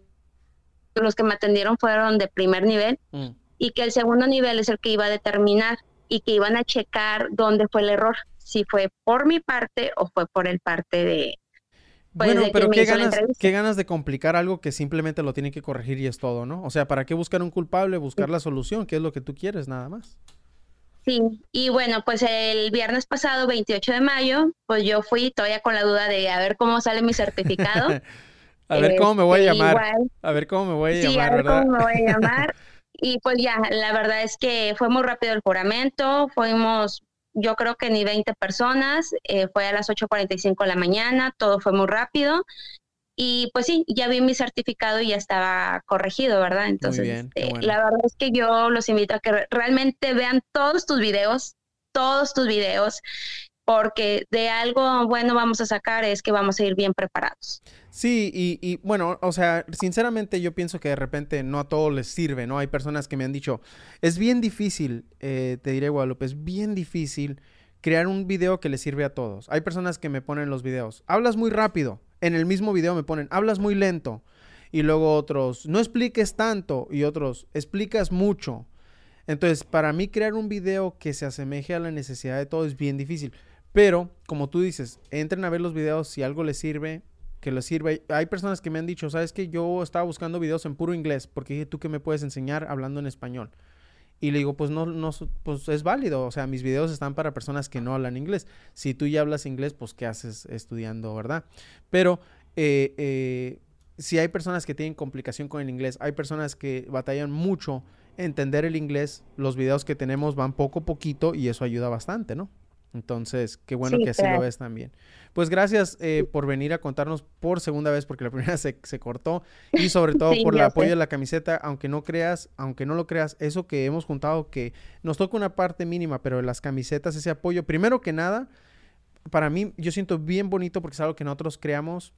Los que me atendieron fueron de primer nivel mm. y que el segundo nivel es el que iba a determinar y que iban a checar dónde fue el error si fue por mi parte o fue por el parte de... Pues, bueno, pero qué ganas, qué ganas de complicar algo que simplemente lo tiene que corregir y es todo, ¿no? O sea, ¿para qué buscar un culpable? Buscar la solución, que es lo que tú quieres, nada más. Sí, y bueno, pues el viernes pasado, 28 de mayo, pues yo fui todavía con la duda de a ver cómo sale mi certificado. [LAUGHS] a ver cómo me voy a este, llamar. a ver cómo me voy a llamar, a ver cómo me voy a llamar. [LAUGHS] Y pues ya, la verdad es que fue muy rápido el juramento, fuimos yo creo que ni 20 personas, eh, fue a las 8.45 de la mañana, todo fue muy rápido. Y pues sí, ya vi mi certificado y ya estaba corregido, ¿verdad? Entonces, este, la verdad es que yo los invito a que realmente vean todos tus videos, todos tus videos, porque de algo bueno vamos a sacar es que vamos a ir bien preparados. Sí, y, bueno, o sea, sinceramente yo pienso que de repente no a todos les sirve, ¿no? Hay personas que me han dicho, es bien difícil, eh, te diré Guadalupe, es bien difícil crear un video que le sirve a todos. Hay personas que me ponen los videos, hablas muy rápido, en el mismo video me ponen, hablas muy lento, y luego otros, no expliques tanto, y otros, explicas mucho. Entonces, para mí crear un video que se asemeje a la necesidad de todo es bien difícil. Pero, como tú dices, entren a ver los videos, si algo les sirve, que les sirva. Hay personas que me han dicho, sabes que yo estaba buscando videos en puro inglés, porque dije, tú qué me puedes enseñar hablando en español. Y le digo, pues no, no, pues es válido. O sea, mis videos están para personas que no hablan inglés. Si tú ya hablas inglés, pues ¿qué haces estudiando, verdad? Pero eh, eh, si hay personas que tienen complicación con el inglés, hay personas que batallan mucho entender el inglés, los videos que tenemos van poco a poquito y eso ayuda bastante, ¿no? Entonces, qué bueno que así lo ves también. Pues gracias eh, por venir a contarnos por segunda vez, porque la [LAUGHS] primera se, se cortó, y sobre [LAUGHS] todo por el apoyo de la camiseta, aunque no creas, aunque no lo creas, eso que hemos juntado, que nos toca una parte mínima, pero las camisetas, ese apoyo, primero que nada, para mí yo siento bien bonito porque es algo que nosotros creamos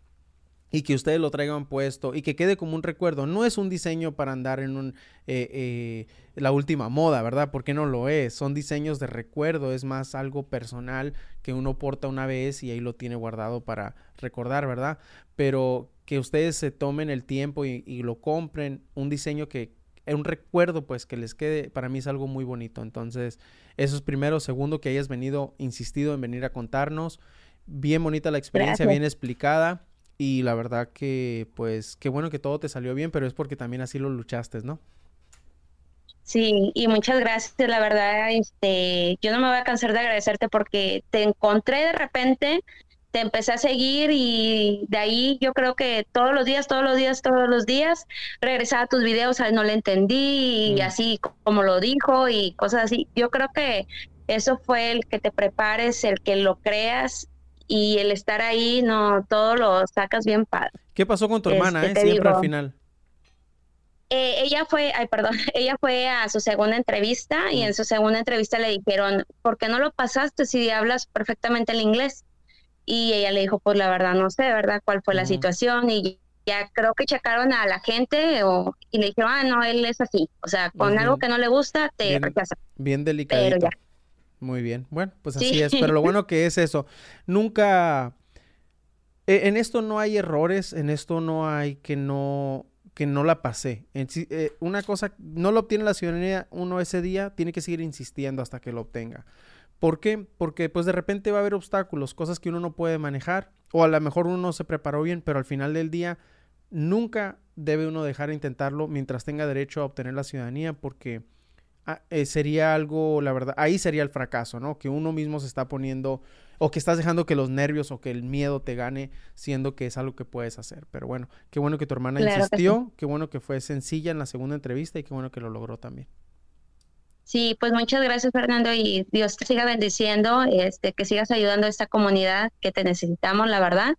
y que ustedes lo traigan puesto y que quede como un recuerdo. No es un diseño para andar en un, eh, eh, la última moda, ¿verdad? Porque no lo es. Son diseños de recuerdo, es más algo personal que uno porta una vez y ahí lo tiene guardado para recordar, ¿verdad? Pero que ustedes se tomen el tiempo y, y lo compren, un diseño que, un recuerdo pues que les quede, para mí es algo muy bonito. Entonces, eso es primero. Segundo, que hayas venido, insistido en venir a contarnos. Bien bonita la experiencia, bien explicada y la verdad que, pues, qué bueno que todo te salió bien, pero es porque también así lo luchaste, ¿no? Sí, y muchas gracias, la verdad, este, yo no me voy a cansar de agradecerte porque te encontré de repente, te empecé a seguir y de ahí yo creo que todos los días, todos los días, todos los días, regresaba a tus videos, no le entendí y mm. así como lo dijo y cosas así. Yo creo que eso fue el que te prepares, el que lo creas y el estar ahí, no, todo lo sacas bien padre. ¿Qué pasó con tu hermana, este, eh? Siempre al final. Eh, ella fue, ay, perdón, [LAUGHS] ella fue a su segunda entrevista y mm. en su segunda entrevista le dijeron, ¿por qué no lo pasaste si hablas perfectamente el inglés? Y ella le dijo, pues la verdad no sé, ¿verdad? ¿Cuál fue la situación? Y ya creo que checaron a la gente o, y le dijeron, ah, no, él es así. O sea, con algo que no le gusta, te rechaza. Bien delicado. Muy bien. Bueno, pues así es. Pero lo bueno que es eso. Nunca. E, en esto no hay errores. En esto no hay que no que no la pasé. En, eh, una cosa, no lo obtiene la ciudadanía uno ese día, tiene que seguir insistiendo hasta que lo obtenga. ¿Por qué? Porque pues de repente va a haber obstáculos, cosas que uno no puede manejar, o a lo mejor uno no se preparó bien, pero al final del día nunca debe uno dejar de intentarlo mientras tenga derecho a obtener la ciudadanía, porque eh, sería algo, la verdad, ahí sería el fracaso, ¿no? Que uno mismo se está poniendo, o que estás dejando que los nervios o que el miedo te gane, siendo que es algo que puedes hacer. Pero bueno, qué bueno que tu hermana insistió, qué bueno que fue sencilla en la segunda entrevista y qué bueno que lo logró también. Sí, pues muchas gracias Fernando y Dios te siga bendiciendo, este, que sigas ayudando a esta comunidad que te necesitamos, la verdad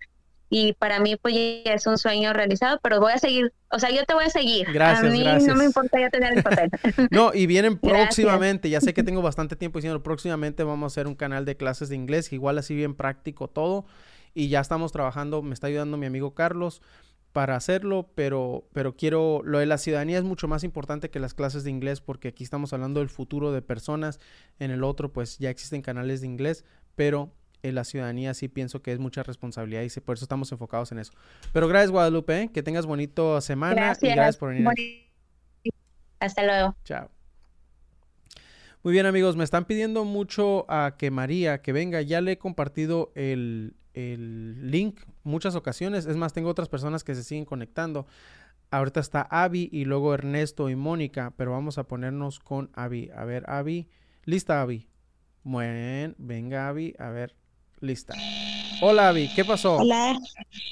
y para mí pues ya es un sueño realizado, pero voy a seguir, o sea, yo te voy a seguir. Gracias, a mí no me importa ya tener el papel. [LAUGHS] no, y vienen [LAUGHS] próximamente, ya sé que tengo bastante tiempo diciendo, próximamente vamos a hacer un canal de clases de inglés, igual así bien práctico todo, y ya estamos trabajando, me está ayudando mi amigo Carlos para hacerlo, pero, pero quiero, lo de la ciudadanía es mucho más importante que las clases de inglés, porque aquí estamos hablando del futuro de personas, en el otro pues ya existen canales de inglés, pero en la ciudadanía sí pienso que es mucha responsabilidad y por eso estamos enfocados en eso. Pero gracias Guadalupe, ¿eh? que tengas bonito semana y gracias por venir. Hasta luego. Chao. Muy bien amigos, me están pidiendo mucho a que María, que venga, ya le he compartido el, el link muchas ocasiones, es más, tengo otras personas que se siguen conectando. Ahorita está Avi y luego Ernesto y Mónica, pero vamos a ponernos con Avi. A ver, Avi. Lista, Avi. Bueno, venga, Avi. A ver, Lista. Hola, Avi, ¿qué pasó? Hola.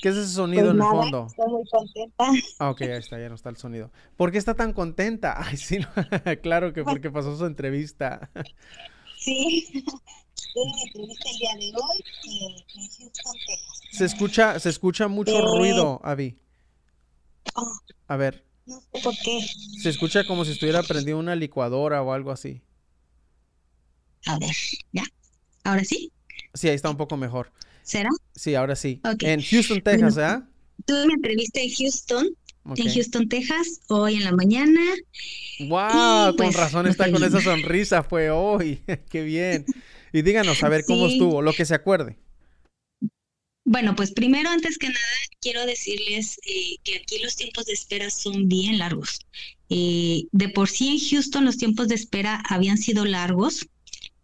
¿Qué es ese sonido pues en el fondo? Estoy muy contenta. Ah, ok, ahí está, ya no está el sonido. ¿Por qué está tan contenta? [LAUGHS] Ay, sí, [LAUGHS] claro que porque pasó su entrevista. sí, tuve una entrevista el día de hoy Houston, Texas. Se escucha, se escucha mucho ruido, Avi. Oh, A ver. No sé por qué. Se escucha como si estuviera prendiendo una licuadora o algo así. A ver, ya. ¿Ahora sí? Sí, ahí está un poco mejor. ¿Será? Sí, ahora sí. En Houston, Texas. Tuve mi entrevista en Houston, en Houston, Texas, hoy en la mañana. ¡Wow! con pues, razón está con esa [LAUGHS] sonrisa, fue hoy. [LAUGHS] ¡Qué bien! Y díganos, a ver cómo estuvo, lo que se acuerde. Bueno, pues primero, antes que nada, quiero decirles eh, que aquí los tiempos de espera son bien largos. Eh, de por sí en Houston los tiempos de espera habían sido largos,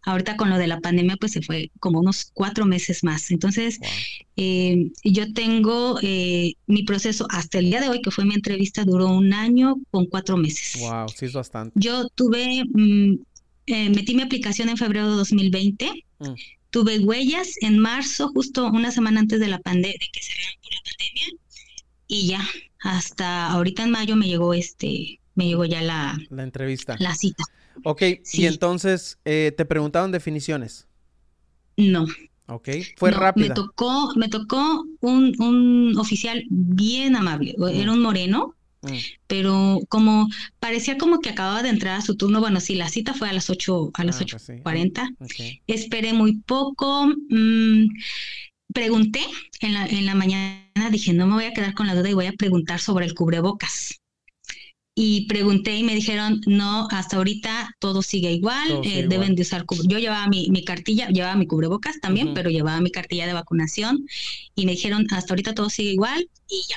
Ahorita con lo de la pandemia, pues se fue como unos cuatro meses más. Entonces, eh, yo tengo eh, mi proceso hasta el día de hoy, que fue mi entrevista, duró un año con cuatro meses. Wow, sí es bastante. Yo tuve, mm, eh, metí mi aplicación en febrero de 2020. Mm. Tuve huellas en marzo, justo una semana antes de la pandemia, de que se por la pandemia. Y ya, hasta ahorita en mayo me llegó este, me llegó ya la, la entrevista. La cita. Ok, y entonces, eh, ¿te preguntaron definiciones? No. Ok, fue rápido. Me tocó, me tocó un, un oficial bien amable, mm. era un moreno, mm. pero como parecía como que acababa de entrar a su turno, bueno, sí, la cita fue a las 8, a las ah, 8.40, pues esperé muy poco, mm, pregunté en la, en la mañana, dije, no me voy a quedar con la duda y voy a preguntar sobre el cubrebocas y pregunté y me dijeron, no, hasta ahorita todo sigue igual, eh, deben de usar Yo llevaba mi, mi, cartilla, llevaba mi cubrebocas también, pero llevaba mi cartilla de vacunación y me dijeron, hasta ahorita todo sigue igual y ya.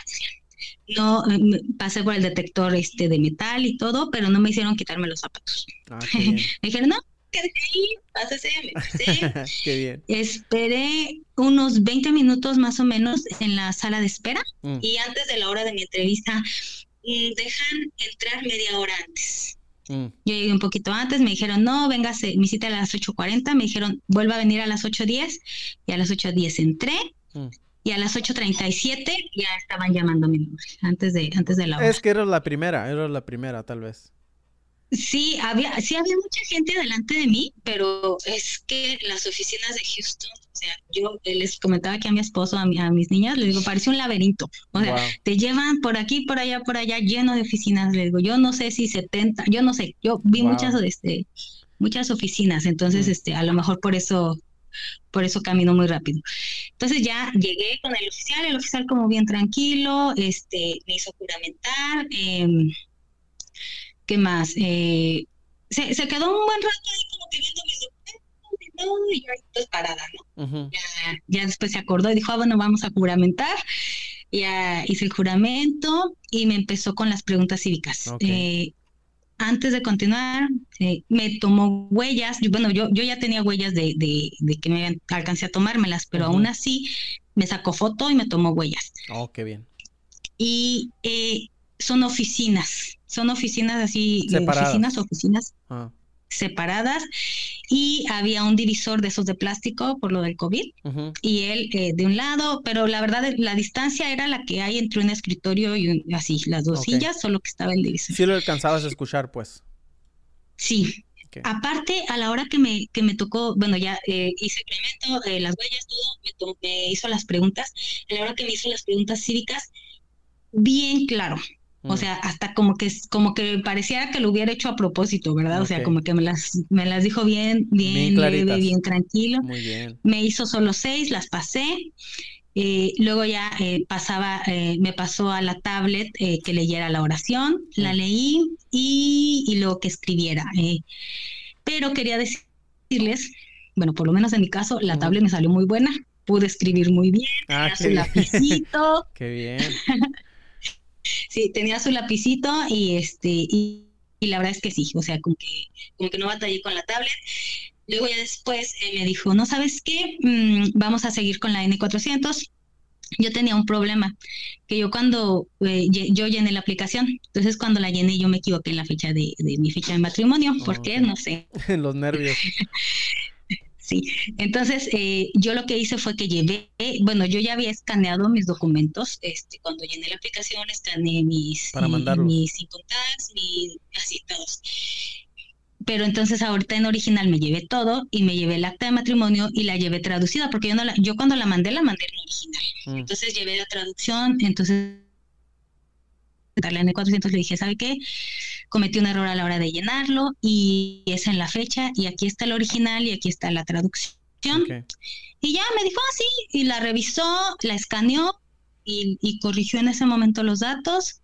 No, eh, pasé por el detector este de metal y todo, pero no me hicieron quitarme los zapatos. Ah, [LAUGHS] me dijeron, no, quédate ahí, pásese, me pasé. [LAUGHS] qué bien. Esperé unos 20 minutos más o menos en la sala de espera mm. y antes de la hora de mi entrevista dejan entrar media hora antes. Mm. Yo llegué un poquito antes, me dijeron, no, véngase, mi cita a las 8.40, me dijeron, vuelva a venir a las 8.10, y a las 8.10 entré, mm. y a las 8.37 ya estaban llamando mi nombre, antes de, antes de la hora. Es que era la primera, era la primera tal vez. Sí, había, sí había mucha gente delante de mí, pero es que las oficinas de Houston, sea, yo les comentaba aquí a mi esposo, a, mis niñas, les digo, parece un laberinto. O sea, te llevan por aquí, por allá, por allá, lleno de oficinas. Les digo, yo no sé si 70, yo no sé, yo vi muchas, este, muchas oficinas, entonces, mm. este, a lo mejor por eso, por eso camino muy rápido. Entonces ya llegué con el oficial, el oficial como bien tranquilo, este, me hizo juramentar, eh, ¿Qué más? Eh, se, se, quedó un buen rato ahí como que viendo y yo ahí pues parada, ¿no? ya, ya, después se acordó y dijo, ah, bueno, vamos a juramentar. Ya hice el juramento y me empezó con las preguntas cívicas. Eh, antes de continuar, eh, me tomó huellas. Bueno, yo, yo ya tenía huellas de, de, de que me alcancé a tomármelas, pero aún así me sacó foto y me tomó huellas. Oh, qué bien. Y son oficinas, son oficinas así, eh, oficinas, oficinas ah. separadas y había un divisor de esos de plástico por lo del COVID y él eh, de un lado, pero la verdad la distancia era la que hay entre un escritorio y así, las dos sillas, solo que estaba el divisor. Sí lo alcanzabas a escuchar, pues. Sí. Aparte, a la hora que me, que me tocó, bueno, ya eh, hice el las huellas, todo, me, me hizo las preguntas, a la hora que me hizo las preguntas cívicas, bien claro, o mm. sea, hasta como que como que pareciera que lo hubiera hecho a propósito, ¿verdad? O sea, como que me las, me las dijo bien, bien, bien, bien tranquilo. Muy bien. Me hizo solo seis, las pasé. Eh, luego ya eh, pasaba, eh, me pasó a la tablet que leyera la oración, la mm. leí y, y luego que escribiera. pero quería decirles, bueno, por lo menos en mi caso, la tablet me salió muy buena, pude escribir muy bien, ah, su lapicito. [LAUGHS] qué bien. [LAUGHS] sí, tenía su lapicito y este, y, la verdad es que sí, o sea, como que, como que no batallé con la tablet. Luego ya después me dijo, no sabes qué, mm, vamos a seguir con la N400. Yo tenía un problema, que yo cuando eh, yo llené la aplicación, entonces cuando la llené yo me equivoqué en la fecha de, mi fecha de matrimonio, ¿por qué? No sé. [LAUGHS] Los nervios. [LAUGHS] Sí, entonces eh, yo lo que hice fue que llevé, bueno, yo ya había escaneado mis documentos, este, cuando llené la aplicación escaneé mis, Para mis contacts, mis, así todos. Pero entonces ahorita en original me llevé todo y me llevé el acta de matrimonio y la llevé traducida, porque yo, no la, yo cuando la mandé, la mandé en original. Mm. Entonces llevé la traducción, entonces en 400 le dije, ¿sabe qué? Cometí un error a la hora de llenarlo y es en la fecha y aquí está el original y aquí está la traducción. Y ya me dijo así ah, y la revisó, la escaneó y, corrigió en ese momento los datos.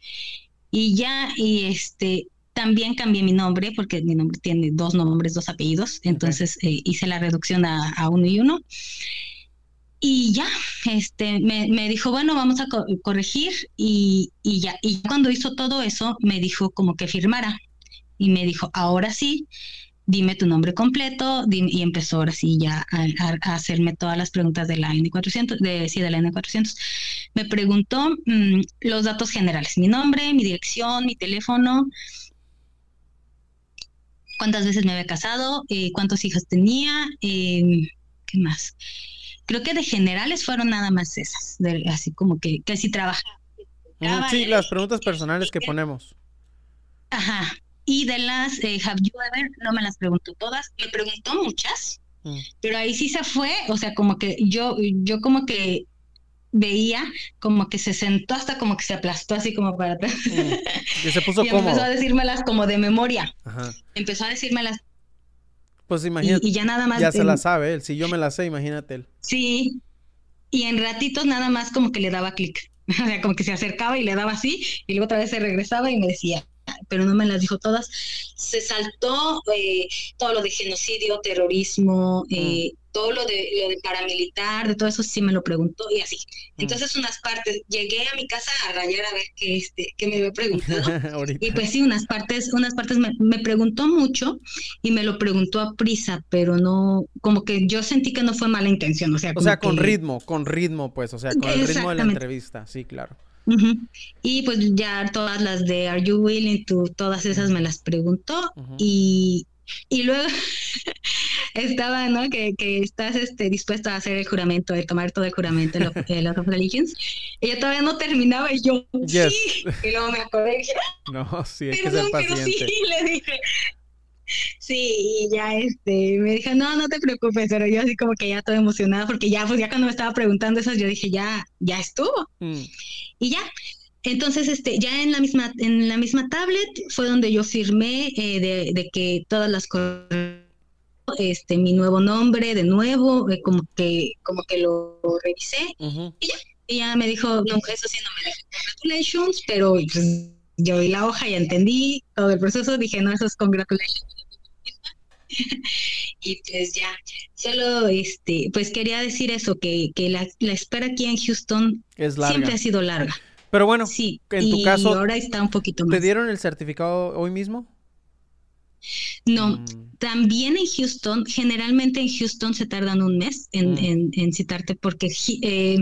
Y ya y este también cambié mi nombre porque mi nombre tiene dos nombres, dos apellidos, entonces eh, hice la reducción a, a uno y uno y ya, este, me, me dijo, bueno, vamos a corregir y, y, ya. Y cuando hizo todo eso, me dijo como que firmara. Y me dijo, ahora sí, dime tu nombre completo. y empezó ahora sí ya a, hacerme todas las preguntas de la N400, de, de la N400. Me preguntó mm, los datos generales, mi nombre, mi dirección, mi teléfono, cuántas veces me había casado, eh, cuántos hijos tenía, eh, ¿qué más? Creo que de generales fueron nada más esas, así como que, que si trabajaba. sí, las preguntas personales que ponemos. Ajá. Y de las eh, Have You Ever, no me las preguntó todas, me preguntó muchas, mm. pero ahí sí se fue, o sea, como que yo, yo como que veía como que se sentó hasta como que se aplastó así como para atrás. Mm. Y se puso [LAUGHS] y empezó a decírmelas como de memoria. Ajá. Empezó a decírmelas pues imagínate. Y, ya nada más. Ya se la sabe él. Si yo me la sé, imagínate él. Sí. y en ratitos nada más como que le daba clic. [LAUGHS] O sea, como que se acercaba y le daba así, y luego otra vez se regresaba y me decía, pero no me las dijo todas. Se saltó eh, todo lo de genocidio, terrorismo, eh, mm todo lo de, lo de paramilitar, de todo eso sí me lo preguntó y así. Mm. Entonces unas partes, llegué a mi casa a rayar a ver qué, este, qué me había preguntado. [LAUGHS] y pues sí, unas partes, unas partes me, me, preguntó mucho y me lo preguntó a prisa, pero no, como que yo sentí que no fue mala intención, o sea, o sea con ritmo, con ritmo, pues, o sea, con el ritmo de la entrevista, sí, claro. Y pues ya todas las de Are You Willing to, todas esas me las preguntó y, y luego [LAUGHS] estaba, ¿no? Que, que, estás este, dispuesto a hacer el juramento, de tomar todo el juramento de los of Religions. Y yo todavía no terminaba y yo, sí. Y luego me acordé y dije, no, sí, hay que ser paciente. [LAUGHS] sí, le dije. Sí, y ya este, me dijo, no, no te preocupes, pero yo así como que ya todo emocionada, porque ya, pues ya cuando me estaba preguntando eso, yo dije, ya, ya estuvo. Mm. Y ya, entonces, este, ya en la misma, en la misma tablet fue donde yo firmé eh, de, de, que todas las este mi nuevo nombre de nuevo, eh, como que como que lo revisé y ya, me dijo, no, eso sí no me dijo congratulations, pero pues, yo vi la hoja y entendí todo el proceso, dije, no, eso es congratulations. [LAUGHS] y pues ya, solo este, pues quería decir eso, que, que la, la espera aquí en Houston siempre ha sido larga. Pero bueno, sí, en tu caso, ahora está un poquito más. ¿Te dieron el certificado hoy mismo? No, mm. también en Houston, generalmente en Houston se tardan un mes en, mm. en, citarte porque eh,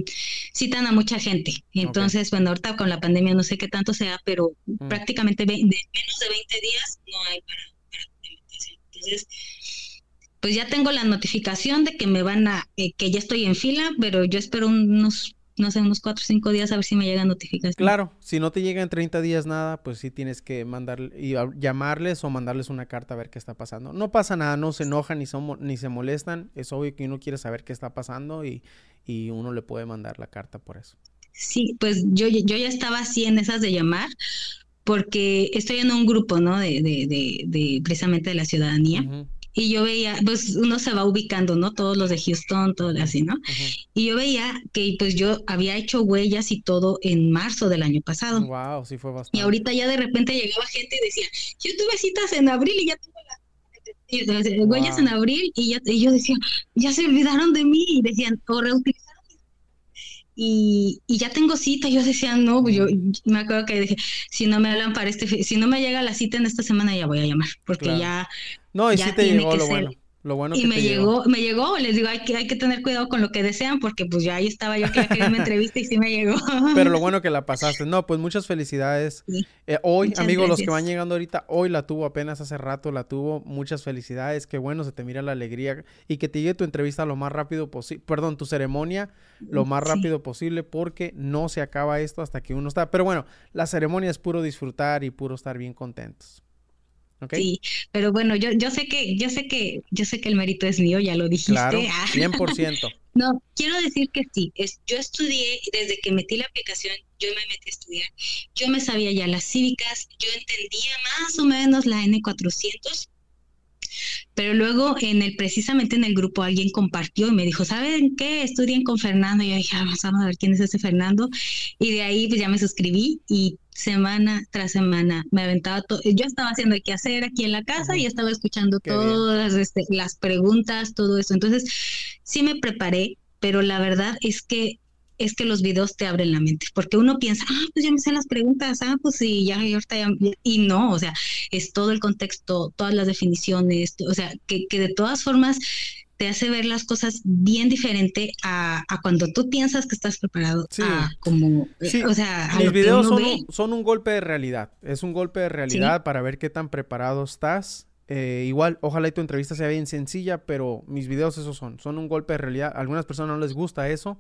citan a mucha gente. Entonces, bueno, ahorita con la pandemia no sé qué tanto sea, pero mm. prácticamente de menos de 20 días no hay para, documentación. Entonces, pues ya tengo la notificación de que me van a, eh, que ya estoy en fila, pero yo espero unos no sé, unos cuatro o cinco días a ver si me llega notificación. Claro, si no te llega en 30 días nada, pues sí tienes que mandar y llamarles o mandarles una carta a ver qué está pasando. No pasa nada, no se enojan ni, son, ni se molestan. Es obvio que uno quiere saber qué está pasando y, y uno le puede mandar la carta por eso. Sí, pues yo, yo ya estaba así en esas de llamar porque estoy en un grupo, ¿no? De, de, de, de precisamente de la ciudadanía y yo veía, pues uno se va ubicando, ¿no? Todos los de Houston, todo así, ¿no? Y yo veía que pues yo había hecho huellas y todo en marzo del año pasado. Wow, sí fue bastante. Y ahorita ya de repente llegaba gente y decía, yo tuve citas en abril y ya tuve las huellas en abril y, ya, y yo decía, ya se olvidaron de mí y decían, o reutilizaron y, y, ya tengo cita. Yo decía, no, pues yo me acuerdo que dije, si no me hablan para este, si no me llega la cita en esta semana, ya voy a llamar, porque ya no, y sí te llegó lo bueno. Lo bueno y que me llegó, me llegó, les digo, hay que, hay que tener cuidado con lo que desean, porque pues ya ahí estaba yo que quería una [LAUGHS] entrevista y sí me llegó. Pero lo bueno que la pasaste. No, pues muchas felicidades. Eh, hoy, amigos, los que van llegando ahorita, hoy la tuvo, apenas hace rato la tuvo. Muchas felicidades, qué bueno, se te mira la alegría y que te llegue tu entrevista lo más rápido posible, perdón, tu ceremonia lo más rápido posible, porque no se acaba esto hasta que uno está. Pero bueno, la ceremonia es puro disfrutar y puro estar bien contentos. Sí, pero bueno, yo, yo sé que, yo sé que, yo sé que el mérito es mío, ya lo dijiste. Claro, 100%. [LAUGHS] no, quiero decir que sí. Es, yo estudié, desde que metí la aplicación, yo me metí a estudiar. Yo me sabía ya las cívicas, yo entendía más o menos la N400 pero luego en el precisamente en el grupo alguien compartió y me dijo, ¿saben qué? Estudien con Fernando. Y yo dije, ah, vamos a ver quién es ese Fernando. Y de ahí pues ya me suscribí y semana tras semana me aventaba todo. Yo estaba haciendo el hacer aquí en la casa y estaba escuchando todas este, las preguntas, todo eso. Entonces sí me preparé, pero la verdad es que es que los videos te abren la mente, porque uno piensa, ah, pues ya me sé las preguntas, ah, pues sí, ya, ahorita ya, y no, o sea, es todo el contexto, todas las definiciones, o sea, que, que de todas formas te hace ver las cosas bien diferente a, a cuando tú piensas que estás preparado, sí. como, sí. o sea, a los videos son, un, son, un, golpe de realidad, es un golpe de realidad ¿Sí? para ver qué tan preparado estás. Eh, igual, ojalá y tu entrevista sea bien sencilla, pero mis videos esos son, son un golpe de realidad. A algunas personas no les gusta eso,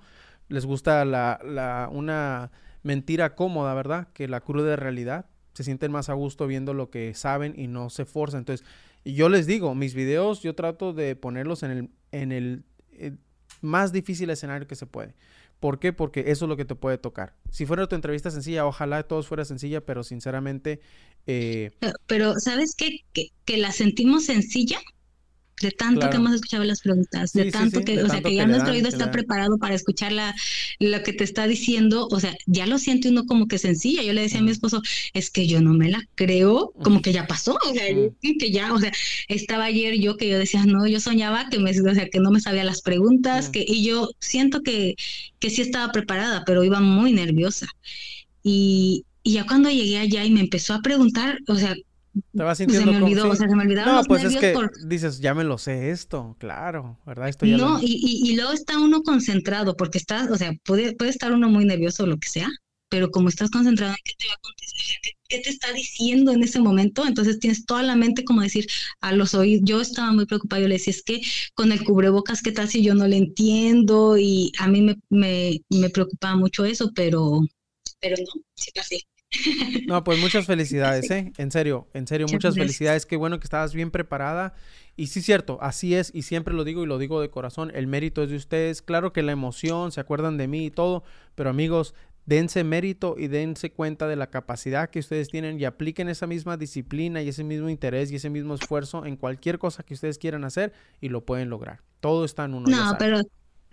les gusta la, la, una mentira cómoda, ¿verdad? Que la cruda realidad. Se sienten más a gusto viendo lo que saben y no se forzan. Entonces, yo les digo, mis videos yo trato de ponerlos en el, en el, el más difícil escenario que se puede. ¿Por qué? Porque eso es lo que te puede tocar. Si fuera tu entrevista sencilla, ojalá todos fuera sencilla, pero sinceramente... Eh... Pero, pero, ¿sabes qué? Que, que la sentimos sencilla de tanto que hemos escuchado las preguntas, de tanto que, o sea, que ya nuestro oído está preparado para escuchar la, lo que te está diciendo, o sea, ya lo siente uno como que sencilla. Yo le decía a mi esposo, es que yo no me la creo, como que ya pasó, o sea, que ya, o sea, estaba ayer yo que yo decía, no, yo soñaba que me, o sea, que no me sabía las preguntas, que, y yo siento que, que sí estaba preparada, pero iba muy nerviosa. Y, y ya cuando llegué allá y me empezó a preguntar, o sea, te vas sintiendo se me olvidó, o sea, se me olvidaron no, pues es que dices, ya me lo sé esto, claro, ¿verdad? Esto ya no, y, y, luego está uno concentrado, porque estás, o sea, puede, puede estar uno muy nervioso o lo que sea, pero como estás concentrado en qué te va a acontecer, qué, te está diciendo en ese momento, entonces tienes toda la mente como decir a los oídos, yo estaba muy preocupada, yo le decía, es que con el cubrebocas, ¿qué tal si yo no le entiendo? Y a mí me, me, me preocupaba mucho eso, pero, pero no, sí así. No, pues muchas felicidades, ¿eh? En serio, en serio, muchas, felicidades. Qué bueno que estabas bien preparada. Y sí, cierto, así es, y siempre lo digo y lo digo de corazón, el mérito es de ustedes. Claro que la emoción, se acuerdan de mí y todo, pero amigos, dense mérito y dense cuenta de la capacidad que ustedes tienen y apliquen esa misma disciplina y ese mismo interés y ese mismo esfuerzo en cualquier cosa que ustedes quieran hacer y lo pueden lograr. Todo está en uno. No, pero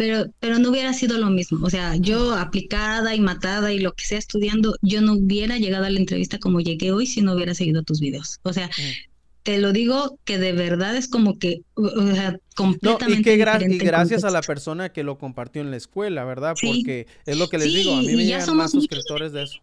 pero, pero no hubiera sido lo mismo. O sea, yo aplicada y matada y lo que sea estudiando, yo no hubiera llegado a la entrevista como llegué hoy si no hubiera seguido tus videos. O sea, mm. te lo digo que de verdad es como que, o sea, completamente. y, gracias a la persona que lo compartió en la escuela, ¿verdad? Porque es lo que les digo, a mí me llegan más suscriptores de eso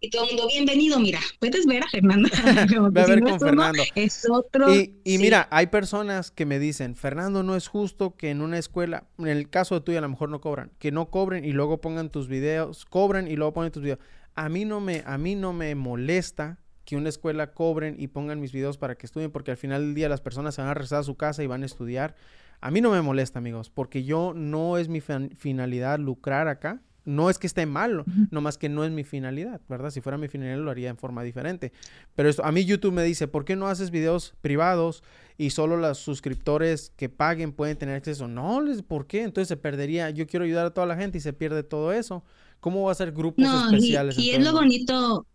y todo el mundo, bienvenido, mira, puedes ver a Fernando. [LAUGHS] [LAUGHS] Ve a ver con Fernando. Es otro. Y, y mira, hay personas que me dicen, Fernando, no es justo que en una escuela, en el caso de tuyo a lo mejor no cobran, que no cobren y luego pongan tus videos, cobran y luego ponen tus videos. A mí no me, a mí no me molesta que una escuela cobren y pongan mis videos para que estudien, porque al final del día las personas se van a regresar a su casa y van a estudiar. A mí no me molesta, amigos, porque yo no es mi finalidad lucrar acá. No es que esté malo, nomás que no es mi finalidad, ¿verdad? Si fuera mi finalidad lo haría en forma diferente. Pero esto, a mí YouTube me dice, ¿por qué no haces videos privados y solo los suscriptores que paguen pueden tener acceso? No, ¿por qué? Entonces se perdería. Yo quiero ayudar a toda la gente y se pierde todo eso. ¿Cómo va a ser grupos especiales? Y, y es lo bonito,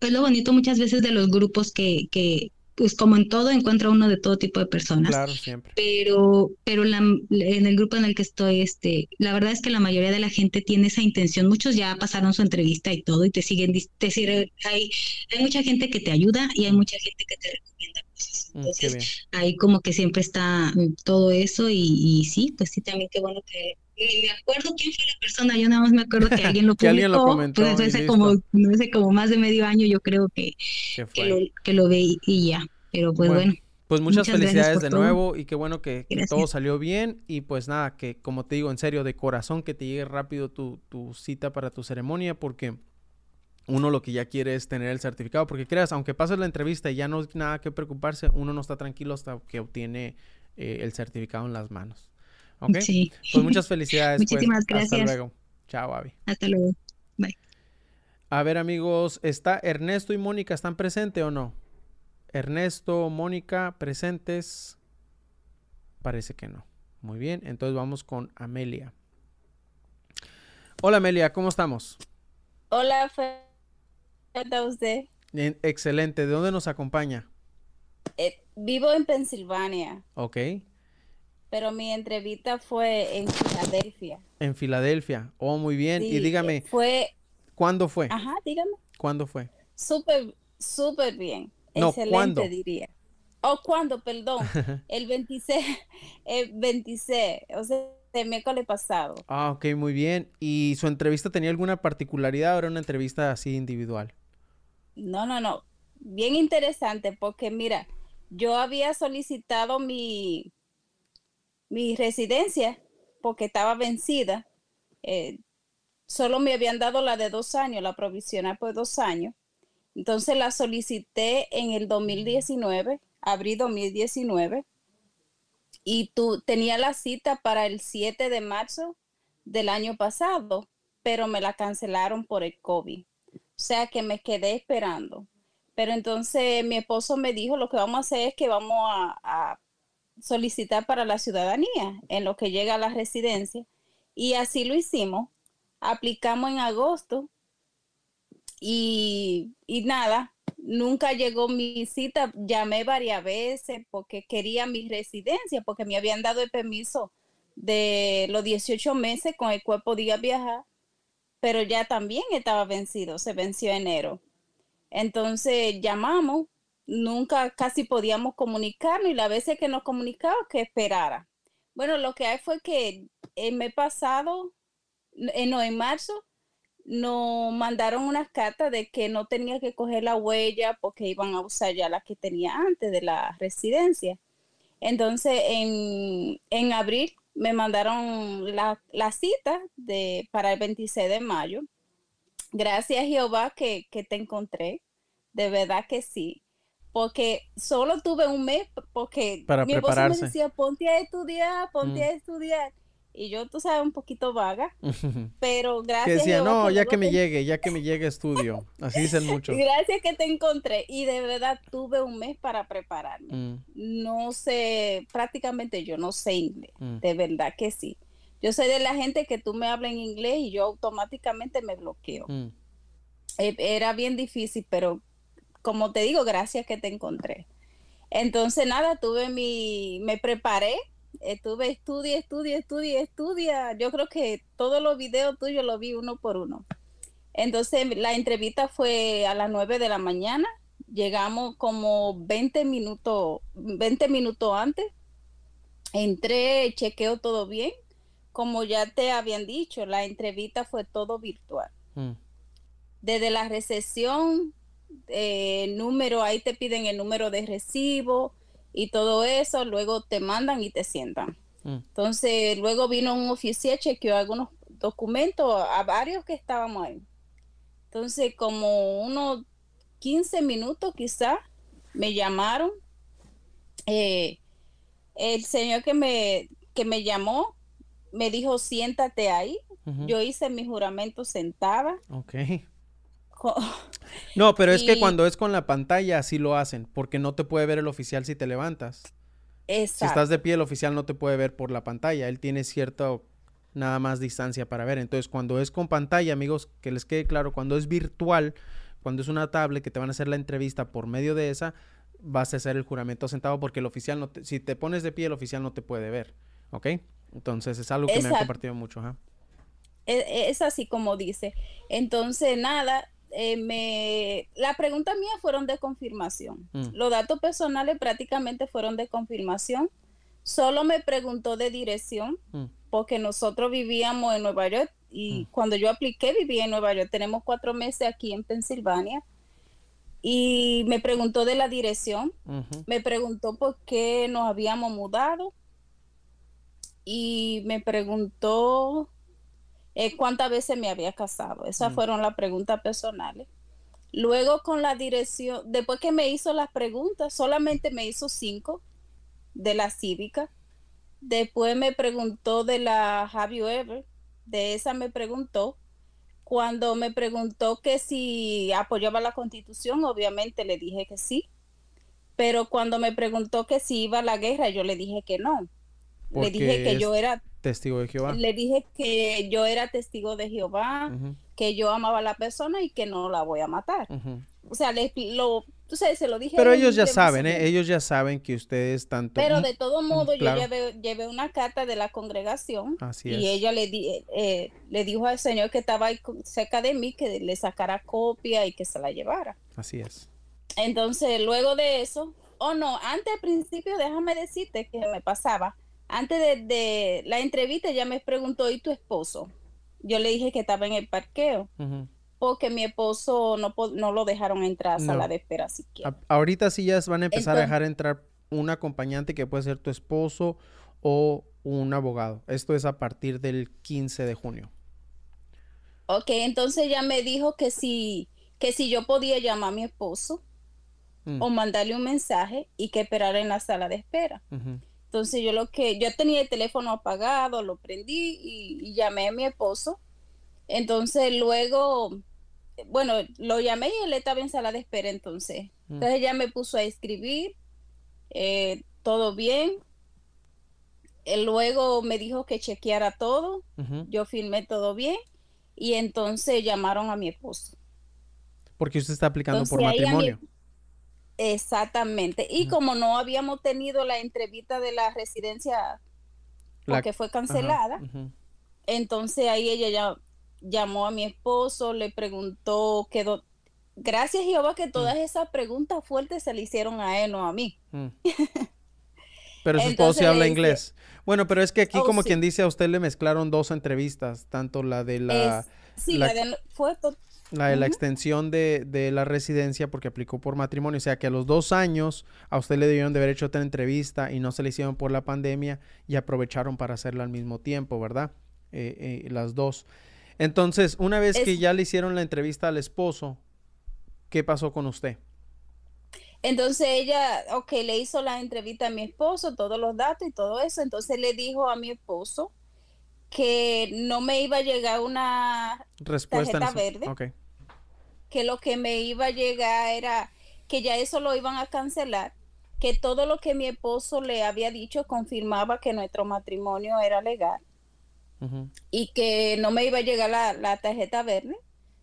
es lo bonito muchas veces de los grupos que, que, pues como en todo encuentra uno de todo tipo de personas. Claro, siempre. Pero, pero la, en el grupo en el que estoy, este, la verdad es que la mayoría de la gente tiene esa intención. Muchos ya pasaron su entrevista y todo y te siguen, te siguen, hay, hay mucha gente que te ayuda y hay mucha gente que te recomienda cosas. Mm, Entonces, ahí como que siempre está todo eso y, y sí, pues sí, también qué bueno que ni me acuerdo quién fue la persona, yo nada más me acuerdo que alguien lo [LAUGHS] publicó, alguien lo comentó, pues hace como, no sé, como más de medio año yo creo que, que, lo, que lo ve y ya, pero pues bueno. pues muchas, felicidades de nuevo y qué bueno que, todo salió bien y pues nada, que como te digo en serio, de corazón que te llegue rápido tu, tu cita para tu ceremonia porque uno lo que ya quiere es tener el certificado, porque creas, aunque pases la entrevista y ya no hay nada que preocuparse, uno no está tranquilo hasta que obtiene eh, el certificado en las manos. ¿Ok? Sí. Pues muchas felicidades. Pues. Muchísimas gracias. Hasta luego. Chao, Avi. Hasta luego. Bye. A ver, amigos, ¿está Ernesto y Mónica están presentes o no? Ernesto, Mónica, presentes. Parece que no. Muy bien, entonces vamos con Amelia. Hola Amelia, ¿cómo estamos? Hola, ¿cómo está usted? excelente, ¿de dónde nos acompaña? Eh, vivo en Pensilvania. Ok pero mi entrevista fue en Filadelfia. En Filadelfia. Oh, muy bien. y dígame. Fue. ¿Cuándo fue? Ajá, dígame. ¿Cuándo fue? Súper, súper bien. Excelente, diría. Oh, ¿cuándo? Perdón. [LAUGHS] el 26, el 26, o sea, el miércoles pasado. Ah, ok, muy bien. ¿Y su entrevista tenía alguna particularidad o era una entrevista así individual? No, no, no. Bien interesante porque mira, yo había solicitado mi, mi residencia porque estaba vencida. Eh, solo me habían dado la de dos años, la provisional por dos años. Entonces la solicité en el 2019, abril 2019, y tú tenía la cita para el 7 de marzo del año pasado, pero me la cancelaron por el COVID. O sea que me quedé esperando. Pero entonces mi esposo me dijo, lo que vamos a hacer es que vamos a solicitar para la ciudadanía en lo que llega a la residencia. Y así lo hicimos. Aplicamos en agosto y, nada, nunca llegó mi cita, llamé varias veces porque quería mi residencia, porque me habían dado el permiso de los 18 meses con el cuerpo de viajar, pero ya también estaba vencido, se venció enero. Entonces llamamos, nunca casi podíamos comunicarnos y la veces que nos comunicaba que esperara. Bueno, lo que hay fue que el mes pasado, en, en marzo, nos mandaron unas cartas de que no tenía que coger la huella porque iban a usar ya la que tenía antes de la residencia. Entonces, en, en abril me mandaron la, la, cita de, para el 26 de mayo. Gracias Jehová que, que te encontré. De verdad que sí. Porque solo tuve un mes porque para mi prepararse. me decía, ponte a estudiar, ponte Mm. a estudiar. Y yo, tú sabes, un poquito vaga, [LAUGHS] pero que gracias decía, Jehová no, ya que me te- llegue, ya que me llegue estudio. Así dicen [LAUGHS] muchos. Gracias que te encontré y de verdad tuve un mes para prepararme. Mm, No sé, prácticamente yo no sé inglés, Mm. de verdad que sí. Yo soy de la gente que tú me hablas en inglés y yo automáticamente me bloqueo. Eh, Era bien difícil, pero como te digo, gracias que te encontré. Entonces, nada, tuve mi, me preparé, estuve estudia, estudia, estudia, estudia. Yo creo que todos los videos tuyos los vi uno por uno. Entonces, la entrevista fue a las 9 de la mañana. Llegamos como 20 minutos, 20 minutos antes. Entré, chequeo todo bien. Como ya te habían dicho, la entrevista fue todo virtual Mm. desde la recepción, eh, número, ahí te piden el número de recibo y todo eso, luego te mandan y te sientan. Mm. Entonces, luego vino un oficial, chequeó algunos documentos, a varios que estábamos ahí. Entonces, como unos 15 minutos quizás, me llamaron. Eh, el señor que me, que me llamó me dijo, siéntate ahí. Yo hice mi juramento sentada. Ok. [LAUGHS] No, pero es que cuando es con la pantalla así lo hacen, porque no te puede ver el oficial si te levantas. Si Exacto. estás de pie, el oficial no te puede ver por la pantalla. Él tiene cierta nada más distancia para ver. Entonces, cuando es con pantalla, amigos, que les quede claro, cuando es virtual, cuando es una tablet que te van a hacer la entrevista por medio de esa, vas a hacer el juramento sentado porque el oficial no te- si te pones de pie, el oficial no te puede ver. ¿Ok? Entonces, es algo que me han compartido mucho. ajá. E- Es, así como dice. Entonces, nada, eh, me... la pregunta mía fueron de confirmación. Mm. Los datos personales prácticamente fueron de confirmación. Solo me preguntó de dirección, Mm. porque nosotros vivíamos en Nueva York y cuando yo apliqué vivía en Nueva York. Tenemos cuatro meses aquí en Pensilvania. Y me preguntó de la dirección. Me preguntó por qué nos habíamos mudado y me preguntó eh, cuántas veces me había casado. Esas Mm. fueron las preguntas personales. Luego con la dirección, después que me hizo las preguntas, solamente me hizo cinco de la cívica. Después me preguntó de la Have you ever, de esa me preguntó. Cuando me preguntó que si apoyaba la constitución, obviamente le dije que sí. Pero cuando me preguntó que si iba a la guerra, yo le dije que no. Le dije que es yo era, Testigo de Jehová. le dije que yo era testigo de Jehová, que yo amaba a la persona y que no la voy a matar. O sea, le, lo, tú sabes, se lo dije. Pero ellos ya saben, ¿eh? Ellos ya saben que ustedes tanto... Pero de todo modo, claro. yo llevé, llevé una carta de la congregación Así y es. ella le, di- eh, le dijo al señor que estaba ahí cerca de mí que le sacara copia y que se la llevara. Así es. Entonces, luego de eso, oh no, antes al principio, déjame decirte que me pasaba. Antes de, de la entrevista, ella me preguntó, ¿y tu esposo? Yo le dije que estaba en el parqueo, porque mi esposo no, no lo dejaron entrar a No. sala de espera siquiera. A- ahorita sí ya van a empezar a dejar entrar un acompañante que puede ser tu esposo o un abogado. Esto es a partir del 15 de junio. Ok, entonces ella me dijo que si, que si yo podía llamar a mi esposo Mm, o mandarle un mensaje y que esperara en la sala de espera. ujú. Entonces yo lo que, yo tenía el teléfono apagado, lo prendí y, y llamé a mi esposo. Entonces luego, bueno, lo llamé y él estaba en sala de espera entonces. Mm. Entonces ella me puso a escribir, eh, todo bien. Él luego me dijo que chequeara todo, yo firmé todo bien y entonces llamaron a mi esposo. Porque usted está aplicando por matrimonio. Exactamente. Y como no habíamos tenido la entrevista de la residencia porque fue cancelada, entonces ahí ella ya llamó a mi esposo, le preguntó, quedó... Gracias Jehová que todas mm. esas preguntas fuertes se le hicieron a él, no a mí. Mm. [LAUGHS] Pero su esposo habla inglés. Bueno, pero es que aquí, oh, como quien dice, a usted le mezclaron dos entrevistas, tanto la de la... sí, la, de... Fue la de la extensión de, de, la residencia porque aplicó por matrimonio. O sea que a los dos años a usted le debieron de haber hecho otra entrevista y no se le hicieron por la pandemia y aprovecharon para hacerla al mismo tiempo, ¿verdad? Eh, eh, las dos. Entonces, una vez que ya le hicieron la entrevista al esposo, ¿qué pasó con usted? Entonces ella, ok, le hizo la entrevista a mi esposo, todos los datos y todo eso. Entonces le dijo a mi esposo que no me iba a llegar una Respuesta tarjeta verde. Que lo que me iba a llegar era que ya eso lo iban a cancelar. Que todo lo que mi esposo le había dicho confirmaba que nuestro matrimonio era legal. Y que no me iba a llegar la, la tarjeta verde,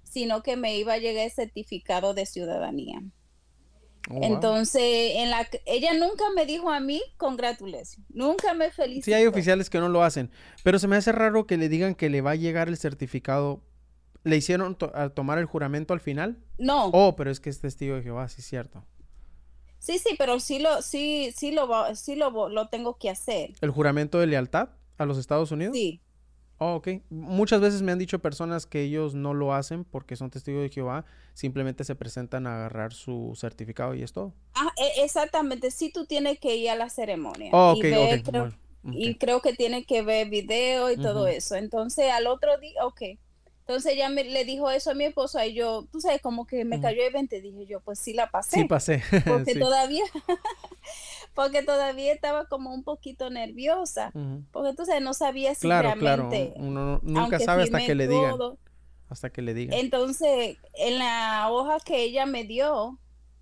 sino que me iba a llegar el certificado de ciudadanía. Oh, Entonces, en la ella nunca me dijo a mí congratulations, nunca me felicitó. Sí, hay oficiales que no lo hacen, pero se me hace raro que le digan que le va a llegar el certificado. ¿Le hicieron tomar el juramento al final? No. Oh, pero es que es testigo de Jehová, sí es cierto. Sí, sí, pero sí lo, sí, sí lo, sí lo, lo tengo que hacer. ¿El juramento de lealtad a los Estados Unidos? Sí. Oh, ok. Muchas veces me han dicho personas que ellos no lo hacen porque son testigos de Jehová, simplemente se presentan a agarrar su certificado y es todo. Ah, e, exactamente. Sí, tú tienes que ir a la ceremonia. Oh, y, y creo que tiene que ver video y todo eso. Entonces, al otro día, ok. Entonces ella me, le dijo eso a mi esposo y yo, tú sabes, como que me cayó de 20, dije yo, pues sí la pasé. Sí pasé. [LAUGHS] Porque todavía, [LAUGHS] porque todavía estaba como un poquito nerviosa, porque tú sabes, no sabía si claro, realmente... Claro, uno nunca sabe hasta que le digan. Hasta que le digan. Entonces, en la hoja que ella me dio,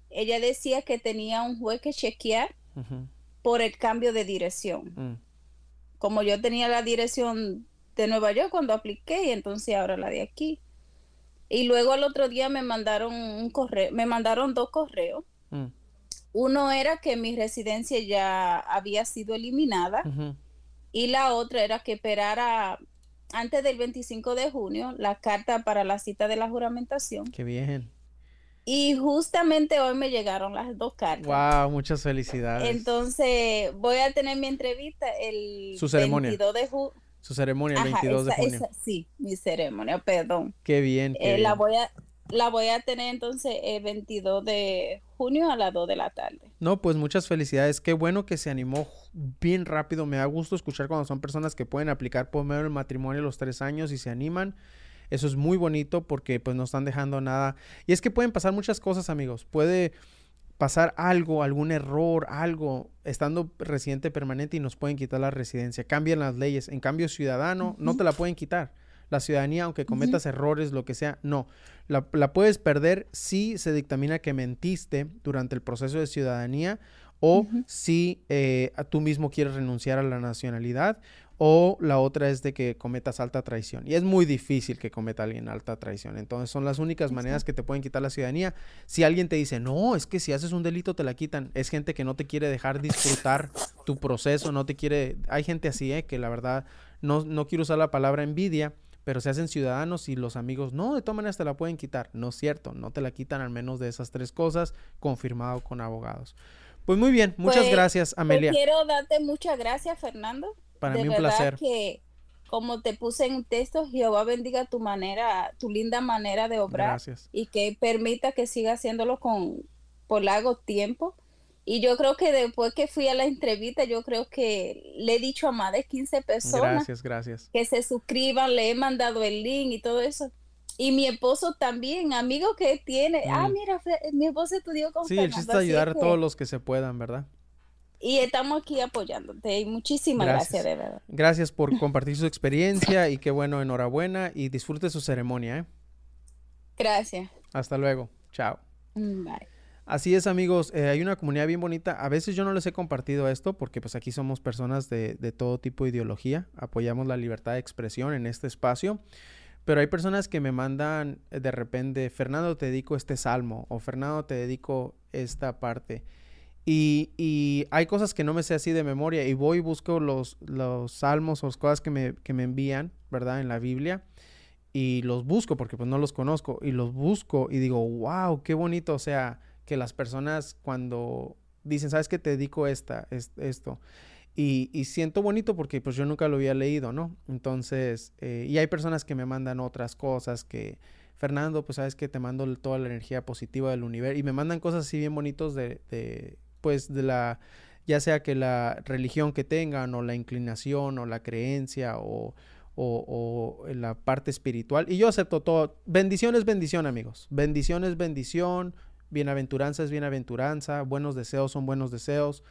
ella decía que tenía un juez que chequear por el cambio de dirección. Mm. Como yo tenía la dirección de Nueva York cuando apliqué y entonces ahora la de aquí. Y luego al otro día me mandaron un correo, me mandaron dos correos. Mm. Uno era que mi residencia ya había sido eliminada y la otra era que esperara antes del 25 de junio la carta para la cita de la juramentación. Qué bien. Y justamente hoy me llegaron las dos cartas. Wow, muchas felicidades. Entonces voy a tener mi entrevista el Su ceremonia. 22 de junio su ceremonia el 22 de junio. sí, mi ceremonia, perdón. Qué bien. Eh, la voy a la voy a tener entonces el 22 de junio a las 2 de la tarde. No, pues muchas felicidades. Qué bueno que se animó bien rápido. Me da gusto escuchar cuando son personas que pueden aplicar por medio del matrimonio a los tres años y se animan. Eso es muy bonito porque pues no están dejando nada. Y es que pueden pasar muchas cosas, amigos. Puede pasar algo, algún error, algo, estando residente permanente y nos pueden quitar la residencia. Cambian las leyes. En cambio, ciudadano, no te la pueden quitar. La ciudadanía, aunque cometas errores, lo que sea, no. La, la, puedes perder si se dictamina que mentiste durante el proceso de ciudadanía o si eh, tú mismo quieres renunciar a la nacionalidad o la otra es de que cometas alta traición. Y es muy difícil que cometa alguien alta traición. Entonces son las únicas maneras que te pueden quitar la ciudadanía. Si alguien te dice, no, es que si haces un delito te la quitan, es gente que no te quiere dejar disfrutar tu proceso, no te quiere... Hay gente así, ¿eh? que la verdad, no, no quiero usar la palabra envidia, pero se hacen ciudadanos y los amigos, no, de todas maneras te la pueden quitar. No es cierto, no te la quitan al menos de esas tres cosas, confirmado con abogados. Pues muy bien, muchas pues, gracias, pues Amelia. quiero darte muchas gracias, Fernando. Para de mí un placer. que como te puse en un texto, Jehová bendiga tu manera, tu linda manera de obrar Gracias. y que permita que siga haciéndolo con por largo tiempo. Y yo creo que después que fui a la entrevista, yo creo que le he dicho a más de 15 personas Gracias, gracias. que se suscriban, le he mandado el link y todo eso. Y mi esposo también, amigo que tiene, ah, Mm. mira, mi esposo estudió con Sí, el chiste es ayudar a que- todos los que se puedan, ¿verdad? Y estamos aquí apoyándote. Y muchísimas gracias, Gracias. de verdad. Gracias por compartir su experiencia y qué bueno, enhorabuena y disfrute su ceremonia, ¿eh? Gracias. Hasta luego. Chao. Mm, Bye. Así es, amigos. eh, hay una comunidad bien bonita. A veces yo no les he compartido esto porque pues aquí somos personas de, de todo tipo de ideología. Apoyamos la libertad de expresión en este espacio. Pero hay personas que me mandan eh, de repente, Fernando, te dedico este salmo o Fernando, te dedico esta parte. Y, y, hay cosas que no me sé así de memoria y voy y busco los, salmos o las cosas que me, que me envían, ¿verdad? En la Biblia. Y los busco porque pues no los conozco. Y los busco y digo, wow, qué bonito. O sea, que las personas cuando dicen, ¿sabes qué? Te dedico esta, esto. Y, siento bonito porque pues yo nunca lo había leído, ¿no? Entonces, eh, y hay personas que me mandan otras cosas que, Fernando, pues sabes que te mando toda la energía positiva del universo y me mandan cosas así bien bonitos de, de, pues de la, ya sea que la religión que tengan o la inclinación o la creencia o, o, o la parte espiritual. Y yo acepto todo. Bendición es bendición, amigos. Bendición es bendición. Bienaventuranza es bienaventuranza. Buenos deseos son buenos deseos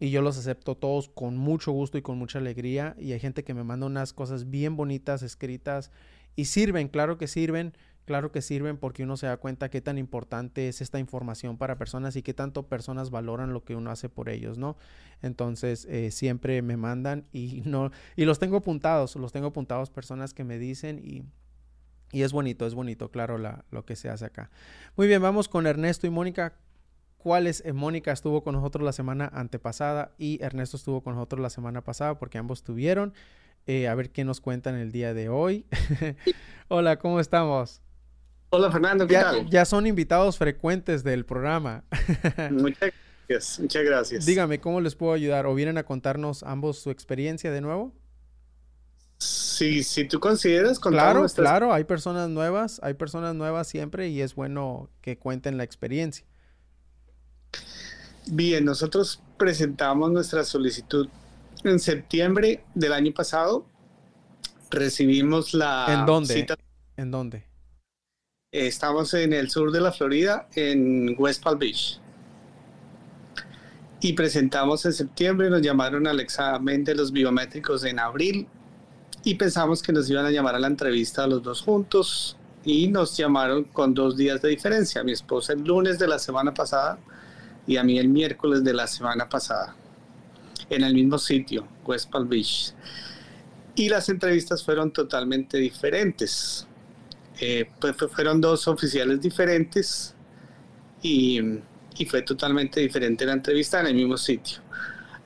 y yo los acepto todos con mucho gusto y con mucha alegría y hay gente que me manda unas cosas bien bonitas escritas y sirven, claro que sirven, claro que sirven porque uno se da cuenta qué tan importante es esta información para personas y qué tanto personas valoran lo que uno hace por ellos, ¿no? Entonces eh, siempre me mandan y [LAUGHS] no y los tengo apuntados, los tengo apuntados personas que me dicen y y es bonito, es bonito, claro, la, lo que se hace acá. Muy bien, vamos con Ernesto y Mónica cuáles eh, Mónica estuvo con nosotros la semana antepasada y Ernesto estuvo con nosotros la semana pasada porque ambos tuvieron. Eh, a ver qué nos cuentan el día de hoy. [LAUGHS] Hola, ¿cómo estamos? Hola Fernando, ¿qué ya, tal? Ya son invitados frecuentes del programa. [LAUGHS] muchas gracias, muchas gracias. Dígame, ¿cómo les puedo ayudar? ¿O vienen a contarnos ambos su experiencia de nuevo? Sí, si tú consideras Claro, claro, hay personas nuevas, hay personas nuevas siempre y es bueno que cuenten la experiencia. Bien, nosotros presentamos nuestra solicitud en septiembre del año pasado. Recibimos la ¿En dónde? ¿En dónde? Estamos en el sur de la Florida, en West Palm Beach. Y presentamos en septiembre, nos llamaron al examen de los biométricos en abril y pensamos que nos iban a llamar a la entrevista a los dos juntos y nos llamaron con dos días de diferencia. Mi esposa el lunes de la semana pasada y a mí el miércoles de la semana pasada, en el mismo sitio, West Palm Beach. Y las entrevistas fueron totalmente diferentes. Eh, pues fueron dos oficiales diferentes y, y, fue totalmente diferente la entrevista en el mismo sitio.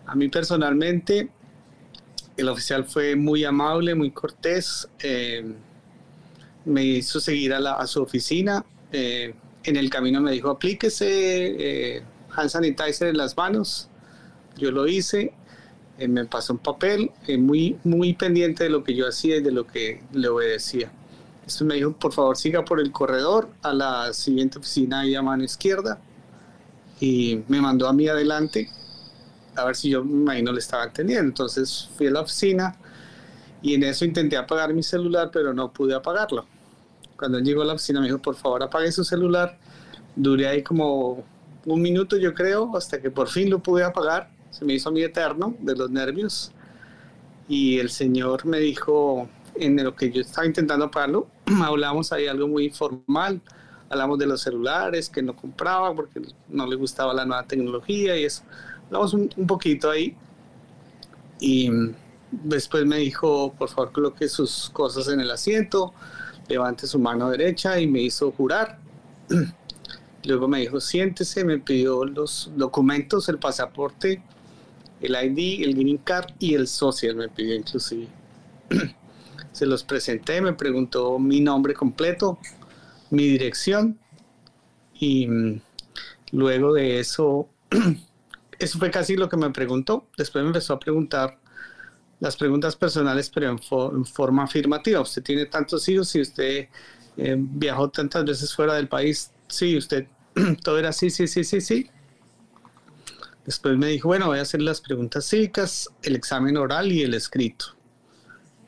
A mí personalmente, el oficial fue muy amable, muy cortés, eh, me hizo seguir a, su oficina. Eh, en el camino me dijo, aplíquese hand sanitizer en las manos. Yo lo hice, eh, me pasó un papel, eh, muy, muy pendiente de lo que yo hacía y de lo que le obedecía. Esto me dijo, por favor, siga por el corredor a la siguiente oficina ahí a mano izquierda. Y me mandó a mí adelante, a ver si yo me imagino le estaba entendiendo. Entonces fui a la oficina y en eso intenté apagar mi celular, pero no pude apagarlo. Cuando él llegó a la oficina me dijo, por favor, apague su celular. Duré ahí como un minuto yo creo, hasta que por fin lo pude apagar. Se me hizo a mí eterno de los nervios. Y el Señor me dijo, en lo que yo estaba intentando apagarlo, [CLEARS THROAT] hablamos ahí algo muy informal. Hablamos de los celulares que no compraba porque no le gustaba la nueva tecnología y eso. Hablamos un, un poquito ahí. Y después me dijo, por favor, coloque sus cosas en el asiento, levante su mano derecha y me hizo jurar. [CLEARS THROAT] Luego me dijo, siéntese, me pidió los documentos, el pasaporte, el ID, el green card y el social, me pidió inclusive. [CLEARS THROAT] Se los presenté, me preguntó mi nombre completo, mi dirección y mm, luego de eso, [CLEARS THROAT] eso fue casi lo que me preguntó. Después me empezó a preguntar las preguntas personales, pero en, forma afirmativa. Usted tiene tantos hijos y usted eh, viajó tantas veces fuera del país, sí, usted, [CLEARS THROAT] todo era sí, sí, sí, sí, sí. Después me dijo, bueno, voy a hacer las preguntas cívicas, el examen oral y el escrito.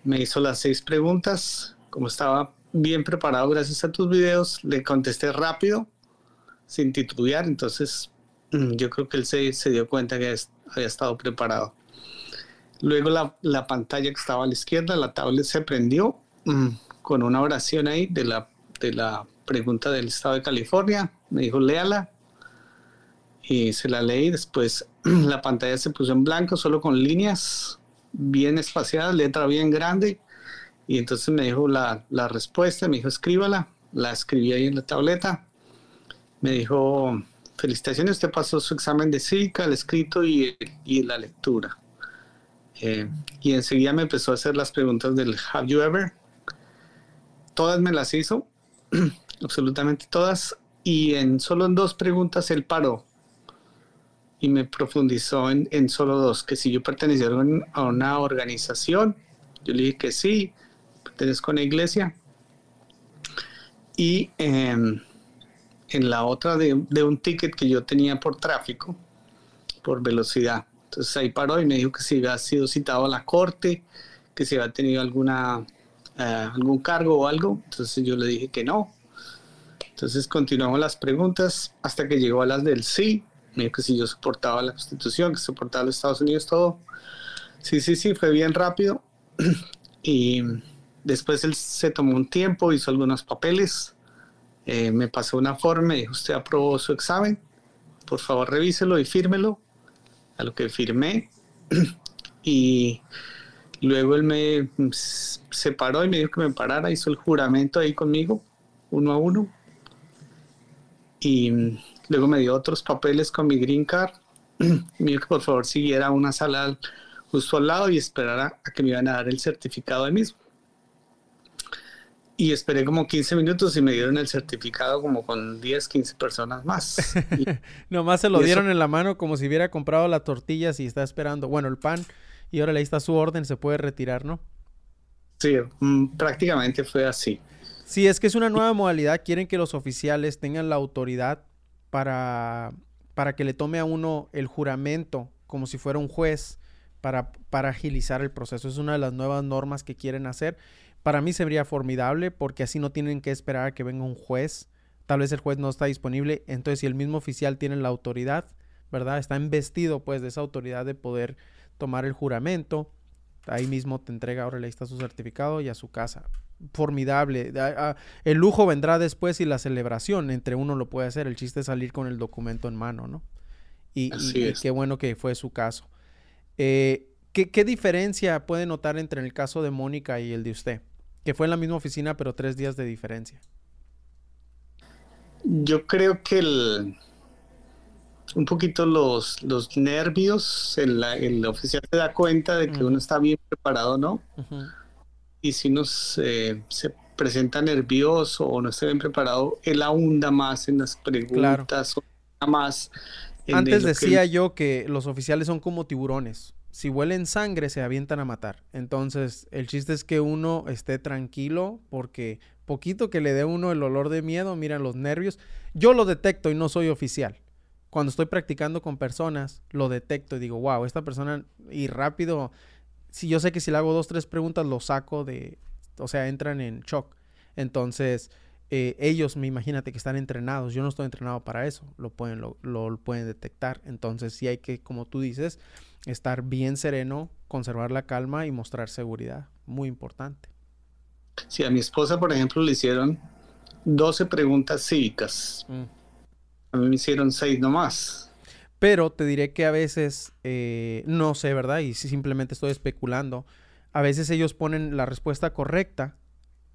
Me hizo las seis preguntas, como estaba bien preparado gracias a tus videos, le contesté rápido, sin titubear, entonces yo creo que él se, se dio cuenta que había estado preparado. Luego la, la, pantalla que estaba a la izquierda, la tablet se prendió mm, con una oración ahí de la, de la pregunta del estado de California. Me dijo, léala. Y se la leí. Después [CLEARS THROAT] la pantalla se puso en blanco, solo con líneas bien espaciadas, letra bien grande. Y entonces me dijo la, la respuesta, me dijo escríbala, la escribí ahí en la tableta. Me dijo, felicitaciones, usted pasó su examen de cívica, el escrito y, y la lectura. Eh, y enseguida me empezó a hacer las preguntas del Have you ever? Todas me las hizo, [CLEARS THROAT] absolutamente todas, y en solo en dos preguntas él paró y me profundizó en, en solo dos, que si yo pertenecía a una organización, yo le dije que sí, pertenezco a una iglesia, y em, en la otra de, un ticket que yo tenía por tráfico, por velocidad. Entonces ahí paró y me dijo que si había sido citado a la corte, que si había tenido alguna, eh, algún cargo o algo. Entonces yo le dije que no. Entonces continuamos las preguntas hasta que llegó a las del sí. Me dijo que si yo soportaba la Constitución, que soportaba los Estados Unidos, todo. Sí, sí, sí, fue bien rápido. [CLEARS THROAT] y después él se tomó un tiempo, hizo algunos papeles, eh, me pasó una forma, me dijo, usted aprobó su examen, por favor revíselo y fírmelo a lo que firmé. [CLEARS THROAT] y luego él me separó y me dijo que me parara, hizo el juramento ahí conmigo, uno a uno. Y luego me dio otros papeles con mi green card. [CLEARS THROAT] me dijo que por favor siguiera una sala justo al lado y esperara a que me iban a dar el certificado ahí mismo. Y esperé como 15 minutos y me dieron el certificado como con 10, 15 personas más. [LAUGHS] Nomás se lo dieron en la mano como si hubiera comprado las tortillas y está esperando, bueno, el pan. Y ahora le está su orden, se puede retirar, ¿no? Sí, mm, prácticamente fue así. Sí, es que es una nueva modalidad. Quieren que los oficiales tengan la autoridad para, para que le tome a uno el juramento como si fuera un juez para, para agilizar el proceso. Es una de las nuevas normas que quieren hacer para mí sería formidable porque así no tienen que esperar a que venga un juez. Tal vez el juez no está disponible. Entonces, si el mismo oficial tiene la autoridad, ¿verdad? Está investido pues de esa autoridad de poder tomar el juramento. Ahí mismo te entrega, ahora le está su certificado y a su casa. Formidable. El lujo vendrá después y la celebración entre uno lo puede hacer. El chiste es salir con el documento en mano, ¿no? Y, qué bueno que fue su caso. Eh, ¿qué, ¿Qué diferencia puede notar entre el caso de Mónica y el de usted? Que fue en la misma oficina, pero tres días de diferencia. Yo creo que el, un poquito los, los nervios, el, el oficial se da cuenta de que uno está bien preparado, ¿no? Y si uno se, presenta nervioso o no está bien preparado, él ahunda más en las preguntas, más. Antes decía yo que los oficiales son como tiburones si huelen sangre se avientan a matar. Entonces, el chiste es que uno esté tranquilo porque poquito que le dé uno el olor de miedo, miran los nervios. Yo lo detecto y no soy oficial. Cuando estoy practicando con personas, lo detecto y digo, wow, esta persona, y rápido, si yo sé que si le hago dos, tres preguntas, lo saco de, o sea, entran en shock. Entonces, eh, ellos, me imagínate que están entrenados. Yo no estoy entrenado para eso. Lo pueden, lo, lo pueden detectar. Entonces, sí hay que, como tú dices, estar bien sereno, conservar la calma y mostrar seguridad. Muy importante. Sí, a mi esposa, por ejemplo, le hicieron 12 preguntas cívicas. Mm. A mí me hicieron 6 nomás. Pero te diré que a veces, eh, no sé, ¿verdad? Y simplemente estoy especulando. A veces ellos ponen la respuesta correcta,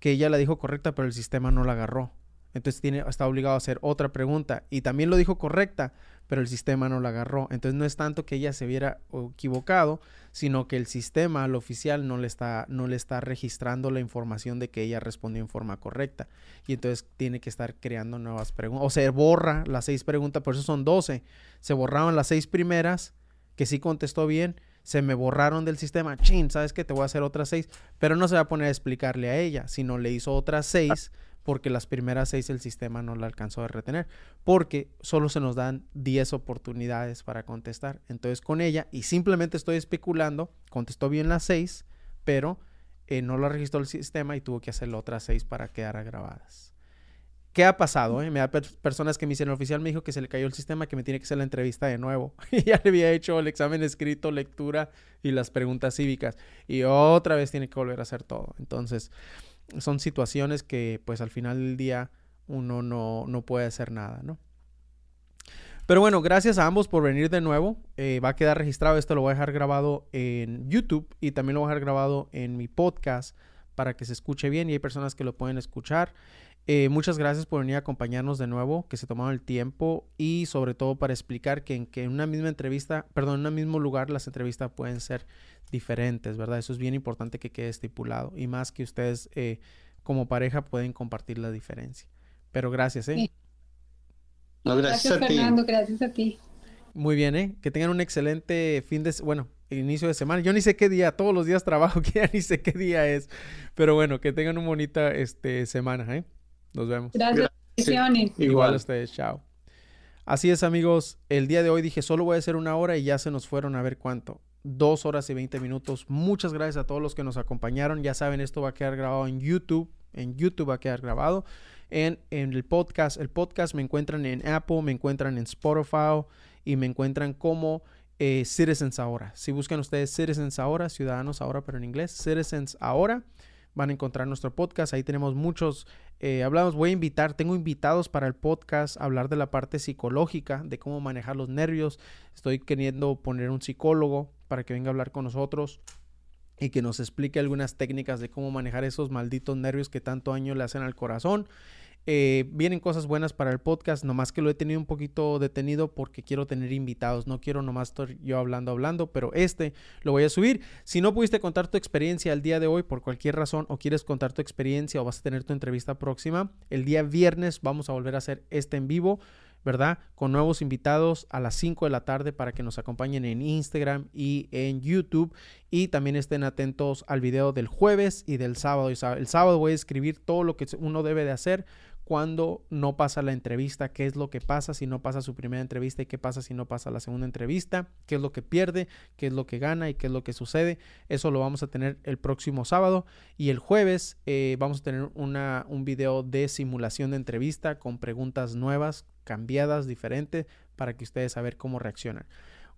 que ella la dijo correcta, pero el sistema no la agarró. Entonces tiene, está obligado a hacer otra pregunta. Y también lo dijo correcta, pero el sistema no la agarró. Entonces no es tanto que ella se hubiera equivocado, sino que el sistema, al oficial, no le está, no le está registrando la información de que ella respondió en forma correcta. Y entonces tiene que estar creando nuevas preguntas. O se borra las seis preguntas, por eso son doce. Se borraban las seis primeras, que sí contestó bien, se me borraron del sistema. Chin, ¿sabes qué? Te voy a hacer otras seis. Pero no se va a poner a explicarle a ella, sino le hizo otras seis porque las primeras seis el sistema no la alcanzó a retener, porque solo se nos dan 10 oportunidades para contestar. Entonces con ella, y simplemente estoy especulando, contestó bien las seis, pero eh, no la registró el sistema y tuvo que hacer otras seis para quedar grabadas. ¿Qué ha pasado? Eh? Me da personas que me dicen, el oficial me dijo que se le cayó el sistema, que me tiene que hacer la entrevista de nuevo. [LAUGHS] y ya le había hecho el examen escrito, lectura y las preguntas cívicas. Y otra vez tiene que volver a hacer todo. Entonces, son situaciones que pues al final del día uno no, no puede hacer nada, ¿no? Pero bueno, gracias a ambos por venir de nuevo. Eh, va a quedar registrado. Esto lo voy a dejar grabado en YouTube y también lo voy a dejar grabado en mi podcast para que se escuche bien y hay personas que lo pueden escuchar. Eh, muchas gracias por venir a acompañarnos de nuevo, que se tomaron el tiempo y sobre todo para explicar que en, que en una misma entrevista, perdón, en un mismo lugar las entrevistas pueden ser diferentes, ¿verdad? Eso es bien importante que quede estipulado y más que ustedes eh, como pareja pueden compartir la diferencia. Pero gracias, ¿eh? gracias, Fernando, gracias a ti. Muy bien, ¿eh? Que tengan un excelente fin de, bueno, inicio de semana. Yo ni sé qué día, todos los días trabajo, [LAUGHS] que ya ni sé qué día es. Pero bueno, que tengan una bonita este, semana, ¿eh? Nos vemos. Gracias. Igual a ustedes, chao. Así es, amigos. El día de hoy dije, solo voy a hacer una hora y ya se nos fueron a ver cuánto. Dos horas y veinte minutos. Muchas gracias a todos los que nos acompañaron. Ya saben, esto va a quedar grabado en YouTube. En YouTube va a quedar grabado. En, en el podcast. El podcast me encuentran en Apple, me encuentran en Spotify y me encuentran como eh, Citizens Ahora. Si buscan ustedes Citizens Ahora, Ciudadanos Ahora, pero en inglés, Citizens Ahora van a encontrar nuestro podcast. Ahí tenemos muchos, eh, hablamos, voy a invitar, tengo invitados para el podcast, hablar de la parte psicológica, de cómo manejar los nervios. Estoy queriendo poner un psicólogo para que venga a hablar con nosotros y que nos explique algunas técnicas de cómo manejar esos malditos nervios que tanto daño le hacen al corazón. Eh, vienen cosas buenas para el podcast, nomás que lo he tenido un poquito detenido porque quiero tener invitados, no quiero nomás estar yo hablando, hablando, pero este lo voy a subir. Si no pudiste contar tu experiencia el día de hoy por cualquier razón o quieres contar tu experiencia o vas a tener tu entrevista próxima, el día viernes vamos a volver a hacer este en vivo. ¿verdad? Con nuevos invitados a las 5 de la tarde para que nos acompañen en Instagram y en YouTube. Y también estén atentos al video del jueves y del sábado. El sábado voy a escribir todo lo que uno debe de hacer cuando no pasa la entrevista, qué es lo que pasa si no pasa su primera entrevista y qué pasa si no pasa la segunda entrevista, qué es lo que pierde, qué es lo que gana y qué es lo que sucede. Eso lo vamos a tener el próximo sábado y el jueves eh, vamos a tener una, un video de simulación de entrevista con preguntas nuevas, cambiadas, diferentes, para que ustedes saber cómo reaccionan.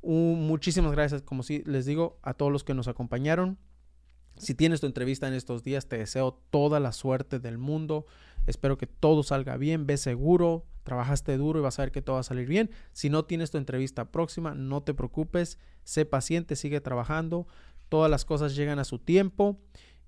muchísimas gracias, como si les digo, a todos los que nos acompañaron. Si tienes tu entrevista en estos días, te deseo toda la suerte del mundo. Espero que todo salga bien, ve seguro, trabajaste duro y vas a ver que todo va a salir bien. Si no tienes tu entrevista próxima, no te preocupes, sé paciente, sigue trabajando, todas las cosas llegan a su tiempo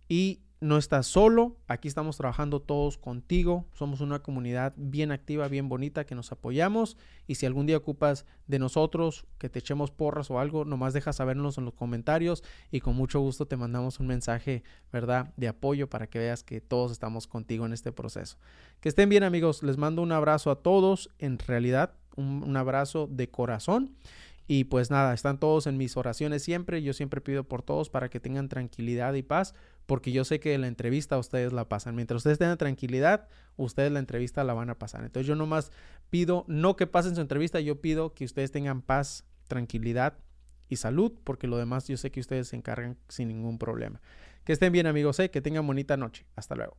y no estás solo, aquí estamos trabajando todos contigo, somos una comunidad bien activa, bien bonita, que nos apoyamos y si algún día ocupas de nosotros, que te echemos porras o algo, nomás deja sabernos en los comentarios y con mucho gusto te mandamos un mensaje, ¿verdad?, de apoyo para que veas que todos estamos contigo en este proceso. Que estén bien amigos, les mando un abrazo a todos, en realidad un, un abrazo de corazón. Y pues nada, están todos en mis oraciones siempre. Yo siempre pido por todos para que tengan tranquilidad y paz porque yo sé que la entrevista ustedes la pasan. Mientras ustedes tengan tranquilidad, ustedes la entrevista la van a pasar. Entonces yo nomás pido, no que pasen su entrevista, yo pido que ustedes tengan paz, tranquilidad y salud, porque lo demás yo sé que ustedes se encargan sin ningún problema. Que estén bien amigos, ¿eh? que tengan bonita noche. Hasta luego.